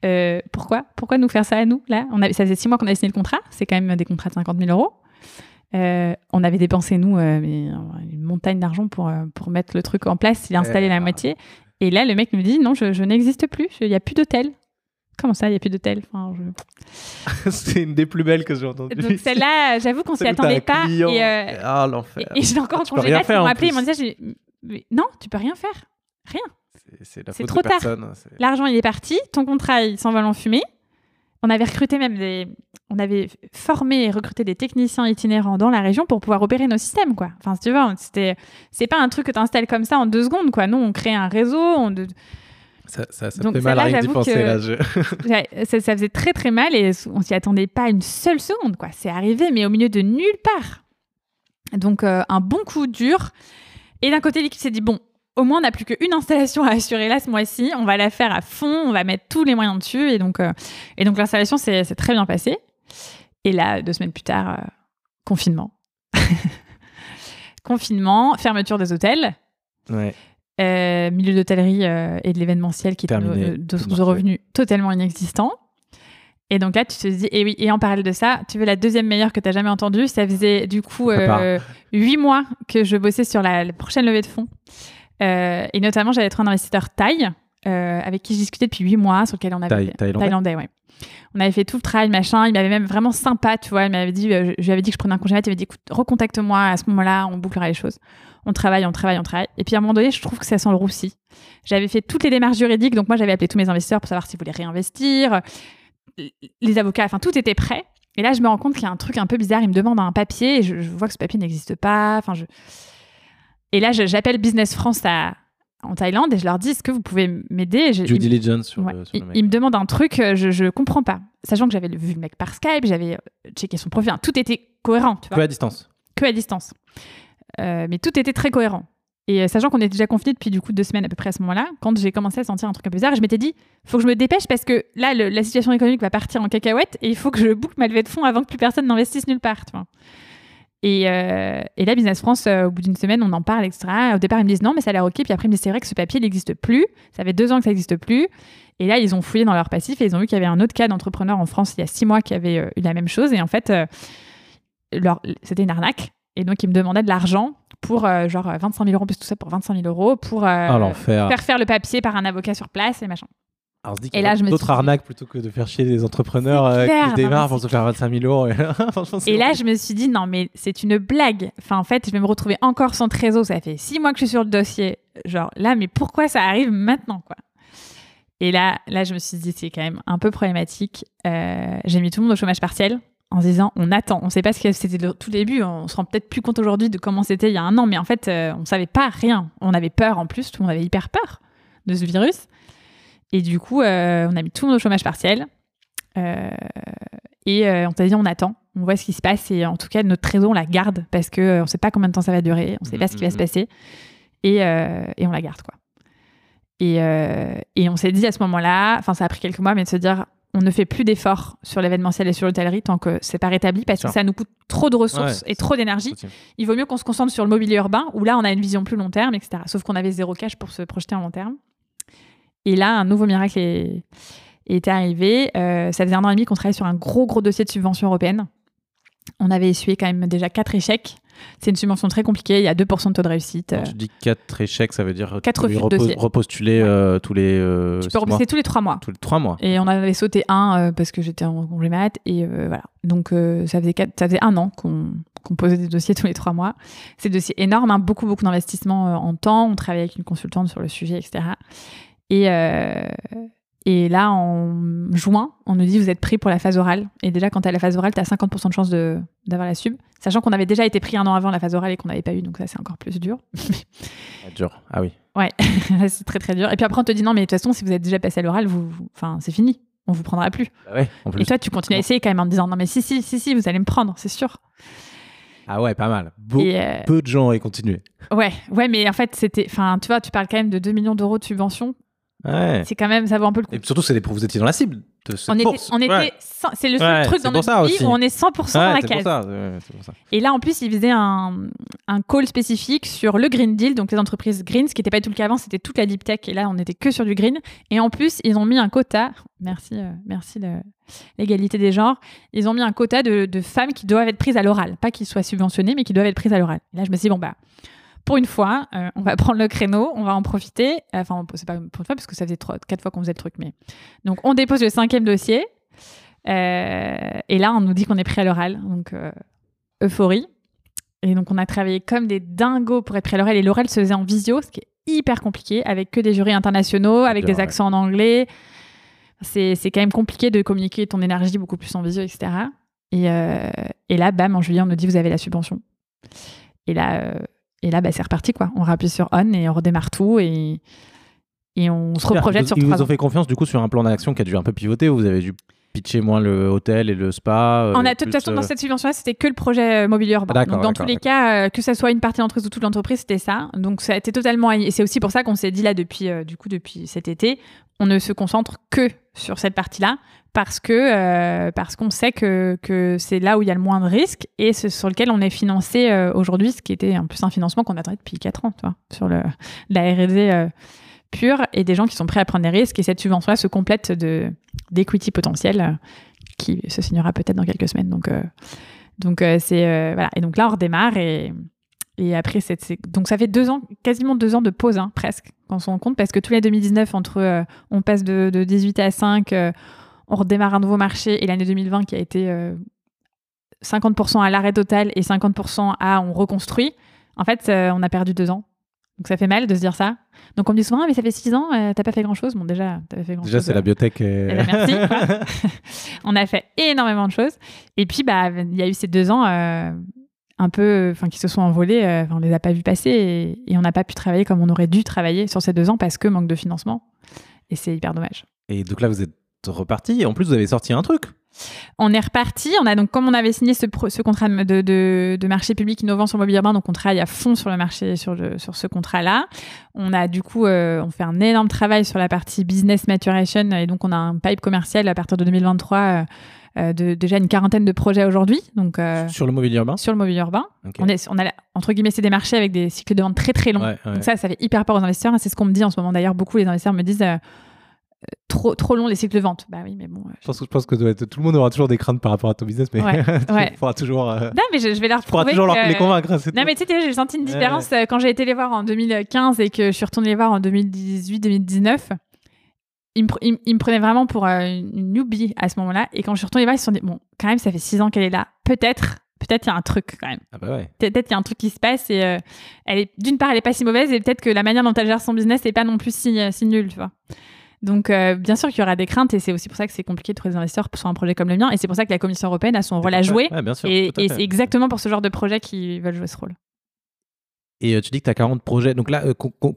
Euh, Pourquoi? Pourquoi nous faire ça à nous là? On Ça faisait six mois qu'on avait signé le contrat. C'est quand même des contrats de 50 000 euros. Euh, on avait dépensé, nous, euh, une montagne d'argent pour, pour mettre le truc en place, il a installé la moitié. Et là, le mec nous dit non, je, je n'existe plus, il n'y a plus d'hôtel. Comment ça, il n'y a plus d'hôtel? Enfin, C'est une des plus belles que j'ai entendues. Donc celle-là, j'avoue qu'on s'y attendait pas. Et, euh, ah, l'enfer. Et, je l'ai encore en congé ils m'ont appelé, ils m'ont dit non, tu peux rien faire. Rien. C'est trop tard. L'argent, il est parti. Ton contrat, il s'envole en fumée. On avait recruté même des... On avait formé et recruté des techniciens itinérants dans la région pour pouvoir opérer nos systèmes, quoi. Enfin, si tu veux, c'était... C'est pas un truc que tu installes comme ça en deux secondes, quoi. Nous, on crée un réseau, on... Ça, ça, ça fait mal à d'y penser là. ça, ça, faisait très très mal et on s'y attendait pas une seule seconde. quoi. C'est arrivé, mais au milieu de nulle part. Donc euh, un bon coup dur. Et d'un côté, l'équipe s'est dit bon, au moins on n'a plus qu'une installation à assurer là ce mois-ci. On va la faire à fond, on va mettre tous les moyens dessus. Et donc, euh, et donc l'installation s'est très bien passée. Et là, deux semaines plus tard, euh, confinement. confinement, fermeture des hôtels. Ouais. Euh, milieu d'hôtellerie euh, et de l'événementiel qui est de, de, revenus totalement inexistants. Et donc là, tu te dis, et oui, et en parallèle de ça, tu veux la deuxième meilleure que tu as jamais entendue Ça faisait du coup euh, huit mois que je bossais sur la, prochaine levée de fonds. et notamment, j'avais trouvé un investisseur thaï avec qui je discutais depuis huit mois, sur lequel on avait. Thaïlandais. Thaïlandais, ouais. On avait fait tout le travail, machin. Il m'avait même vraiment sympa, tu vois. Il m'avait dit, je, lui avais dit que je prenais un congé. Il m'avait dit, écoute, recontacte-moi à ce moment-là, on bouclera les choses on travaille, on travaille, on travaille. Et puis à un moment donné, je trouve que ça sent le roussi. J'avais fait toutes les démarches juridiques, donc moi j'avais appelé tous mes investisseurs pour savoir s'ils voulaient réinvestir, les avocats, enfin tout était prêt. Et là, je me rends compte qu'il y a un truc un peu bizarre. Ils me demandent un papier et je, vois que ce papier n'existe pas. Enfin, je... Et là, j'appelle Business France à, en Thaïlande et je leur dis est-ce que vous pouvez m'aider? Due diligence sur, le, sur Ils me demandent un truc, euh, je, je comprends pas. Sachant que j'avais vu le mec par Skype, j'avais euh, checké son profil, tout était cohérent. Tu vois. Que à distance. Que à distance. Euh, mais tout était très cohérent. Et euh, sachant qu'on était déjà confiné depuis du coup deux semaines à peu près à ce moment-là, quand j'ai commencé à sentir un truc un peu bizarre, je m'étais dit, faut que je me dépêche parce que là, la situation économique va partir en cacahuète et il faut que je boucle ma levée de fonds avant que plus personne n'investisse nulle part. Euh, et, là, Business France, au bout d'une semaine, on en parle, etc. Au départ, ils me disent non, mais ça a l'air OK. Puis après, ils me disent c'est vrai que ce papier n'existe plus. Ça fait deux ans que ça n'existe plus. Et là, ils ont fouillé dans leur passif et ils ont vu qu'il y avait un autre cas d'entrepreneur en France il y a six mois qui avait eu la même chose. Et en fait, c'était une arnaque. Et donc, il me demandait de l'argent pour euh, genre 25 000 euros, plus tout ça pour 25 000 euros, pour euh, ah, faire faire le papier par un avocat sur place et machin. Alors, on se dit qu'il y a d'autres arnaques plutôt que de faire chier des entrepreneurs euh, qui démarrent pour se faire 25 000 euros. et là, je me suis dit, non, mais c'est une blague. Enfin, en fait, je vais me retrouver encore sans trésor. Ça fait six mois que je suis sur le dossier. Genre, là, mais pourquoi ça arrive maintenant, quoi? Et là, là, je me suis dit, c'est quand même un peu problématique. Euh, j'ai mis tout le monde au chômage partiel en se disant, on attend. On ne sait pas ce que c'était le tout début. On se rend peut-être plus compte aujourd'hui de comment c'était il y a un an. Mais en fait, euh, on ne savait pas rien. On avait peur en plus. Tout le monde avait hyper peur de ce virus. Et du coup, euh, on a mis tout le monde au chômage partiel. et on s'est dit, on attend. On voit ce qui se passe. Et en tout cas, notre trésor, on la garde parce qu'on ne sait pas combien de temps ça va durer. On ne sait pas ce qui va se passer. Et, et on la garde, quoi. Et, euh, et on s'est dit à ce moment-là, enfin ça a pris quelques mois, mais de se dire on ne fait plus d'efforts sur l'événementiel et sur l'hôtellerie tant que c'est pas rétabli parce que ça nous coûte trop de ressources et trop d'énergie. Il vaut mieux qu'on se concentre sur le mobilier urbain où là on a une vision plus long terme, etc. Sauf qu'on avait zéro cash pour se projeter en long terme. Et là, un nouveau miracle est, est arrivé. Euh, ça faisait un an et demi qu'on travaillait sur un gros gros dossier de subvention européenne. On avait essuyé quand même déjà quatre échecs. C'est une subvention très compliquée, il y a 2% de taux de réussite. Quand tu dis 4 échecs, ça veut dire 4 refus de repostuler euh, tous les. Euh, tu peux repostuler tous les 3 mois. Tous les 3 mois. Et on avait sauté un euh, parce que j'étais en congé mat. Et voilà. Donc ça, faisait ça faisait un an qu'on posait des dossiers tous les 3 mois. C'est des dossiers énormes, hein, beaucoup, beaucoup d'investissement en temps. On travaillait avec une consultante sur le sujet, etc. Et, et là, en juin, on nous dit vous êtes pris pour la phase orale. Et déjà, quand tu as la phase orale, tu as 50% de chance d'avoir la sub. Sachant qu'on avait déjà été pris un an avant la phase orale et qu'on n'avait pas eu, donc ça, c'est encore plus dur. Ah, dur, ah oui. Ouais, c'est très très dur. Et puis après, on te dit non, mais de toute façon, si vous êtes déjà passé à l'oral, vous... enfin, c'est fini. On vous prendra plus. Ah ouais, en plus. Et toi, tu continues à essayer quand même en te disant non, mais si, si, si, si, vous allez me prendre, c'est sûr. Ah ouais, pas mal. Euh, Peu de gens ont continué. Ouais, ouais, mais en fait, c'était. Enfin, tu vois, tu parles quand même de 2 millions d'euros de subvention. C'est quand même, ça vaut un peu le coup. Et surtout, c'est vous étiez dans la cible de cette on était, on était c'est le seul truc dans notre vie où on est 100% dans la case. Pour ça, Et là, en plus, ils faisaient un, un, call spécifique sur le Green Deal, donc les entreprises green, ce qui n'était pas tout le cas avant, c'était toute la deep tech. Et là, on n'était que sur du green. Et en plus, ils ont mis un quota. Merci, euh, merci de l'égalité des genres. Ils ont mis un quota de, de femmes qui doivent être prises à l'oral, pas qu'ils soient subventionnés, mais qui doivent être prises à l'oral. Et là, je me suis dit bon bah pour une fois, euh, on va prendre le créneau, on va en profiter. Enfin, c'est pas pour une fois, parce que ça faisait trois, quatre fois qu'on faisait le truc. Mais donc, on dépose le cinquième dossier. Euh, et là, on nous dit qu'on est pris à l'oral. Donc, euh, euphorie. Et donc, on a travaillé comme des dingos pour être pris à l'oral. Et l'oral se faisait en visio, ce qui est hyper compliqué, avec que des jurys internationaux, avec des accents en anglais. C'est quand même compliqué de communiquer ton énergie beaucoup plus en visio, etc. Et, et là, bam, en juillet, on nous dit vous avez la subvention. Et là, et là, bah, c'est reparti, quoi. On rappuie sur on et on redémarre tout et, et on se reprojette sur Ils vous ont fait confiance, du coup, sur un plan d'action qui a dû un peu pivoter. Vous avez dû pitcher moins le hôtel et le spa. Euh, on a de toute façon, dans euh, cette subvention-là, c'était que le projet euh, mobilier urbain. Donc, dans tous les cas, que ce soit une partie d'entreprise ou toute l'entreprise, c'était ça. Donc, ça a été totalement. Et c'est aussi pour ça qu'on s'est dit là, depuis, du coup, depuis cet été, on ne se concentre que sur cette partie-là parce que euh, parce qu'on sait que, que c'est là où il y a le moins de risques et ce, sur lequel on est financé euh, aujourd'hui, ce qui était en plus un financement qu'on attendait depuis 4 ans, tu vois, sur le, la R&D euh, pure et des gens qui sont prêts à prendre des risques et cette subvention-là se complète de d'equity potentiel qui se signera peut-être dans quelques semaines. Donc donc c'est voilà et donc là on redémarre et après, donc ça fait deux ans, quasiment deux ans de pause, hein, presque, quand on se rend compte, parce que tous les 2019, entre on passe de, de, 18 à 5, on redémarre un nouveau marché et l'année 2020 qui a été 50% euh, à l'arrêt total et 50% à on reconstruit, en fait, euh, on a perdu deux ans. Donc ça fait mal de se dire ça. Donc on me dit souvent, ah, mais ça fait six ans, euh, t'as pas fait grand chose. Bon, déjà, t'as fait grand déjà, chose. Déjà, c'est la biotech. Et... Eh ben, merci. on a fait énormément de choses. Et puis, bah, il y a eu ces deux ans un peu, enfin, qui se sont envolés. on les a pas vus passer et, et on n'a pas pu travailler comme on aurait dû travailler sur ces deux ans parce que manque de financement. Et c'est hyper dommage. Et donc là, vous êtes reparti. Et en plus, vous avez sorti un truc. On est reparti. On a donc, comme on avait signé ce, ce contrat de, de, marché public innovant sur le mobilier urbain, donc on travaille à fond sur le marché, sur, le, sur ce contrat-là. On a du coup, euh, on fait un énorme travail sur la partie business maturation et donc on a un pipe commercial à partir de 2023. Euh, euh, de déjà une quarantaine de projets aujourd'hui. Donc sur le mobilier urbain? Sur le mobilier urbain. On est, on a entre guillemets c'est des marchés avec des cycles de vente très très longs. Donc ça, ça fait hyper peur aux investisseurs. C'est ce qu'on me dit en ce moment. D'ailleurs, beaucoup les investisseurs me disent trop, trop long les cycles de vente. Bah oui, mais bon. Je pense, je pense que tout le monde aura toujours des craintes par rapport à ton business, mais ouais, tu pourras toujours. Euh, non, mais je, vais leur pourras toujours les convaincre. Hein, non, mais tu sais, j'ai senti une différence euh, quand j'ai été les voir en 2015 et que je suis retournée les voir en 2018-2019. Ils me, ils, me, prenaient vraiment pour euh, une newbie à ce moment-là. Et quand je suis retournée les voir, ils se sont dit bon, quand même, ça fait six ans qu'elle est là. Peut-être peut-être il y a un truc quand même. Ah bah ouais. Peut-être il y a un truc qui se passe et elle est d'une part elle est pas si mauvaise et peut-être que la manière dont elle gère son business n'est pas non plus si, si nulle, tu vois. Donc, euh, bien sûr qu'il y aura des craintes et c'est aussi pour ça que c'est compliqué de trouver des investisseurs sur un projet comme le mien. Et c'est pour ça que la Commission européenne a son rôle à jouer. Ouais, bien sûr, et c'est exactement pour ce genre de projet qu'ils veulent jouer ce rôle. Et euh, tu dis que tu as 40 projets. Donc là, euh,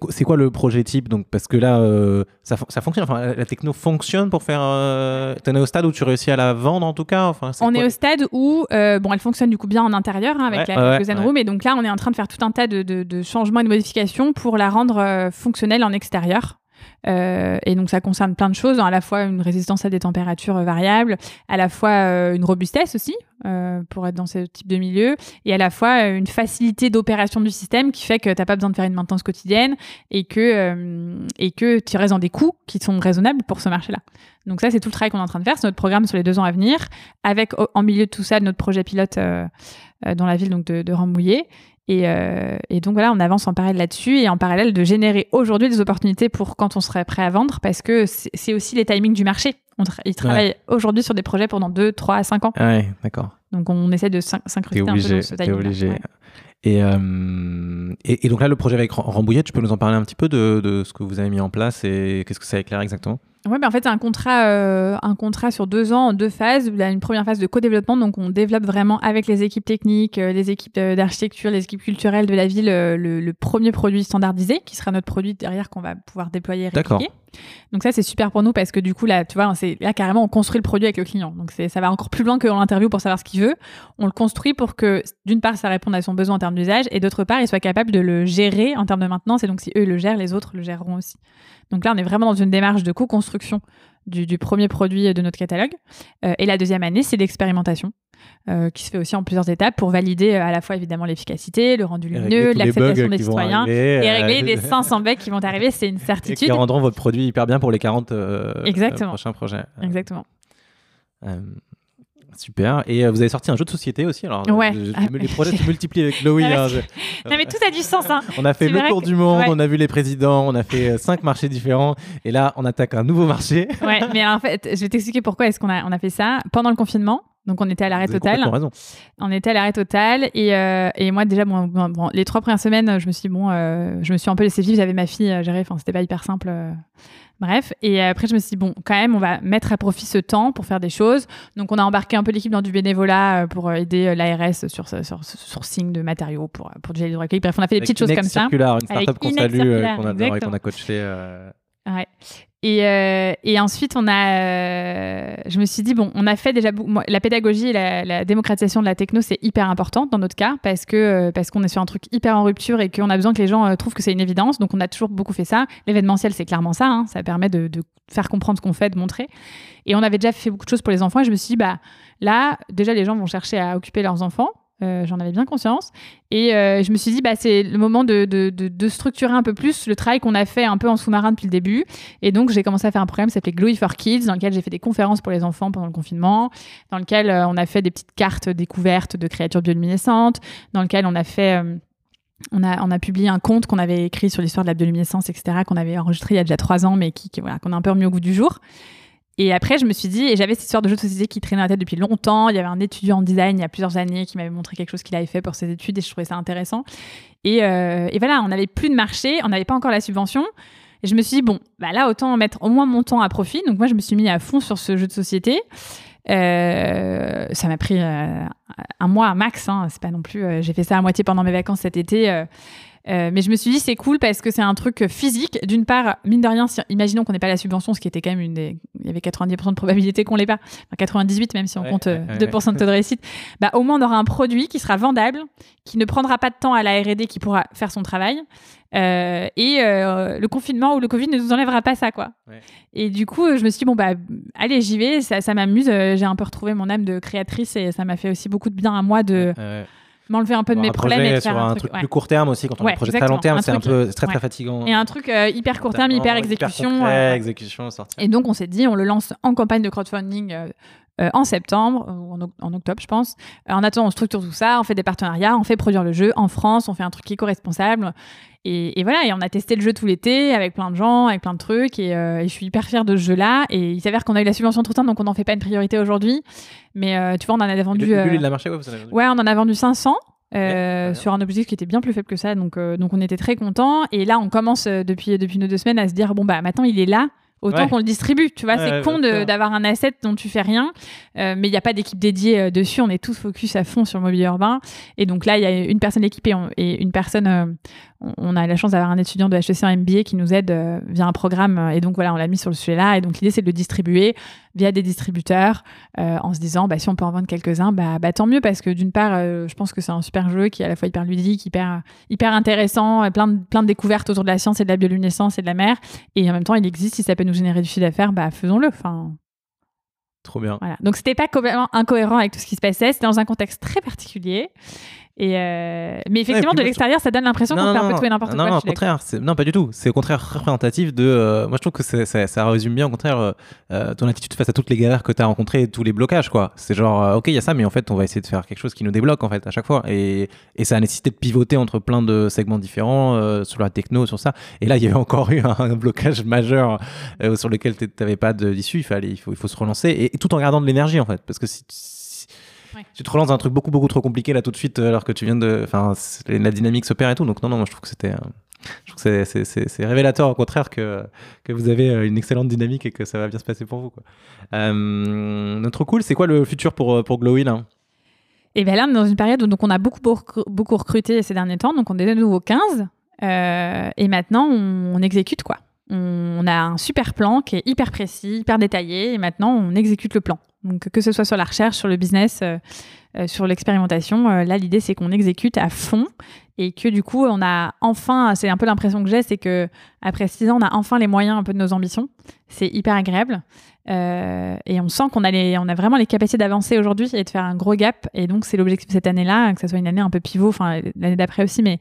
c'est quoi le projet type? Donc, Parce que là, euh, ça, fon- ça fonctionne. Enfin, la, techno fonctionne pour faire. Euh... Tu es au stade où tu réussis à la vendre en tout cas? Enfin, On quoi est au stade où, euh, bon, elle fonctionne du coup bien en intérieur hein, avec Ouais, la ouais. Room. Et donc là, on est en train de faire tout un tas de, de- de changements et de modifications pour la rendre fonctionnelle en extérieur. Euh, et donc ça concerne plein de choses, hein, à la fois une résistance à des températures euh, variables, à la fois euh, une robustesse aussi pour être dans ce type de milieu, et à la fois une facilité d'opération du système qui fait que t'as pas besoin de faire une maintenance quotidienne et que et que tu restes dans des coûts qui sont raisonnables pour ce marché-là. Donc ça c'est tout le travail qu'on est en train de faire, c'est notre programme sur les deux ans à venir, avec en milieu de tout ça notre projet pilote dans la ville donc de, de Rambouillet. Et, euh, et donc voilà, on avance en parallèle là-dessus et en parallèle de générer aujourd'hui des opportunités pour quand on serait prêt à vendre parce que c'est aussi les timings du marché. On tra- ils travaillent aujourd'hui sur des projets pendant 2, 3 à 5 ans. Ouais, d'accord. Donc on essaie de synchroniser un peu ce timing. obligé. Et, euh, et, et donc là, le projet avec Ram- Rambouillet, tu peux nous en parler un petit peu de, de ce que vous avez mis en place et qu'est-ce que ça éclaire exactement? Ouais, ben en fait, c'est un contrat, euh, un contrat sur deux ans en deux phases. Il y a une première phase de co-développement, donc on développe vraiment avec les équipes techniques, euh, les équipes d'architecture, les équipes culturelles de la ville euh, le, le premier produit standardisé, qui sera notre produit derrière qu'on va pouvoir déployer et D'accord. répliquer. Donc ça, c'est super pour nous parce que du coup, là, tu vois, c'est là carrément on construit le produit avec le client. Donc ça va encore plus loin que l'interview pour savoir ce qu'il veut. On le construit pour que d'une part, ça réponde à son besoin en termes d'usage, et d'autre part, il soit capable de le gérer en termes de maintenance. Et donc si eux le gèrent, les autres le géreront aussi. Donc là, on est vraiment dans une démarche de co-construction du, du premier produit de notre catalogue. Euh, et la deuxième année, c'est l'expérimentation. euh, qui se fait aussi en plusieurs étapes pour valider euh, à la fois évidemment l'efficacité, le rendu lumineux, l'acceptation des citoyens arriver, et euh, régler les 500 bugs qui vont arriver, c'est une Et qui certitude. rendront votre produit hyper bien pour les 40 euh, Exactement. euh, prochains projets. Euh, Exactement. Super. Et euh, vous avez sorti un jeu de société aussi. Alors, euh, Ouais. je- je- Ah, les projets se multiplient avec Chloé. Ah, hein, je- Non mais tout a du sens. Hein. On a fait le tour que- du monde, ouais. on a vu les présidents, on a fait euh, cinq marchés différents. Et là, on attaque un nouveau marché. Ouais, mais en fait, je vais t'expliquer pourquoi est-ce qu'on a, on a fait ça pendant le confinement. Donc on était à l'arrêt total. raison. On était à l'arrêt total et, euh, et moi déjà bon, bon, bon, les trois premières semaines je me suis bon euh, je me suis un peu laissé vivre j'avais ma fille à gérer enfin c'était pas hyper simple bref et après je me suis dit bon quand même on va mettre à profit ce temps pour faire des choses donc on a embarqué un peu l'équipe dans du bénévolat euh, pour euh, aider l'ARS sur ce sur ce sourcing de matériaux pour euh, pour du hydroalcoolique bref on a fait des Avec petites choses comme ça Circular, une Avec startup qu'on salue, euh, qu'on adore et qu'on exactement. a coaché. euh, Ouais. Et, euh, et ensuite, on a, euh, je me suis dit, bon, on a fait déjà moi, la pédagogie et la, démocratisation de la techno, c'est hyper important dans notre cas parce que euh, parce qu'on est sur un truc hyper en rupture et qu'on a besoin que les gens trouvent que c'est une évidence. Donc, on a toujours beaucoup fait ça. L'événementiel, c'est clairement ça. hein. Ça permet de, de faire comprendre ce qu'on fait, de montrer. Et on avait déjà fait beaucoup de choses pour les enfants. Et je me suis dit, bah là, déjà, les gens vont chercher à occuper leurs enfants. Euh, J'en avais bien conscience. Et euh, je me suis dit, bah, c'est le moment de, de, de, structurer un peu plus le travail qu'on a fait un peu en sous-marin depuis le début. Et donc, j'ai commencé à faire un programme qui s'appelait Glowy for Kids, dans lequel j'ai fait des conférences pour les enfants pendant le confinement, dans lequel euh, on a fait des petites cartes découvertes de créatures bioluminescentes, dans lequel on a fait. on a, on a publié un conte qu'on avait écrit sur l'histoire de la bioluminescence, etc., qu'on avait enregistré il y a déjà trois ans, mais qui- voilà, qu'on a un peu remis au goût du jour. Et après, je me suis dit, et j'avais cette histoire de jeu de société qui traînait dans la tête depuis longtemps. Il y avait un étudiant en design il y a plusieurs années qui m'avait montré quelque chose qu'il avait fait pour ses études et je trouvais ça intéressant. Et, euh, voilà, on n'avait plus de marché, on n'avait pas encore la subvention. Et je me suis dit, bon, bah là, autant mettre au moins mon temps à profit. Donc moi, je me suis mis à fond sur ce jeu de société. Euh, ça m'a pris euh, un mois max. Hein, c'est pas non plus. J'ai fait ça à moitié pendant mes vacances cet été. Euh, euh, mais je me suis dit c'est cool parce que c'est un truc physique. D'une part, mine de rien, si- imaginons qu'on n'ait pas la subvention, ce qui était quand même une des, il y avait 90% de probabilité qu'on l'ait pas, enfin 98 même si on Ouais, compte euh, ouais, ouais. 2% de taux de réussite. Bah au moins on aura un produit qui sera vendable, qui ne prendra pas de temps à la R&D, qui pourra faire son travail. Euh, et euh, le confinement ou le Covid ne nous enlèvera pas ça quoi. Et du coup, je me suis dit bon bah allez j'y vais, ça, ça m'amuse. Euh, J'ai un peu retrouvé mon âme de créatrice et ça m'a fait aussi beaucoup de bien à moi de euh, m'enlever un peu de mes problèmes et de faire sur un, truc. truc ouais. plus court terme aussi. Quand on a Ouais, un projet très long terme, c'est un peu c'est très très fatigant. Et un truc euh, hyper court terme, hyper exécution. concret, euh, exécution, et donc, on s'est dit, on le lance en campagne de crowdfunding euh, en septembre, ou en, oc- en octobre, je pense. Euh, en attendant, on structure tout ça, on fait des partenariats, on fait produire le jeu en France, on fait un truc éco-responsable. Et, et voilà, et on a testé le jeu tout l'été avec plein de gens, avec plein de trucs. Et, euh, et je suis hyper fière de ce jeu-là. Et il s'avère qu'on a eu la subvention entre temps, donc on n'en fait pas une priorité aujourd'hui. Mais euh, tu vois, on en a vendu. Lui, il a marché, ouais, vous en avez vendu. Ouais, on en a vendu 500 euh, très bien. sur un objectif qui était bien plus faible que ça. Donc, euh, donc on était très contents. Et là, on commence euh, depuis, depuis nos deux semaines à se dire bon, bah maintenant il est là. Autant Ouais. qu'on le distribue. Tu vois, c'est con d'avoir un asset dont tu fais rien, euh, mais il n'y a pas d'équipe dédiée euh, dessus. On est tous focus à fond sur le mobilier urbain. Et donc là, il y a une personne équipée et, une personne. On- a la chance d'avoir un étudiant de HEC en MBA qui nous aide euh, via un programme. euh, Et donc voilà, on l'a mis sur le sujet là. Et donc l'idée, c'est de le distribuer via des distributeurs euh, en se disant, bah, si on peut en vendre quelques-uns, bah, bah, tant mieux parce que d'une part, euh, je pense que c'est un super jeu qui est à la fois hyper ludique, hyper, hyper intéressant, plein de, plein de découvertes autour de la science et de la bioluminescence et de la mer. Et en même temps, il existe, si ça peut nous générer du chiffre d'affaires, bah, faisons-le. Enfin, Trop bien. voilà. Donc, c'était pas complètement incohérent avec tout ce qui se passait. C'était dans un contexte très particulier. Et euh, Mais effectivement, puis de l'extérieur, ça donne l'impression qu'on fait un peu tout et n'importe non, quoi. Non, au contraire, non, pas du tout. C'est au contraire représentatif de. euh, moi, je trouve que ça, ça résume bien, au contraire, euh, euh, ton attitude face à toutes les galères que tu as rencontrées et tous les blocages, quoi. C'est genre, euh, ok, il y a ça, mais en fait, on va essayer de faire quelque chose qui nous débloque, en fait, à chaque fois. Et, et ça a nécessité de pivoter entre plein de segments différents, euh, sur la techno, sur ça. Et là, il y avait encore eu un, un blocage majeur sur lequel tu n'avais pas d'issue. Il, fallait, il, faut, il faut se relancer. Et, et tout en gardant de l'énergie, en fait. Parce que si. Ouais. tu te relances dans un truc beaucoup beaucoup trop compliqué là tout de suite euh, alors que tu viens de enfin la dynamique se perd et tout donc non non moi je trouve que c'était euh, je trouve que c'est- révélateur au contraire que, que vous avez euh, une excellente dynamique et que ça va bien se passer pour vous quoi. Euh, trop cool c'est quoi le futur pour pour Glowy là Et bien là, on est dans une période où donc, on a beaucoup, beaucoup, recruté ces derniers temps. Donc, on est de nouveau 15. euh, et maintenant, on, on exécute quoi. On a un super plan qui est hyper précis, hyper détaillé. Et maintenant, on exécute le plan. Que ce soit sur la recherche, sur le business, euh, euh, sur l'expérimentation, euh, là, l'idée, c'est qu'on exécute à fond. Et que du coup, on a enfin, c'est un peu l'impression que j'ai, c'est que après six ans, on a enfin les moyens un peu de nos ambitions. C'est hyper agréable. Et on sent qu'on a, les, on a vraiment les capacités d'avancer aujourd'hui et de faire un gros gap. Et donc, c'est l'objectif cette année-là, que ce soit une année un peu pivot, enfin l'année d'après aussi, mais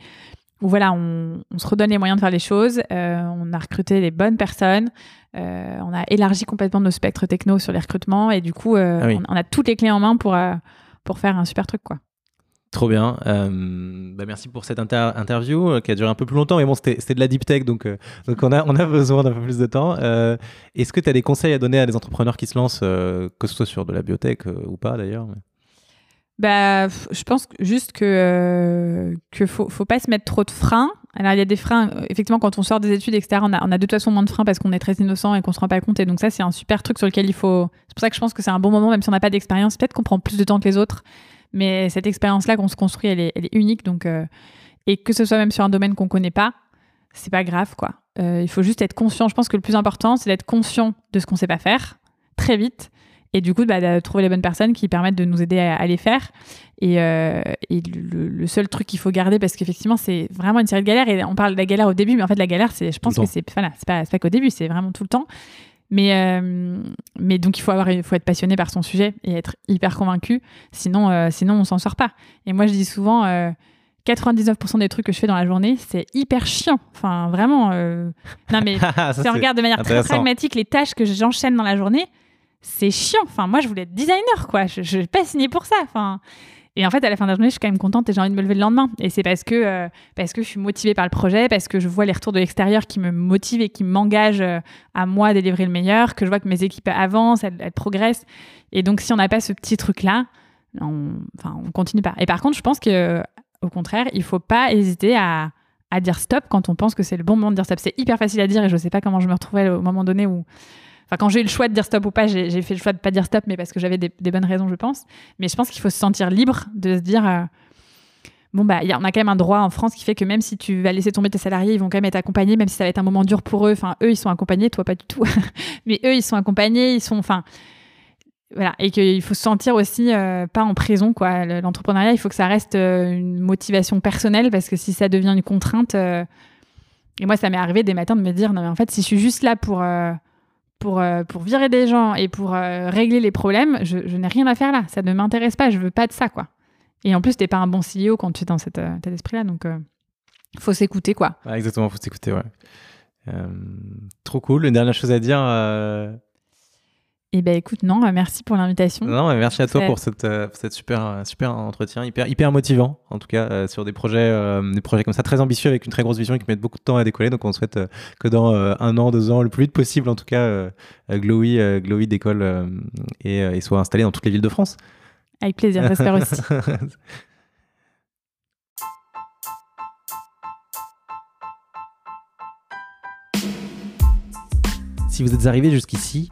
où voilà, on, on se redonne les moyens de faire les choses. Euh, on a recruté les bonnes personnes. Euh, on a élargi complètement nos spectres techno sur les recrutements. Et du coup, euh, Ah oui. on, on a toutes les clés en main pour, pour faire un super truc. quoi. Trop bien. Bah merci pour cette inter- interview qui a duré un peu plus longtemps, mais bon, c'était c'était de la deep tech, donc, donc on, a, on a besoin d'un peu plus de temps. Est-ce que tu as des conseils à donner à des entrepreneurs qui se lancent, que ce soit sur de la biotech ou pas d'ailleurs mais- Bah, je pense juste que euh, que faut pas se mettre trop de freins. Alors il y a des freins. euh, Effectivement, quand on sort des études, etc., on a, de toute façon moins de freins parce qu'on est très innocent et qu'on se rend pas compte. Et donc ça, c'est un super truc sur lequel il faut. C'est pour ça que je pense que c'est un bon moment, même si on n'a pas d'expérience. Peut-être qu'on prend plus de temps que les autres, mais cette expérience-là qu'on se construit, elle est, unique. Donc euh, et que ce soit même sur un domaine qu'on connaît pas, c'est pas grave, quoi. Euh, il faut juste être conscient. Je pense que le plus important, c'est d'être conscient de ce qu'on sait pas faire très vite. Et du coup, bah, de trouver les bonnes personnes qui permettent de nous aider à, à les faire. Et, euh, et le, le seul truc qu'il faut garder, parce qu'effectivement, c'est vraiment une série de galères. Et on parle de la galère au début, mais en fait, la galère, c'est, je pense que c'est, voilà, c'est pas, c'est pas qu'au début, c'est vraiment tout le temps. Mais, euh, mais donc, il faut, avoir, faut être passionné par son sujet et être hyper convaincu. Sinon, euh, sinon on s'en sort pas. Et moi, je dis souvent, euh, 99% des trucs que je fais dans la journée, c'est hyper chiant. Enfin, vraiment. euh, Non, mais si on regarde de manière très pragmatique les tâches que j'enchaîne dans la journée, c'est chiant. Enfin, moi, je voulais être designer, quoi. Je n'ai pas signé pour ça. Enfin, et en fait, à la fin de la journée, je suis quand même contente et j'ai envie de me lever le lendemain. Et c'est parce que, euh, parce que je suis motivée par le projet, parce que je vois les retours de l'extérieur qui me motivent et qui m'engagent euh, à moi à délivrer le meilleur, que je vois que mes équipes avancent, elles, progressent. Et donc, si on n'a pas ce petit truc-là, on, enfin, on continue pas. Et par contre, je pense que, au contraire, il faut pas hésiter à, à dire stop quand on pense que c'est le bon moment de dire stop. C'est hyper facile à dire et je sais pas comment je me retrouvais au moment donné où. Quand j'ai eu le choix de dire stop ou pas, j'ai fait le choix de pas dire stop, mais parce que j'avais des, bonnes raisons, je pense. Mais je pense qu'il faut se sentir libre de se dire. euh, Bon, bah, a- on a quand même un droit en France qui fait que même si tu vas laisser tomber tes salariés, ils vont quand même être accompagnés, même si ça va être un moment dur pour eux. Enfin, eux, ils sont accompagnés, toi, pas du tout. Mais eux, ils sont accompagnés, ils sont. Enfin. Voilà. Et qu'il faut se sentir aussi euh, pas en prison, quoi. Le- L'entrepreneuriat, il faut que ça reste euh, une motivation personnelle parce que si ça devient une contrainte. Et moi, ça m'est arrivé des matins de me dire non, mais en fait, si je suis juste là pour. Euh, pour, virer des gens et pour euh, régler les problèmes, je, n'ai rien à faire là. Ça ne m'intéresse pas. Je veux pas de ça, quoi. Et en plus, t'es pas un bon CEO quand tu es dans cet euh, état d'esprit-là. Donc, faut s'écouter, quoi. Exactement, faut s'écouter, ouais. Trop cool. Une dernière chose à dire Et ben écoute, non, euh, merci pour l'invitation. Non, mais merci à toi pour cette, euh, cette super, euh, super entretien, hyper, hyper motivant, en tout cas, euh, sur des projets, euh, des projets comme ça, très ambitieux, avec une très grosse vision et qui mettent beaucoup de temps à décoller. Donc, on souhaite que dans un an, deux ans, le plus vite possible, en tout cas, Glowy, Glowy décolle et, et soit installé dans toutes les villes de France. Avec plaisir, j'espère aussi. Si vous êtes arrivé jusqu'ici,